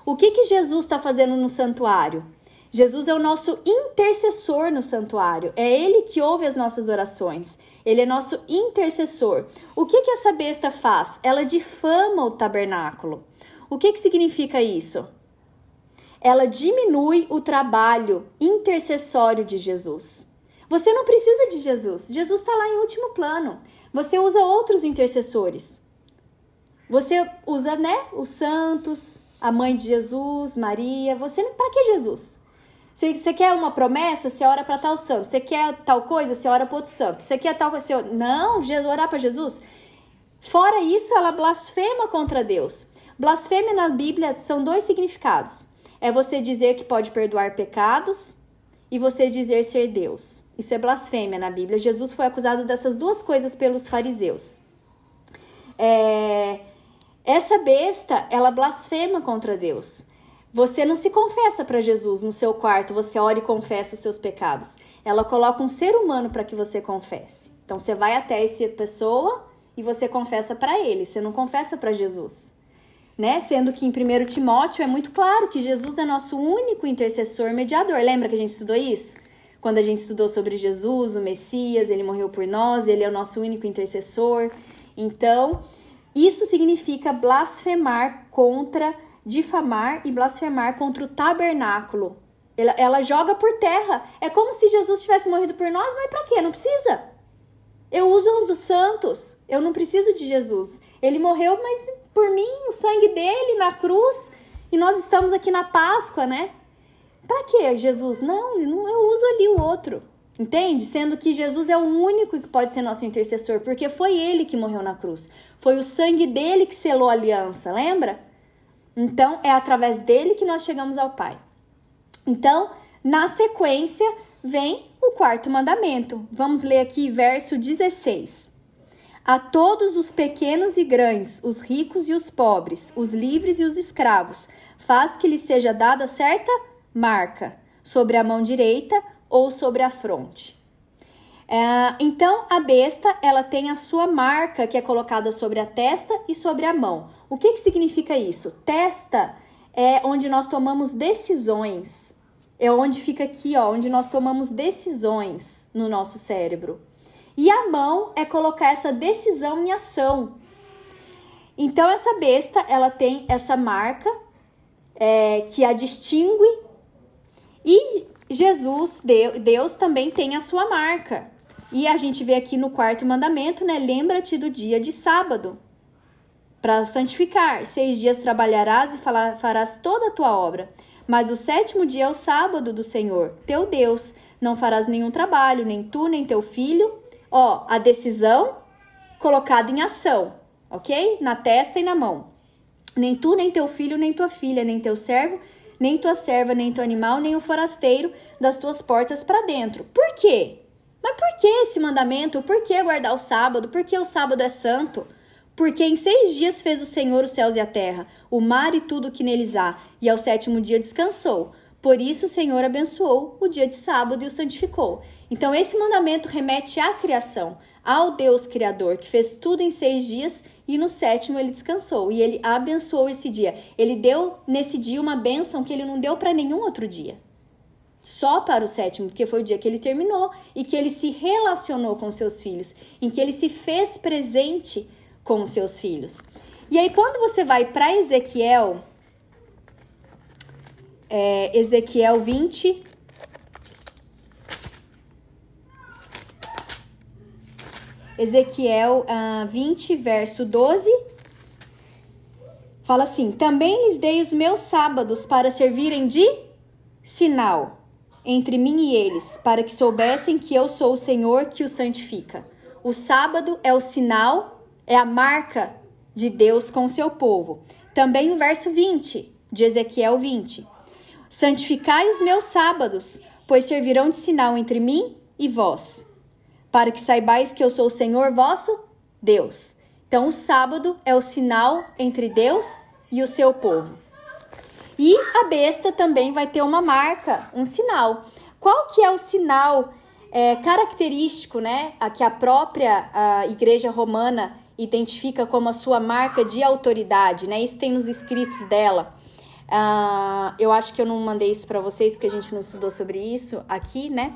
O que, que Jesus está fazendo no santuário? Jesus é o nosso intercessor no santuário. É ele que ouve as nossas orações. Ele é nosso intercessor. O que, que essa besta faz? Ela difama o tabernáculo. O que, que significa isso? Ela diminui o trabalho intercessório de Jesus. Você não precisa de Jesus. Jesus está lá em último plano. Você usa outros intercessores. Você usa, né, os santos, a mãe de Jesus, Maria. Você para que Jesus? Você, quer uma promessa, você ora para tal santo. Você quer tal coisa, você ora para outro santo. Você quer tal coisa, você... não, orar para Jesus. Fora isso, ela blasfema contra Deus. Blasfêmia na Bíblia são dois significados. É você dizer que pode perdoar pecados e você dizer ser Deus. Isso é blasfêmia na Bíblia. Jesus foi acusado dessas duas coisas pelos fariseus. É... Essa besta, ela blasfema contra Deus. Você não se confessa para Jesus no seu quarto, você ora e confessa os seus pecados. Ela coloca um ser humano para que você confesse. Então você vai até essa pessoa e você confessa para ele, você não confessa para Jesus. Né? Sendo que em 1 Timóteo é muito claro que Jesus é nosso único intercessor mediador. Lembra que a gente estudou isso? Quando a gente estudou sobre Jesus, o Messias, ele morreu por nós, ele é o nosso único intercessor. Então, isso significa blasfemar contra difamar e blasfemar contra o tabernáculo. Ela, ela joga por terra. É como se Jesus tivesse morrido por nós, mas para quê? Não precisa. Eu uso os santos. Eu não preciso de Jesus. Ele morreu, mas por mim, o sangue dele na cruz. E nós estamos aqui na Páscoa, né? Para que Jesus? Não, eu uso ali o outro. Entende? Sendo que Jesus é o único que pode ser nosso intercessor, porque foi ele que morreu na cruz. Foi o sangue dele que selou a aliança, lembra? Então, é através dele que nós chegamos ao Pai. Então, na sequência, vem o quarto mandamento. Vamos ler aqui verso 16. A todos os pequenos e grandes, os ricos e os pobres, os livres e os escravos, faz que lhes seja dada certa marca sobre a mão direita ou sobre a fronte. É, então, a besta ela tem a sua marca que é colocada sobre a testa e sobre a mão. O que, que significa isso? Testa é onde nós tomamos decisões. É onde fica aqui, ó, onde nós tomamos decisões no nosso cérebro. E a mão é colocar essa decisão em ação. Então essa besta, ela tem essa marca é, que a distingue e Jesus, Deus também tem a sua marca. E a gente vê aqui no quarto mandamento, né? Lembra-te do dia de sábado para santificar. Seis dias trabalharás e farás toda a tua obra. Mas o sétimo dia é o sábado do Senhor, teu Deus. Não farás nenhum trabalho, nem tu, nem teu filho. Ó, a decisão colocada em ação, ok? Na testa e na mão. Nem tu, nem teu filho, nem tua filha, nem teu servo, nem tua serva, nem teu animal, nem o forasteiro das tuas portas para dentro. Por quê? Mas por que esse mandamento? Por que guardar o sábado? Por que o sábado é santo? Porque em seis dias fez o Senhor os céus e a terra, o mar e tudo o que neles há, e ao sétimo dia descansou. Por isso o Senhor abençoou o dia de sábado e o santificou. Então, esse mandamento remete à criação, ao Deus Criador, que fez tudo em seis dias e no sétimo ele descansou. E ele abençoou esse dia. Ele deu nesse dia uma bênção que ele não deu para nenhum outro dia. Só para o sétimo, porque foi o dia que ele terminou e que ele se relacionou com seus filhos, em que ele se fez presente com os seus filhos. E aí, quando você vai para Ezequiel, é, Ezequiel 20. Ezequiel uh, 20, verso 12. Fala assim: Também lhes dei os meus sábados para servirem de sinal entre mim e eles, para que soubessem que eu sou o Senhor que os santifica. O sábado é o sinal é a marca de Deus com seu povo. Também o verso 20 de Ezequiel 20. Santificai os meus sábados, pois servirão de sinal entre mim e vós, para que saibais que eu sou o Senhor vosso Deus. Então, o sábado é o sinal entre Deus e o seu povo. E a besta também vai ter uma marca, um sinal. Qual que é o sinal é, característico, né, a que a própria a Igreja Romana identifica como a sua marca de autoridade, né? Isso tem nos escritos dela. Uh, eu acho que eu não mandei isso para vocês porque a gente não estudou sobre isso aqui, né?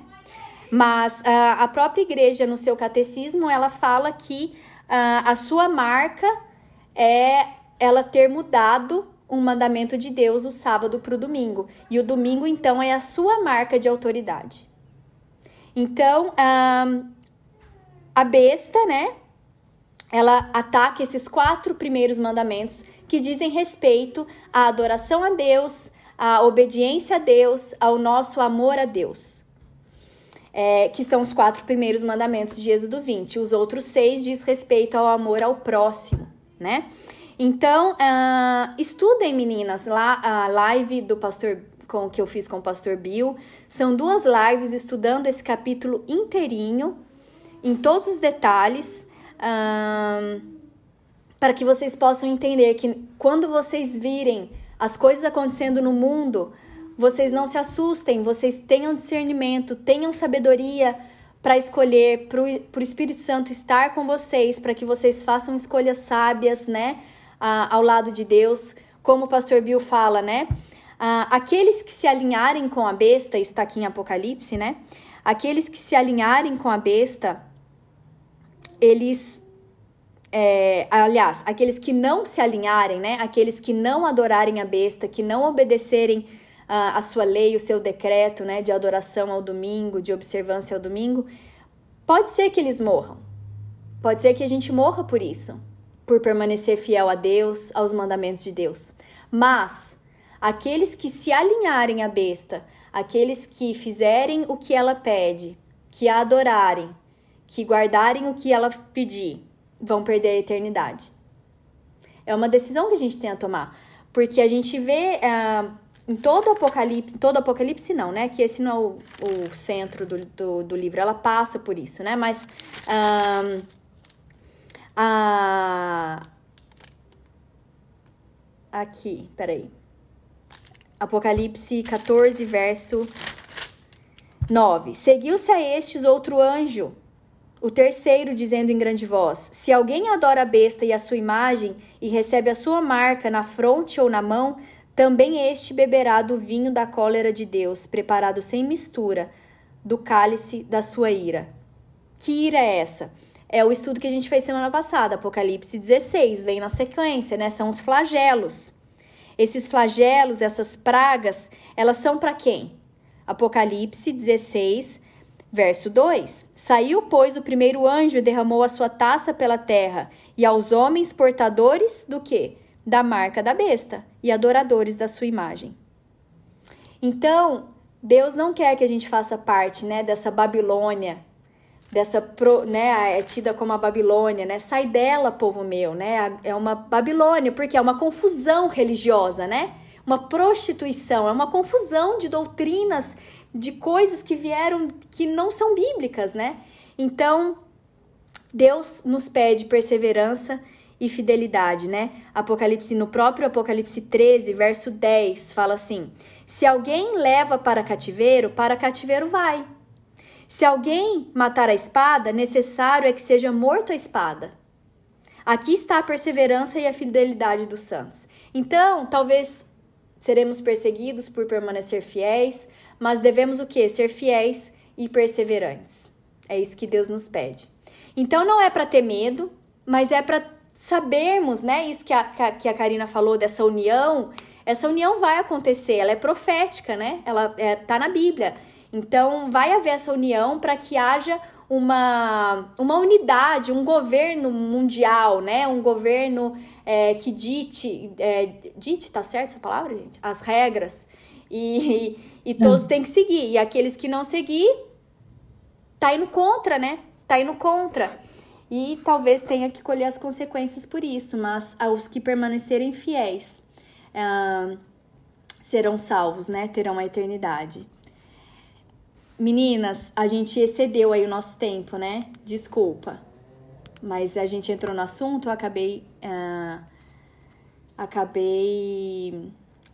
Mas uh, a própria igreja, no seu catecismo, ela fala que uh, a sua marca é ela ter mudado um mandamento de Deus o sábado para o domingo. E o domingo, então, é a sua marca de autoridade. Então, a besta, né? Ela ataca esses quatro primeiros mandamentos que dizem respeito à adoração a Deus, à obediência a Deus, ao nosso amor a Deus. É, que são os quatro primeiros mandamentos de Êxodo 20. Os outros seis diz respeito ao amor ao próximo, né? Então, uh, estudem, meninas, lá a live do pastor com que eu fiz com o pastor Bill. São duas lives estudando esse capítulo inteirinho, em todos os detalhes, uh, para que vocês possam entender que quando vocês virem as coisas acontecendo no mundo, vocês não se assustem, vocês tenham discernimento, tenham sabedoria para escolher, para o Espírito Santo estar com vocês, para que vocês façam escolhas sábias, né? ao lado de Deus, como o pastor Bill fala, né? aqueles que se alinharem com a besta, está aqui em Apocalipse, né? Aqueles que se alinharem com a besta, eles. É, aliás, aqueles que não se alinharem, né? Aqueles que não adorarem a besta, que não obedecerem uh, a sua lei, o seu decreto, né? De adoração ao domingo, de observância ao domingo, pode ser que eles morram. Pode ser que a gente morra por isso por permanecer fiel a Deus, aos mandamentos de Deus. Mas aqueles que se alinharem à besta, aqueles que fizerem o que ela pede, que a adorarem, que guardarem o que ela pedir, vão perder a eternidade. É uma decisão que a gente tem a tomar, porque a gente vê uh, em todo Apocalipse, todo Apocalipse não, né? Que esse não é o, o centro do, do, do, livro, ela passa por isso, né? Mas uh, a. Aqui, peraí. Apocalipse 14, verso 9. Seguiu-se a estes outro anjo, o terceiro, dizendo em grande voz: Se alguém adora a besta e a sua imagem, e recebe a sua marca na fronte ou na mão, também este beberá do vinho da cólera de Deus, preparado sem mistura, do cálice da sua ira. Que ira é essa? é o estudo que a gente fez semana passada, Apocalipse 16, vem na sequência, né? São os flagelos. Esses flagelos, essas pragas, elas são para quem? Apocalipse 16, verso 2: Saiu, pois, o primeiro anjo e derramou a sua taça pela terra, e aos homens portadores do quê? Da marca da besta e adoradores da sua imagem. Então, Deus não quer que a gente faça parte, né, dessa Babilônia dessa pro, né, é tida como a Babilônia, né? Sai dela, povo meu, né? É uma Babilônia, porque é uma confusão religiosa, né? Uma prostituição, é uma confusão de doutrinas, de coisas que vieram que não são bíblicas, né? Então, Deus nos pede perseverança e fidelidade, né? Apocalipse, no próprio Apocalipse 13, verso 10, fala assim: Se alguém leva para cativeiro, para cativeiro vai. Se alguém matar a espada, necessário é que seja morto a espada. Aqui está a perseverança e a fidelidade dos santos. Então, talvez seremos perseguidos por permanecer fiéis, mas devemos o que? Ser fiéis e perseverantes. É isso que Deus nos pede. Então, não é para ter medo, mas é para sabermos, né? Isso que a, que a Karina falou dessa união. Essa união vai acontecer, ela é profética, né? Ela é, tá na Bíblia. Então, vai haver essa união para que haja uma, uma unidade, um governo mundial, né? Um governo é, que dite, é, dite, tá certo essa palavra, gente? As regras. E, e todos têm que seguir. E aqueles que não seguir, tá indo contra, né? Tá indo contra. e talvez tenha que colher as consequências por isso, mas aos que permanecerem fiéis uh, serão salvos, né? Terão a eternidade. Meninas, a gente excedeu aí o nosso tempo, né? Desculpa. Mas a gente entrou no assunto, eu acabei. Uh, acabei.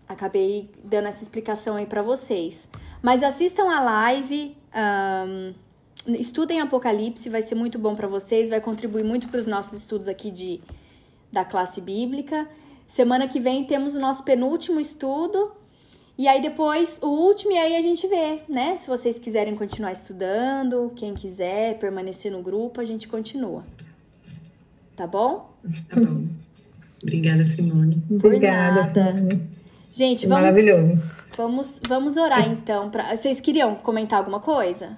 Acabei dando essa explicação aí para vocês. Mas assistam a live. Um, estudem Apocalipse, vai ser muito bom para vocês, vai contribuir muito para os nossos estudos aqui de, da classe bíblica. Semana que vem temos o nosso penúltimo estudo. E aí depois o último, e aí a gente vê, né? Se vocês quiserem continuar estudando, quem quiser permanecer no grupo, a gente continua. Tá bom? Tá bom. Obrigada, Simone. Obrigada, Simone. Gente, vamos. Maravilhoso. Vamos, vamos orar então. Pra... Vocês queriam comentar alguma coisa?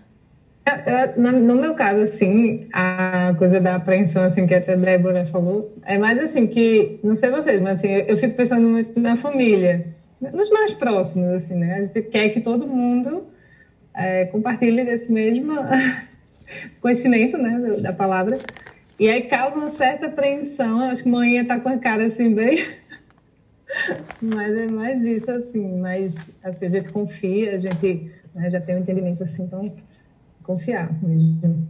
No meu caso, assim, a coisa da apreensão, assim, que até a Débora falou, é mais assim que, não sei vocês, mas assim, eu fico pensando muito na família, nos mais próximos, assim, né? A gente quer que todo mundo é, compartilhe desse mesmo (laughs) conhecimento, né, da palavra, e aí causa uma certa apreensão, acho que a mãe tá com a cara, assim, bem... mas é mais isso, assim, mas, assim, a gente confia, a gente né, já tem um entendimento, assim, então confiar mesmo.